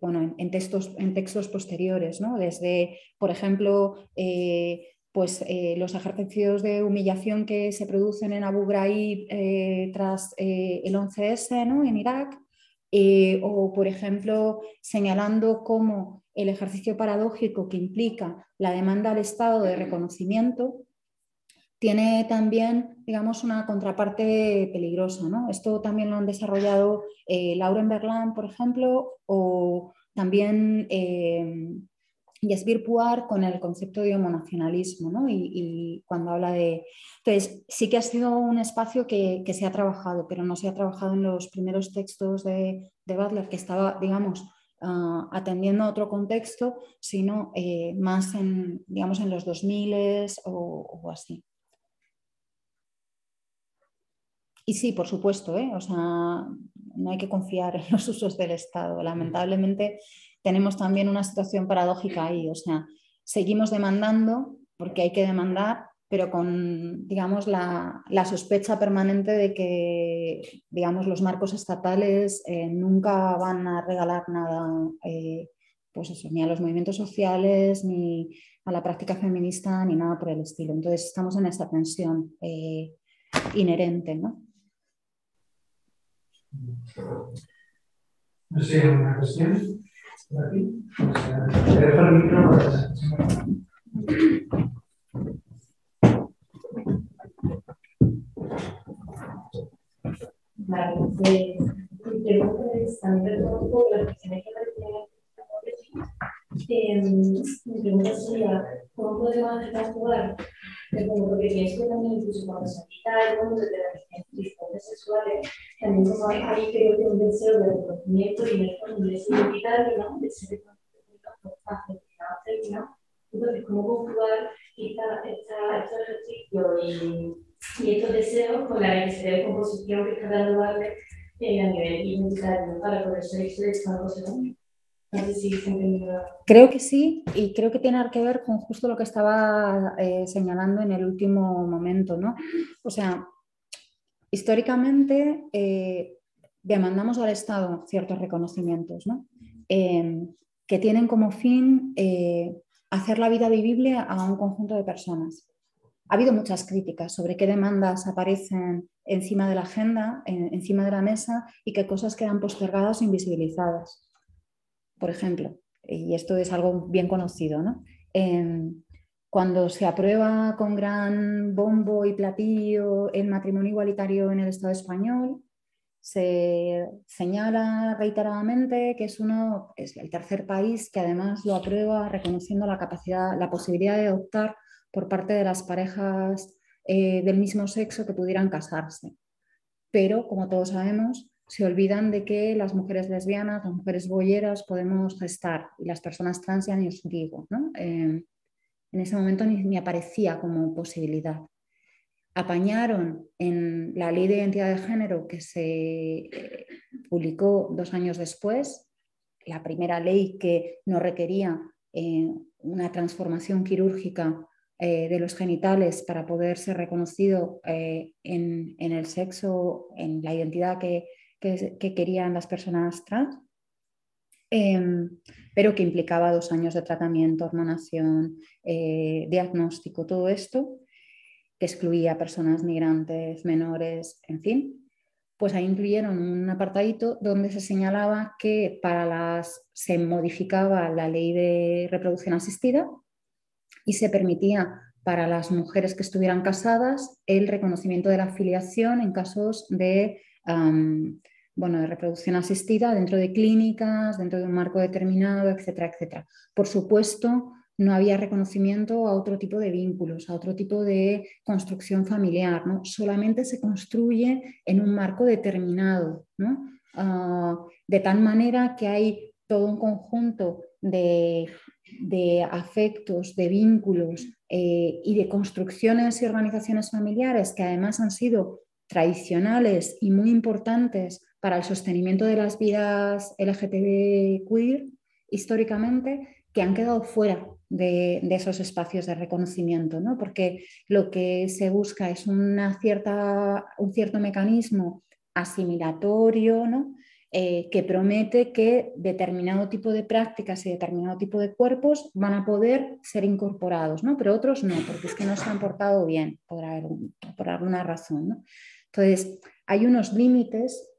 bueno, en, textos, en textos posteriores, ¿no? desde, por ejemplo, eh, pues, eh, los ejercicios de humillación que se producen en Abu Ghraib eh, tras el 11S ¿no? en Irak, o, por ejemplo, señalando cómo el ejercicio paradójico que implica la demanda al Estado de reconocimiento tiene también, digamos, una contraparte peligrosa. Esto también lo han desarrollado eh, Lauren Berland, por ejemplo, o también Jasbir Puar con el concepto de homonacionalismo, ¿no? y, cuando habla de... Entonces, sí que ha sido un espacio que, se ha trabajado, pero no se ha trabajado en los primeros textos de, Butler, que estaba, digamos, ah, atendiendo a otro contexto, sino eh, más en, digamos, en los 2000 o, o así. Y sí, por supuesto, ¿eh? o sea, no hay que confiar en los usos del Estado. Lamentablemente tenemos también una situación paradójica ahí, o sea, seguimos demandando porque hay que demandar, pero con, digamos, la, sospecha permanente de que, digamos, los marcos estatales eh, nunca van a regalar nada, eh, pues eso, ni a los movimientos sociales, ni a la práctica feminista, ni nada por el estilo. Entonces, estamos en esa tensión inherente, ¿no? Sé, ¿una cuestión? Vale, pues mi pregunta es, también reconozco las cuestiones que eh, mi pregunta sería, ¿cómo podemos actuar? Porque pienso que también incluso cuando se de las disfunciones sexuales, también como hay, creo que un deseo de reconocimiento y de un ¿no? De ser reconocido, Entonces, ¿cómo conjugar esta, esta, este y estos deseos con la necesidad de composición que está dando Bartlett eh, a nivel identitario para poder ser esta cosa Creo que sí, y creo que tiene que ver con justo lo que estaba eh, señalando en el último momento, ¿no? O sea, históricamente eh, demandamos al Estado ciertos reconocimientos, ¿no? Em, que tienen como fin eh, hacer la vida vivible a un conjunto de personas ha habido muchas críticas sobre qué demandas aparecen encima de la agenda, encima de la mesa y qué cosas quedan postergadas o invisibilizadas. Por ejemplo, y esto es algo bien conocido, ¿no? cuando se aprueba con gran bombo y platillo el matrimonio igualitario en el Estado español, se señala reiteradamente que es uno es el tercer país que además lo aprueba reconociendo la capacidad, la posibilidad de adoptar por parte de las parejas eh, del mismo sexo que pudieran casarse. Pero, como todos sabemos, se olvidan de que las mujeres lesbianas, las mujeres bolleras podemos gestar y las personas trans ya ni os digo. Eh, en ese momento ni, aparecía como posibilidad. Apañaron en la ley de identidad de género que se eh, publicó dos años después, la primera ley que no requería una transformación quirúrgica eh, de los genitales para poder ser reconocido eh, en, el sexo, en la identidad que, querían las personas trans, em, pero que implicaba dos años de tratamiento, hormonación, eh, diagnóstico, todo esto, que excluía personas migrantes, menores, en fin, pues ahí incluyeron un apartadito donde se señalaba que para las se modificaba la ley de reproducción asistida y se permitía para las mujeres que estuvieran casadas el reconocimiento de la afiliación en casos de, bueno, de reproducción asistida dentro de clínicas, dentro de un marco determinado, etcétera, etcétera. Por supuesto, no había reconocimiento a otro tipo de vínculos, a otro tipo de construcción familiar, ¿no? solamente se construye en un marco determinado, ¿no? Ah, de tal manera que hay todo un conjunto de de afectos, de vínculos eh, y de construcciones y organizaciones familiares que además han sido tradicionales y muy importantes para el sostenimiento de las vidas LGTB queer históricamente, que han quedado fuera de, esos espacios de reconocimiento, ¿no? porque lo que se busca es una cierta, un cierto mecanismo asimilatorio, ¿no? Eh, que promete que determinado tipo de prácticas y determinado tipo de cuerpos van a poder ser incorporados, ¿no? pero otros no, porque es que no se han portado bien por, por alguna razón. Entonces, hay unos límites.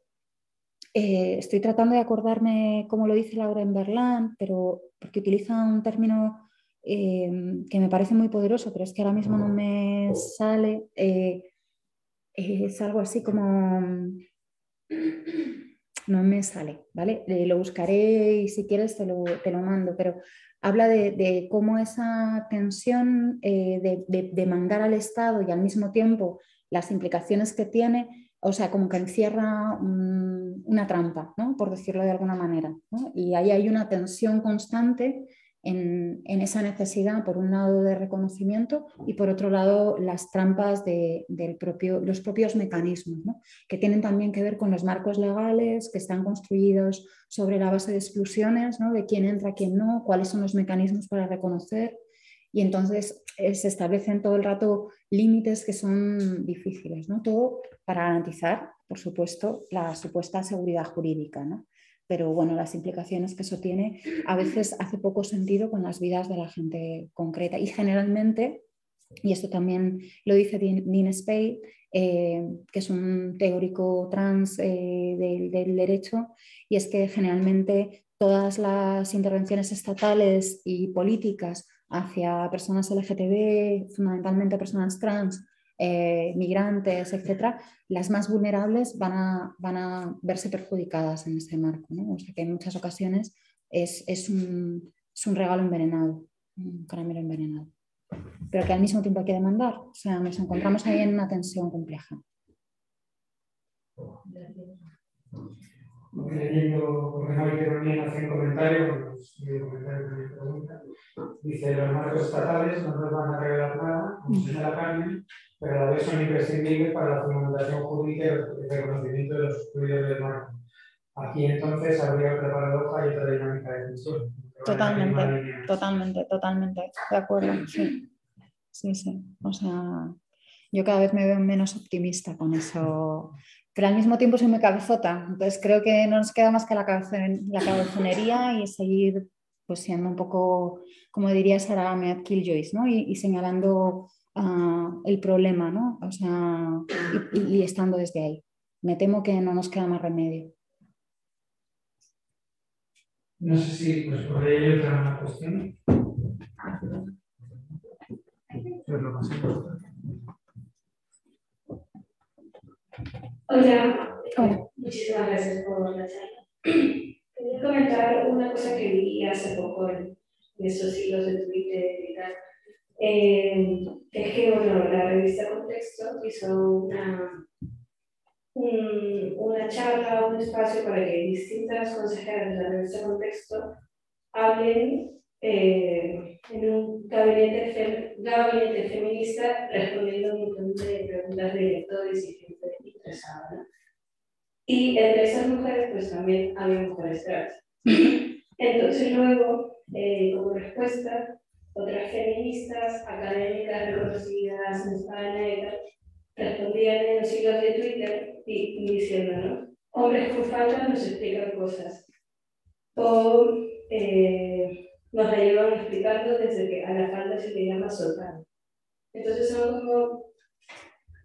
Eh, estoy tratando de acordarme cómo lo dice Laura en Berlán, pero porque utiliza un término eh, que me parece muy poderoso, pero es que ahora mismo no me sale. es algo así como no me sale, ¿vale? Eh, lo buscaré y si quieres te lo, te lo mando, pero habla de, cómo esa tensión eh, de, de, al Estado y al mismo tiempo las implicaciones que tiene, o sea, como que encierra una trampa, ¿no? por decirlo de alguna manera. Y ahí hay una tensión constante en, esa necesidad, por un lado, de reconocimiento y por otro lado, las trampas de, del propio, los propios mecanismos, que tienen también que ver con los marcos legales que están construidos sobre la base de exclusiones, ¿no? de quién entra, quién no, cuáles son los mecanismos para reconocer. Y entonces eh, se establecen todo el rato límites que son difíciles, ¿no? todo para garantizar, por supuesto, la supuesta seguridad jurídica. ¿no? pero bueno, las implicaciones que eso tiene a veces hace poco sentido con las vidas de la gente concreta. Y generalmente, y esto también lo dice Dean Spade, eh, que es un teórico trans eh, del, del derecho, y es que generalmente todas las intervenciones estatales y políticas hacia personas LGTB, fundamentalmente personas trans, eh, migrantes, etcétera, las más vulnerables van a, van a verse perjudicadas en ese marco. O sea que en muchas ocasiones es, es, un, es un regalo envenenado, un caramelo envenenado pero que al mismo tiempo hay que demandar. O sea, nos encontramos ahí en una tensión compleja. Leyendo, porque no hay que hace un comentario, pregunta. Dice, los marcos estatales no nos van a revelar nada, como se la carne, pero a la vez son imprescindibles para la fundamentación jurídica y el reconocimiento de los estudios del marco. Aquí entonces habría otra paradoja y otra dinámica de tensión. Totalmente, totalmente, totalmente, de acuerdo, sí. Sí, sí. O sea, yo cada vez me veo menos optimista con eso, pero al mismo tiempo soy muy cabezota, entonces creo que no nos queda más que la, cabezonería y seguir pues siendo un poco, como diría Sarah Mead Killjoys, ¿no? y, señalando uh, el problema, ¿no? O sea, y, estando desde ahí. Me temo que no nos queda más remedio. No sé si pues, por ahí otra cuestión. Hola. muchísimas gracias por la charla. <clears throat> Quería comentar una cosa que vi hace poco en, esos hilos de Twitter y tal. Eh, es que bueno, la revista Contexto hizo una una charla, un espacio para que distintas consejeras de la revista Contexto hablen eh, en un gabinete, gabinete, feminista respondiendo a un montón de preguntas de lectores y gente interesada. Y entre esas mujeres, pues también había mujeres trans. Entonces, luego, eh, como respuesta, otras feministas académicas reconocidas en España y tal, respondían en los hilos de Twitter y, diciendo, Hombres con falda nos explican cosas. O eh, nos la llevan explicando desde que a la falda se le llama soltar. Entonces son como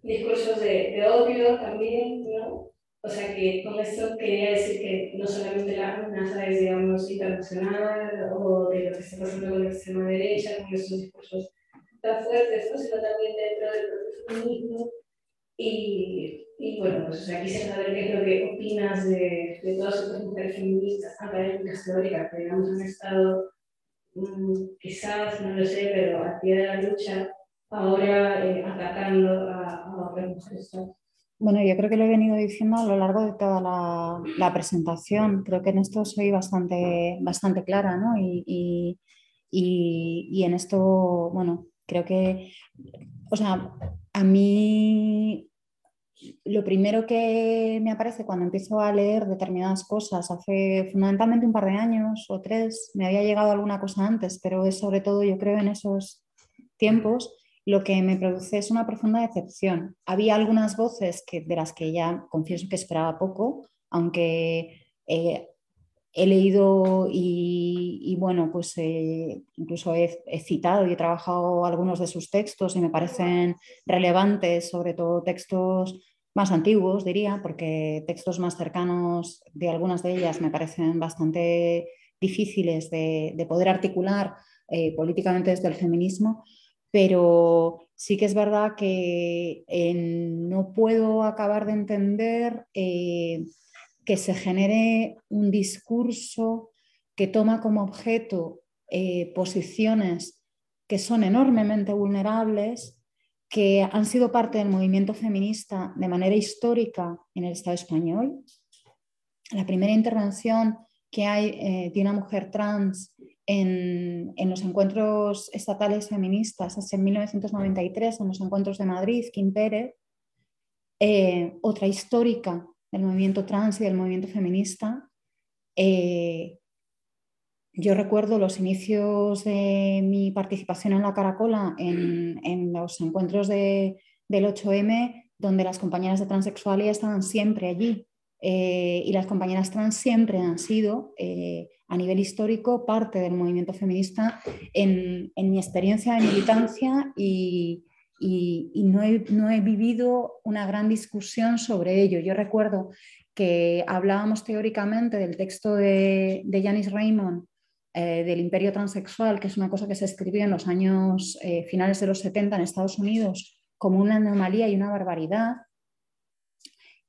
discursos de, de, odio también, ¿no? O sea que con esto quería decir que no solamente la amenaza es, digamos, internacional o de lo que está pasando con la extrema derecha, con esos discursos tan fuertes, ¿no? sino también dentro del propio feminismo y, y bueno, pues o sea, quisiera saber qué es lo que opinas de, de todas estas mujeres feministas académicas teóricas que digamos han estado mm, quizás, no lo sé, pero a pie de la lucha, ahora eh, atacando a, a otras mujeres. Bueno, yo creo que lo he venido diciendo a lo largo de toda la, la presentación. Creo que en esto soy bastante, bastante clara, ¿no? Y, y, y, y en esto, bueno, creo que, o sea, a mí lo primero que me aparece cuando empiezo a leer determinadas cosas, hace fundamentalmente un par de años o tres, me había llegado alguna cosa antes, pero es sobre todo, yo creo, en esos tiempos, lo que me produce es una profunda decepción. Había algunas voces que, de las que ya confieso que esperaba poco, aunque eh, he leído y, bueno, pues eh, incluso he, citado y he trabajado algunos de sus textos y me parecen relevantes, sobre todo textos más antiguos, diría, porque textos más cercanos de algunas de ellas me parecen bastante difíciles de, poder articular eh, políticamente desde el feminismo, pero sí que es verdad que no puedo acabar de entender eh, que se genere un discurso que toma como objeto eh, posiciones que son enormemente vulnerables, que han sido parte del movimiento feminista de manera histórica en el Estado español. La primera intervención que hay eh, de una mujer trans en, los encuentros estatales feministas en 1993, en los encuentros de Madrid, Kim Pérez. Eh, otra histórica del movimiento trans y del movimiento feminista. Eh, yo recuerdo los inicios de mi participación en la Caracola, en, los encuentros del 8M, donde las compañeras de transexualidad estaban siempre allí. Eh, y las compañeras trans siempre han sido, a nivel histórico, parte del movimiento feminista en, en mi experiencia de militancia y, y, no, he, vivido una gran discusión sobre ello. Yo recuerdo que hablábamos teóricamente del texto de, de Janice Raymond eh, del imperio transexual, que es una cosa que se escribió en los años eh, finales de los 70 en Estados Unidos como una anomalía y una barbaridad.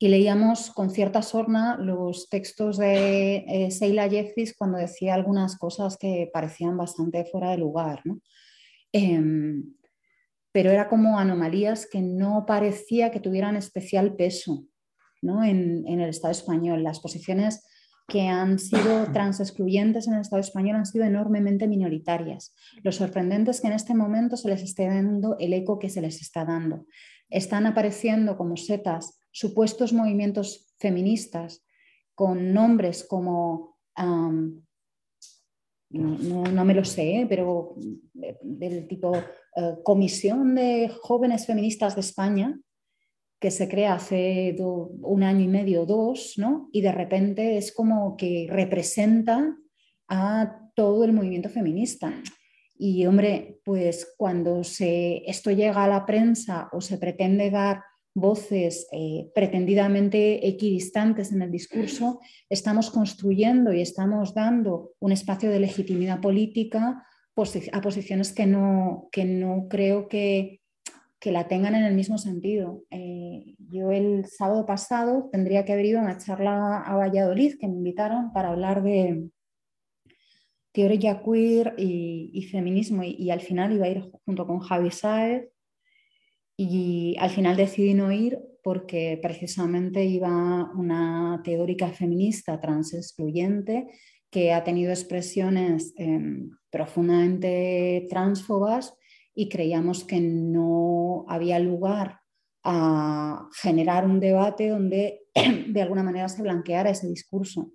Y leíamos con cierta sorna los textos de eh, Seila Jeffries cuando decía algunas cosas que parecían bastante fuera de lugar. Em, pero era como anomalías que no parecía que tuvieran especial peso en, en, el Estado español. Las posiciones que han sido <coughs> transexcluyentes en el Estado español han sido enormemente minoritarias. Lo sorprendente es que en este momento se les esté dando el eco que se les está dando. Están apareciendo como setas supuestos movimientos feministas con nombres como, no, me lo sé, ¿eh? pero del tipo eh, Comisión de Jóvenes Feministas de España, que se crea hace un año y medio, dos, ¿no? y de repente es como que representa a todo el movimiento feminista. Y hombre, pues cuando se, esto llega a la prensa o se pretende dar voces eh, pretendidamente equidistantes en el discurso, estamos construyendo y estamos dando un espacio de legitimidad política a posiciones que no, que no creo que, que la tengan en el mismo sentido. Eh, yo el sábado pasado tendría que haber ido a una charla a Valladolid que me invitaron para hablar de teoría queer y, feminismo y, al final iba a ir junto con Javi Saez y al final decidí no ir porque precisamente iba una teórica feminista trans excluyente que ha tenido expresiones em, profundamente transfobas y creíamos que no había lugar a generar un debate donde <clears throat> de alguna manera se blanqueara ese discurso.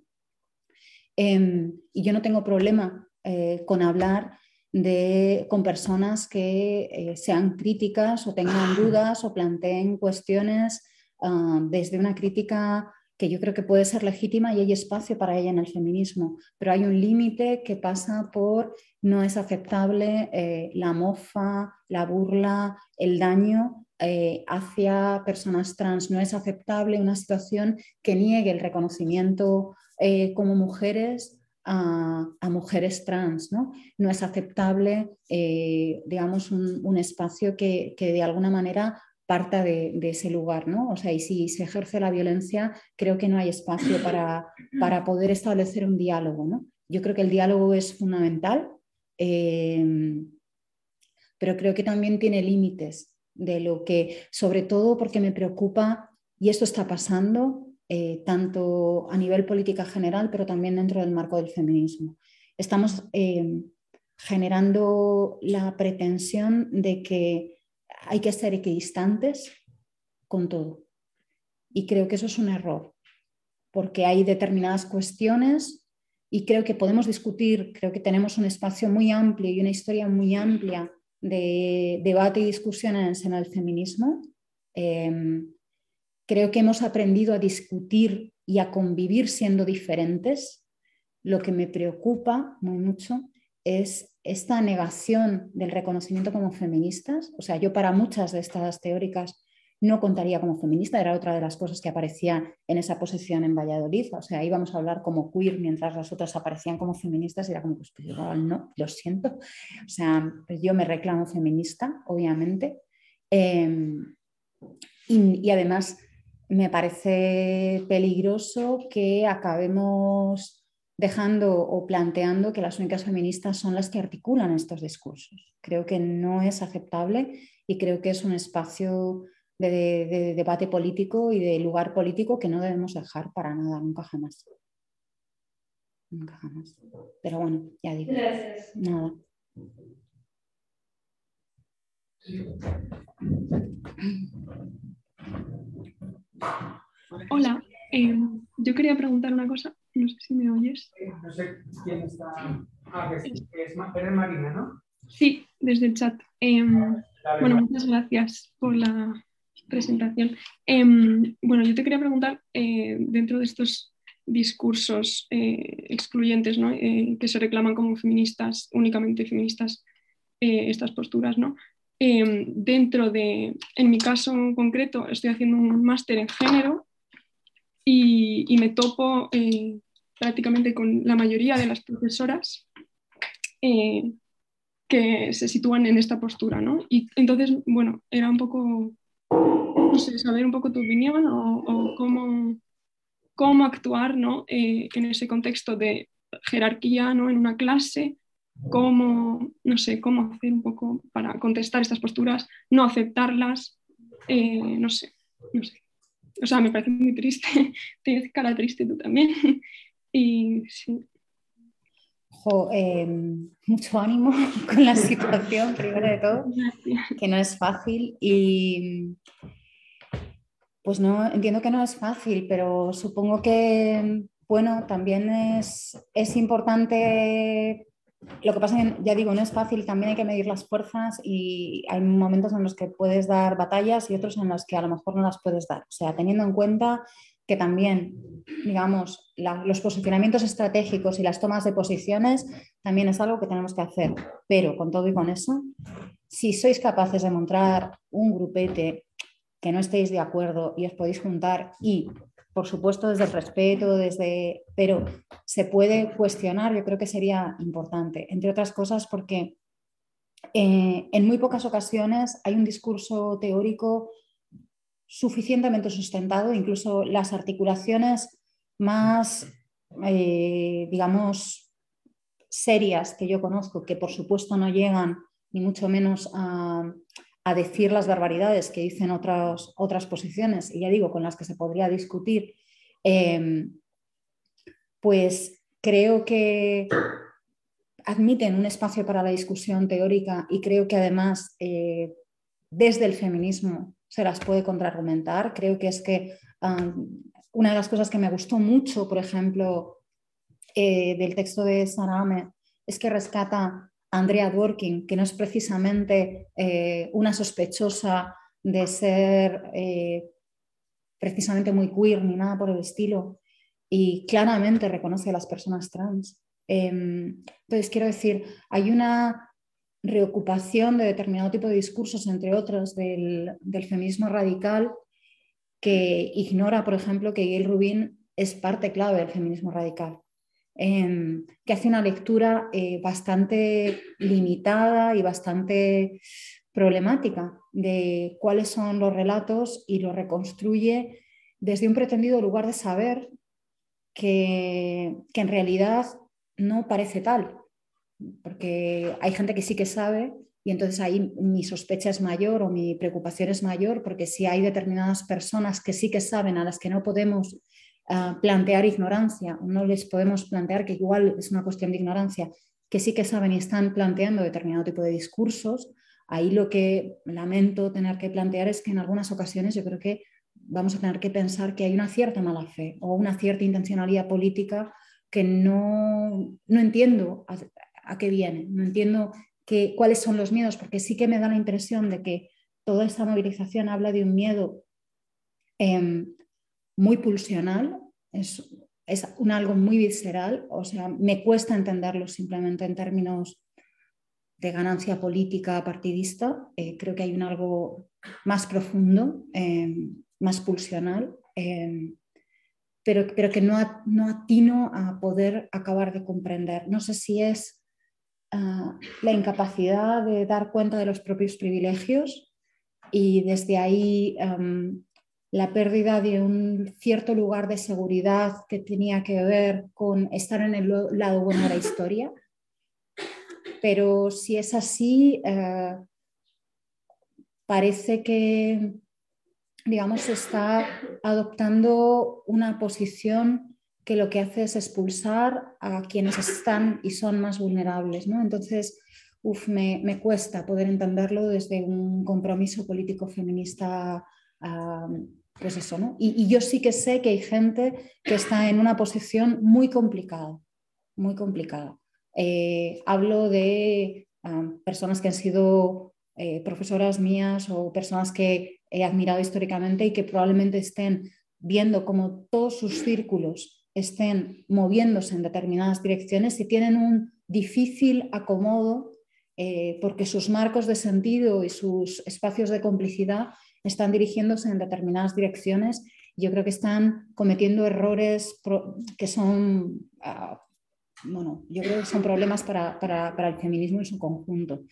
Em, y yo no tengo problema eh, con hablar de, con personas que eh, sean críticas o tengan dudas o planteen cuestiones ah, desde una crítica que yo creo que puede ser legítima y hay espacio para ella en el feminismo, pero hay un límite que pasa por no es aceptable eh, la mofa, la burla, el daño eh, hacia personas trans, no es aceptable una situación que niegue el reconocimiento eh, como mujeres a, mujeres trans, ¿no? No es aceptable, digamos, un, un espacio que, que de alguna manera parta de, ese lugar, ¿no? O sea, y si se ejerce la violencia, creo que no hay espacio <clears throat> para, para poder establecer un diálogo, ¿no? Yo creo que el diálogo es fundamental, eh, pero creo que también tiene límites de lo que, sobre todo porque me preocupa, y esto está pasando, eh, tanto a nivel política general, pero también dentro del marco del feminismo. Estamos eh, generando la pretensión de que hay que ser equidistantes con todo. Y creo que eso es un error, porque hay determinadas cuestiones y creo que podemos discutir, creo que tenemos un espacio muy amplio y una historia muy amplia de debate y discusiones en el feminismo. Em, creo que hemos aprendido a discutir y a convivir siendo diferentes. Lo que me preocupa muy mucho es esta negación del reconocimiento como feministas. O sea, yo para muchas de estas teóricas no contaría como feminista, era otra de las cosas que aparecía en esa posición en Valladolid. O sea, íbamos a hablar como queer mientras las otras aparecían como feministas y era como, pues, pues no, lo siento. O sea, pues yo me reclamo feminista, obviamente. Em, y además me parece peligroso que acabemos dejando o planteando que las únicas feministas son las que articulan estos discursos. Creo que no es aceptable y creo que es un espacio de, debate político y de lugar político que no debemos dejar para nada, nunca jamás. Nunca jamás. Pero bueno, ya digo. Gracias. Nada. Hola, eh, yo quería preguntar una cosa. No sé si me oyes. No sé quién está. Ah, que es, es Marina, ¿no? Sí, desde el chat. Em, bueno, muchas gracias por la presentación. Em, bueno, yo te quería preguntar, eh, dentro de estos discursos eh, excluyentes, ¿no? Eh, que se reclaman como feministas, únicamente feministas, estas posturas, ¿no? Em, dentro de, en mi caso concreto, estoy haciendo un máster en género y, me topo eh, prácticamente con la mayoría de las profesoras, eh, que se sitúan en esta postura, ¿no? Y entonces, bueno, era un poco, no sé, saber un poco tu opinión o, cómo, cómo actuar, ¿no? Eh, en ese contexto de jerarquía, ¿no? En una clase, cómo, no sé, cómo hacer un poco para contestar estas posturas, no aceptarlas, eh, no sé, no sé. O sea, me parece muy triste, <laughs> tienes cara triste tú también. <laughs> y sí. Em, mucho ánimo <laughs> con la situación, primero de todo, que no es fácil y pues no, entiendo que no es fácil, pero supongo que, bueno, también es, es importante lo que pasa es que, ya digo, no es fácil, también hay que medir las fuerzas y hay momentos en los que puedes dar batallas y otros en los que a lo mejor no las puedes dar. O sea, teniendo en cuenta que también, digamos, los posicionamientos estratégicos y las tomas de posiciones también es algo que tenemos que hacer. Pero con todo y con eso, si sois capaces de montar un grupete que no estéis de acuerdo y os podéis juntar y por supuesto desde el respeto, desde, pero se puede cuestionar, yo creo que sería importante, entre otras cosas porque eh, en muy pocas ocasiones hay un discurso teórico suficientemente sustentado, incluso las articulaciones más, eh, digamos, serias que yo conozco, que por supuesto no llegan ni mucho menos a, a decir las barbaridades que dicen otras, otras posiciones, y ya digo, con las que se podría discutir, em, pues creo que admiten un espacio para la discusión teórica y creo que además eh, desde el feminismo se las puede contraargumentar. Creo que es que una de las cosas que me gustó mucho, por ejemplo, eh, del texto de Sarame, es que rescata Andrea Dworkin, que no es precisamente eh, una sospechosa de ser eh, precisamente muy queer ni nada por el estilo, y claramente reconoce a las personas trans. Em, entonces, quiero decir, hay una reocupación de determinado tipo de discursos, entre otros, del, del feminismo radical, que ignora, por ejemplo, que Gail Rubin es parte clave del feminismo radical. Em, que hace una lectura eh, bastante limitada y bastante problemática de cuáles son los relatos y lo reconstruye desde un pretendido lugar de saber que, que en realidad no parece tal, porque hay gente que sí que sabe y entonces ahí mi sospecha es mayor o mi preocupación es mayor, porque si hay determinadas personas que sí que saben, a las que no podemos plantear ignorancia, no les podemos plantear que igual es una cuestión de ignorancia, que sí que saben y están planteando determinado tipo de discursos, ahí lo que lamento tener que plantear es que en algunas ocasiones yo creo que vamos a tener que pensar que hay una cierta mala fe o una cierta intencionalidad política que no, no entiendo a, qué viene, no entiendo que, cuáles son los miedos, porque sí que me da la impresión de que toda esta movilización habla de un miedo em, muy pulsional, es, un algo muy visceral, o sea, me cuesta entenderlo simplemente en términos de ganancia política partidista, eh, creo que hay un algo más profundo, eh, más pulsional, eh, pero, pero, que no, no, atino a poder acabar de comprender. No sé si es ah, la incapacidad de dar cuenta de los propios privilegios y desde ahí la pérdida de un cierto lugar de seguridad que tenía que ver con estar en el lado bueno de la historia. Pero si es así, eh, parece que, digamos, está adoptando una posición que lo que hace es expulsar a quienes están y son más vulnerables. ¿no? Entonces, uf, me, me, cuesta poder entenderlo desde un compromiso político feminista pues eso, ¿no? Y, yo sí que sé que hay gente que está en una posición muy complicada, muy complicada. Eh, hablo de personas que han sido eh, profesoras mías o personas que he admirado históricamente y que probablemente estén viendo cómo todos sus círculos estén moviéndose en determinadas direcciones y tienen un difícil acomodo eh, porque sus marcos de sentido y sus espacios de complicidad están dirigiéndose en determinadas direcciones. Yo creo que están cometiendo errores que son, ah, bueno, yo creo que son problemas para, para el feminismo en su conjunto.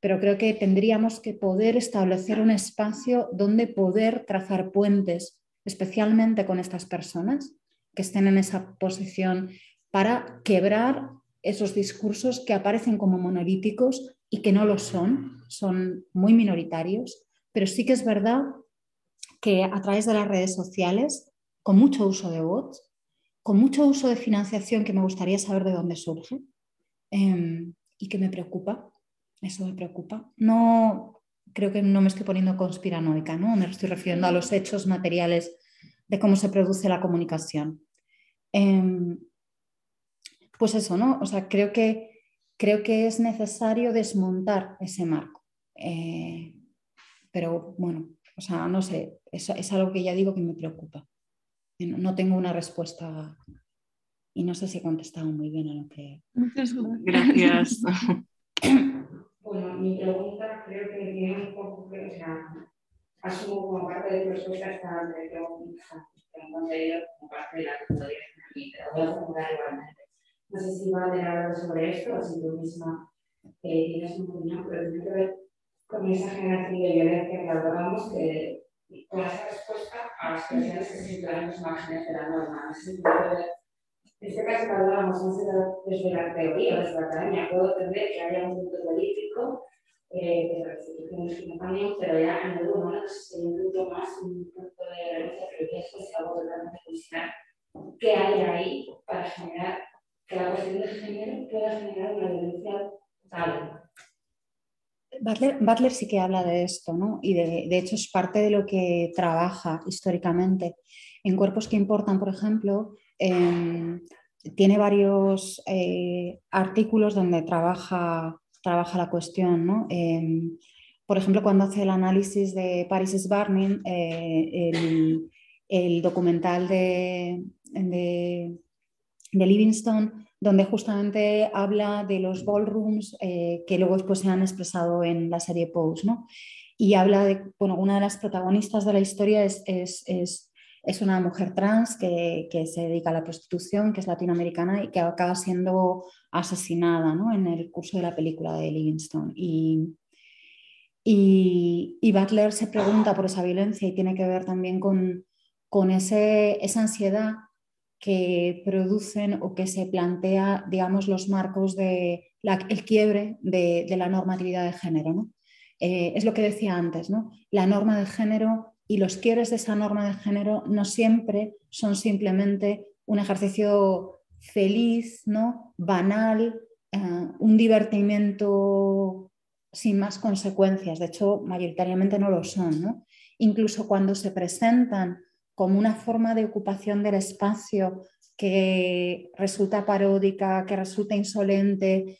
Pero creo que tendríamos que poder establecer un espacio donde poder trazar puentes, especialmente con estas personas que estén en esa posición, para quebrar esos discursos que aparecen como monolíticos y que no lo son, son muy minoritarios, pero sí que es verdad que a través de las redes sociales, con mucho uso de bots, con mucho uso de financiación que me gustaría saber de dónde surge em, y que me preocupa, eso me preocupa. No creo que no me estoy poniendo conspiranoica, ¿no? Me estoy refiriendo a los hechos materiales de cómo se produce la comunicación. Em, pues eso, ¿no? O sea, creo que, creo que es necesario desmontar ese marco. Eh, pero bueno, o sea, no sé, es, es, algo que ya digo que me preocupa. No, tengo una respuesta y no sé si he contestado muy bien a lo que... Muchas <laughs> gracias. <laughs> Bueno, mi pregunta creo que tiene un poco que, o sea, asumo como parte de tu respuesta esta pregunta, pero como parte de la que podría hacer pero voy a formular igualmente. No sé si va a tener algo sobre esto o si tú misma eh, tienes un opinión, pero tiene que ver con esa generación de violencia que hablábamos, que con esa respuesta a las presiones que situan en los márgenes de la norma. En este caso que hablábamos desde la teoría, desde la academia, puedo entender que haya un punto político eh, de las instituciones acompañan, pero ya en algún momento se incluye más un punto de violencia religiosa, es algo totalmente funcional. ¿Qué hay ahí para generar que la cuestión de género pueda generar una violencia tal? Butler, sí que habla de esto, ¿no? Y de, hecho es parte de lo que trabaja históricamente. En cuerpos que importan, por ejemplo, Em, tiene varios eh, artículos donde trabaja, trabaja la cuestión. Em, por ejemplo, cuando hace el análisis de Paris is Burning, eh, el, documental de, de, Livingstone, donde justamente habla de los ballrooms eh, que luego después se han expresado en la serie Pose. Y habla de, bueno, una de las protagonistas de la historia es, es es una mujer trans que, se dedica a la prostitución, que es latinoamericana y que acaba siendo asesinada en el curso de la película de Livingstone. Y, y, Butler se pregunta por esa violencia y tiene que ver también con, con ese, esa ansiedad que producen o que se plantea, digamos, los marcos de quiebre de, la normatividad de género. Eh, es lo que decía antes, ¿no? la norma de género y los quiebres de esa norma de género no siempre son simplemente un ejercicio feliz, ¿no? banal, eh, un divertimento sin más consecuencias. De hecho, mayoritariamente no lo son. Incluso cuando se presentan como una forma de ocupación del espacio que resulta paródica, que resulta insolente,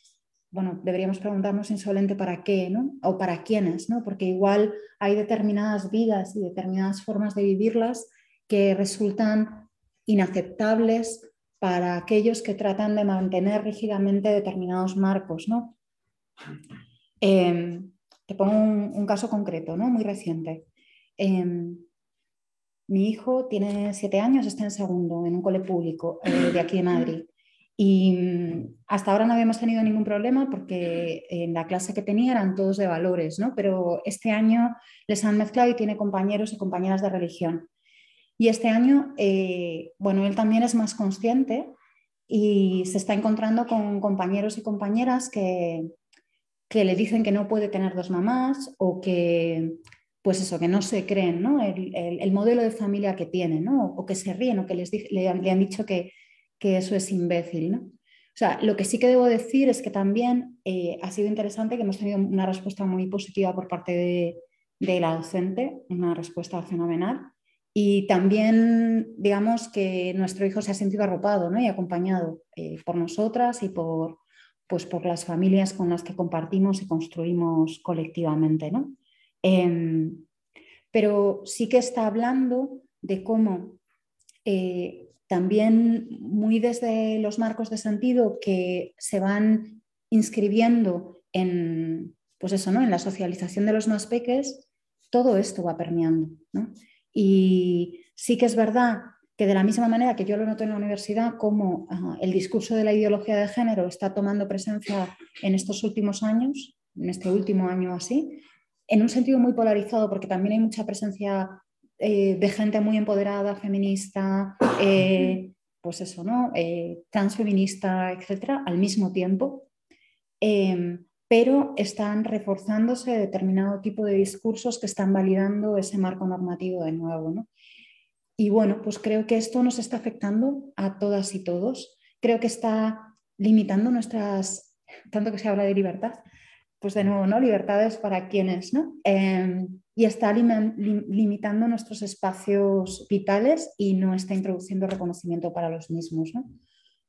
bueno, deberíamos preguntarnos insolente para qué, ¿no? O para quiénes, ¿no? Porque igual hay determinadas vidas y determinadas formas de vivirlas que resultan inaceptables para aquellos que tratan de mantener rígidamente determinados marcos, ¿no? Em, te pongo un, caso concreto, ¿no? Muy reciente. Em, mi hijo tiene siete años, está en segundo, en un cole público eh, de aquí de Madrid. Y mm, hasta ahora no habíamos tenido ningún problema porque en la clase que tenía eran todos de valores, ¿no? pero este año les han mezclado y tiene compañeros y compañeras de religión. Y este año, eh, bueno, él también es más consciente y se está encontrando con compañeros y compañeras que, que le dicen que no puede tener dos mamás o que, pues eso, que no se creen ¿no? El, el, modelo de familia que tienen, ¿no? o que se ríen o que les, le han dicho que que eso es imbécil. ¿no? O sea, lo que sí que debo decir es que también eh, ha sido interesante que hemos tenido una respuesta muy positiva por parte de, la docente, una respuesta fenomenal. Y también, digamos, que nuestro hijo se ha sentido arropado ¿no? y acompañado eh, por nosotras y por, pues, por las familias con las que compartimos y construimos colectivamente. ¿no? Em, pero sí que está hablando de cómo eh, también muy desde los marcos de sentido que se van inscribiendo en, pues eso, ¿no? en la socialización de los más peques, todo esto va permeando. Y sí que es verdad que de la misma manera que yo lo noto en la universidad, como el discurso de la ideología de género está tomando presencia en estos últimos años, en este último año así, en un sentido muy polarizado, porque también hay mucha presencia eh, de gente muy empoderada, feminista, eh, pues eso, ¿no? Eh, transfeminista, etcétera, al mismo tiempo. Em, pero están reforzándose determinado tipo de discursos que están validando ese marco normativo de nuevo. ¿no? Y bueno, pues creo que esto nos está afectando a todas y todos. Creo que está limitando nuestras, tanto que se habla de libertad, pues de nuevo, ¿no? Libertades para quienes, ¿no? Em, y está limitando nuestros espacios vitales y no está introduciendo reconocimiento para los mismos, ¿no?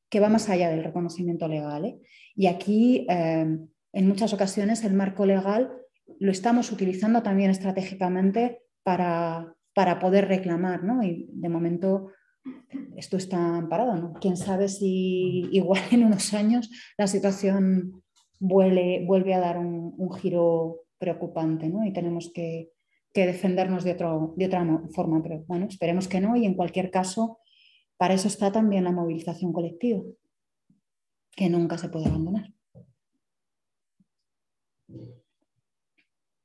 Que va más allá del reconocimiento legal. ¿eh? Y aquí, em, en muchas ocasiones, el marco legal lo estamos utilizando también estratégicamente para, para poder reclamar, ¿no? Y de momento esto está amparado, ¿no? Quién sabe si igual en unos años la situación vuelve, vuelve a dar un, giro preocupante, ¿no? Y tenemos que, defendernos de, otro, de otra forma, pero bueno, esperemos que no y en cualquier caso, para eso está también la movilización colectiva, que nunca se puede abandonar.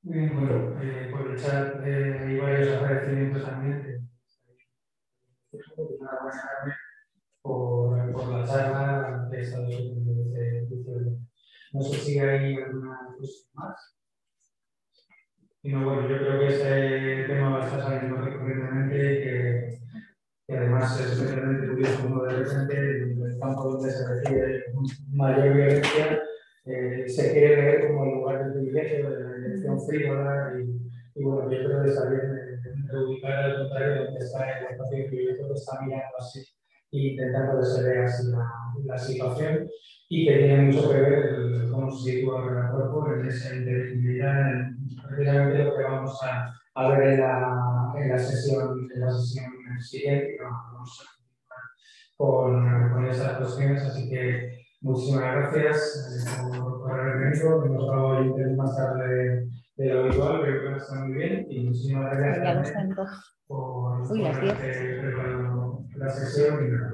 Bien, bueno, eh, por el chat eh, hay varios agradecimientos también. Por, por la charla que estado No sé si hay alguna cosa más. No, bueno, yo creo que este tema va a estar saliendo recurrentemente y que, además es especialmente curioso como de repente en el campo donde se recibe mayor violencia eh, se quiere ver como el lugar del privilegio, de la dirección frívola y, bueno, yo creo que está bien reubicar al contrario donde está el espacio de privilegio que está mirando así intentando que se vea así la, la, situación y que tiene mucho que ver el, cómo se sitúa el cuerpo en esa inteligibilidad, en precisamente lo que vamos a, a ver en la, en la, sesión, en la sesión siguiente, vamos a con, con estas cuestiones, así que Muchísimas gracias eh, por, haber venido. Hemos dado el más tarde de, lo habitual, creo que está muy bien. Y muchísimas gracias también por, por preparado la semana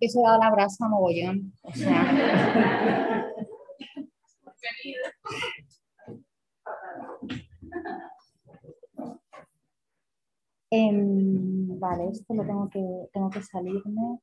que se ha dado la brasa mogollón. O sea. Em, vale, esto lo tengo que, tengo que salirme.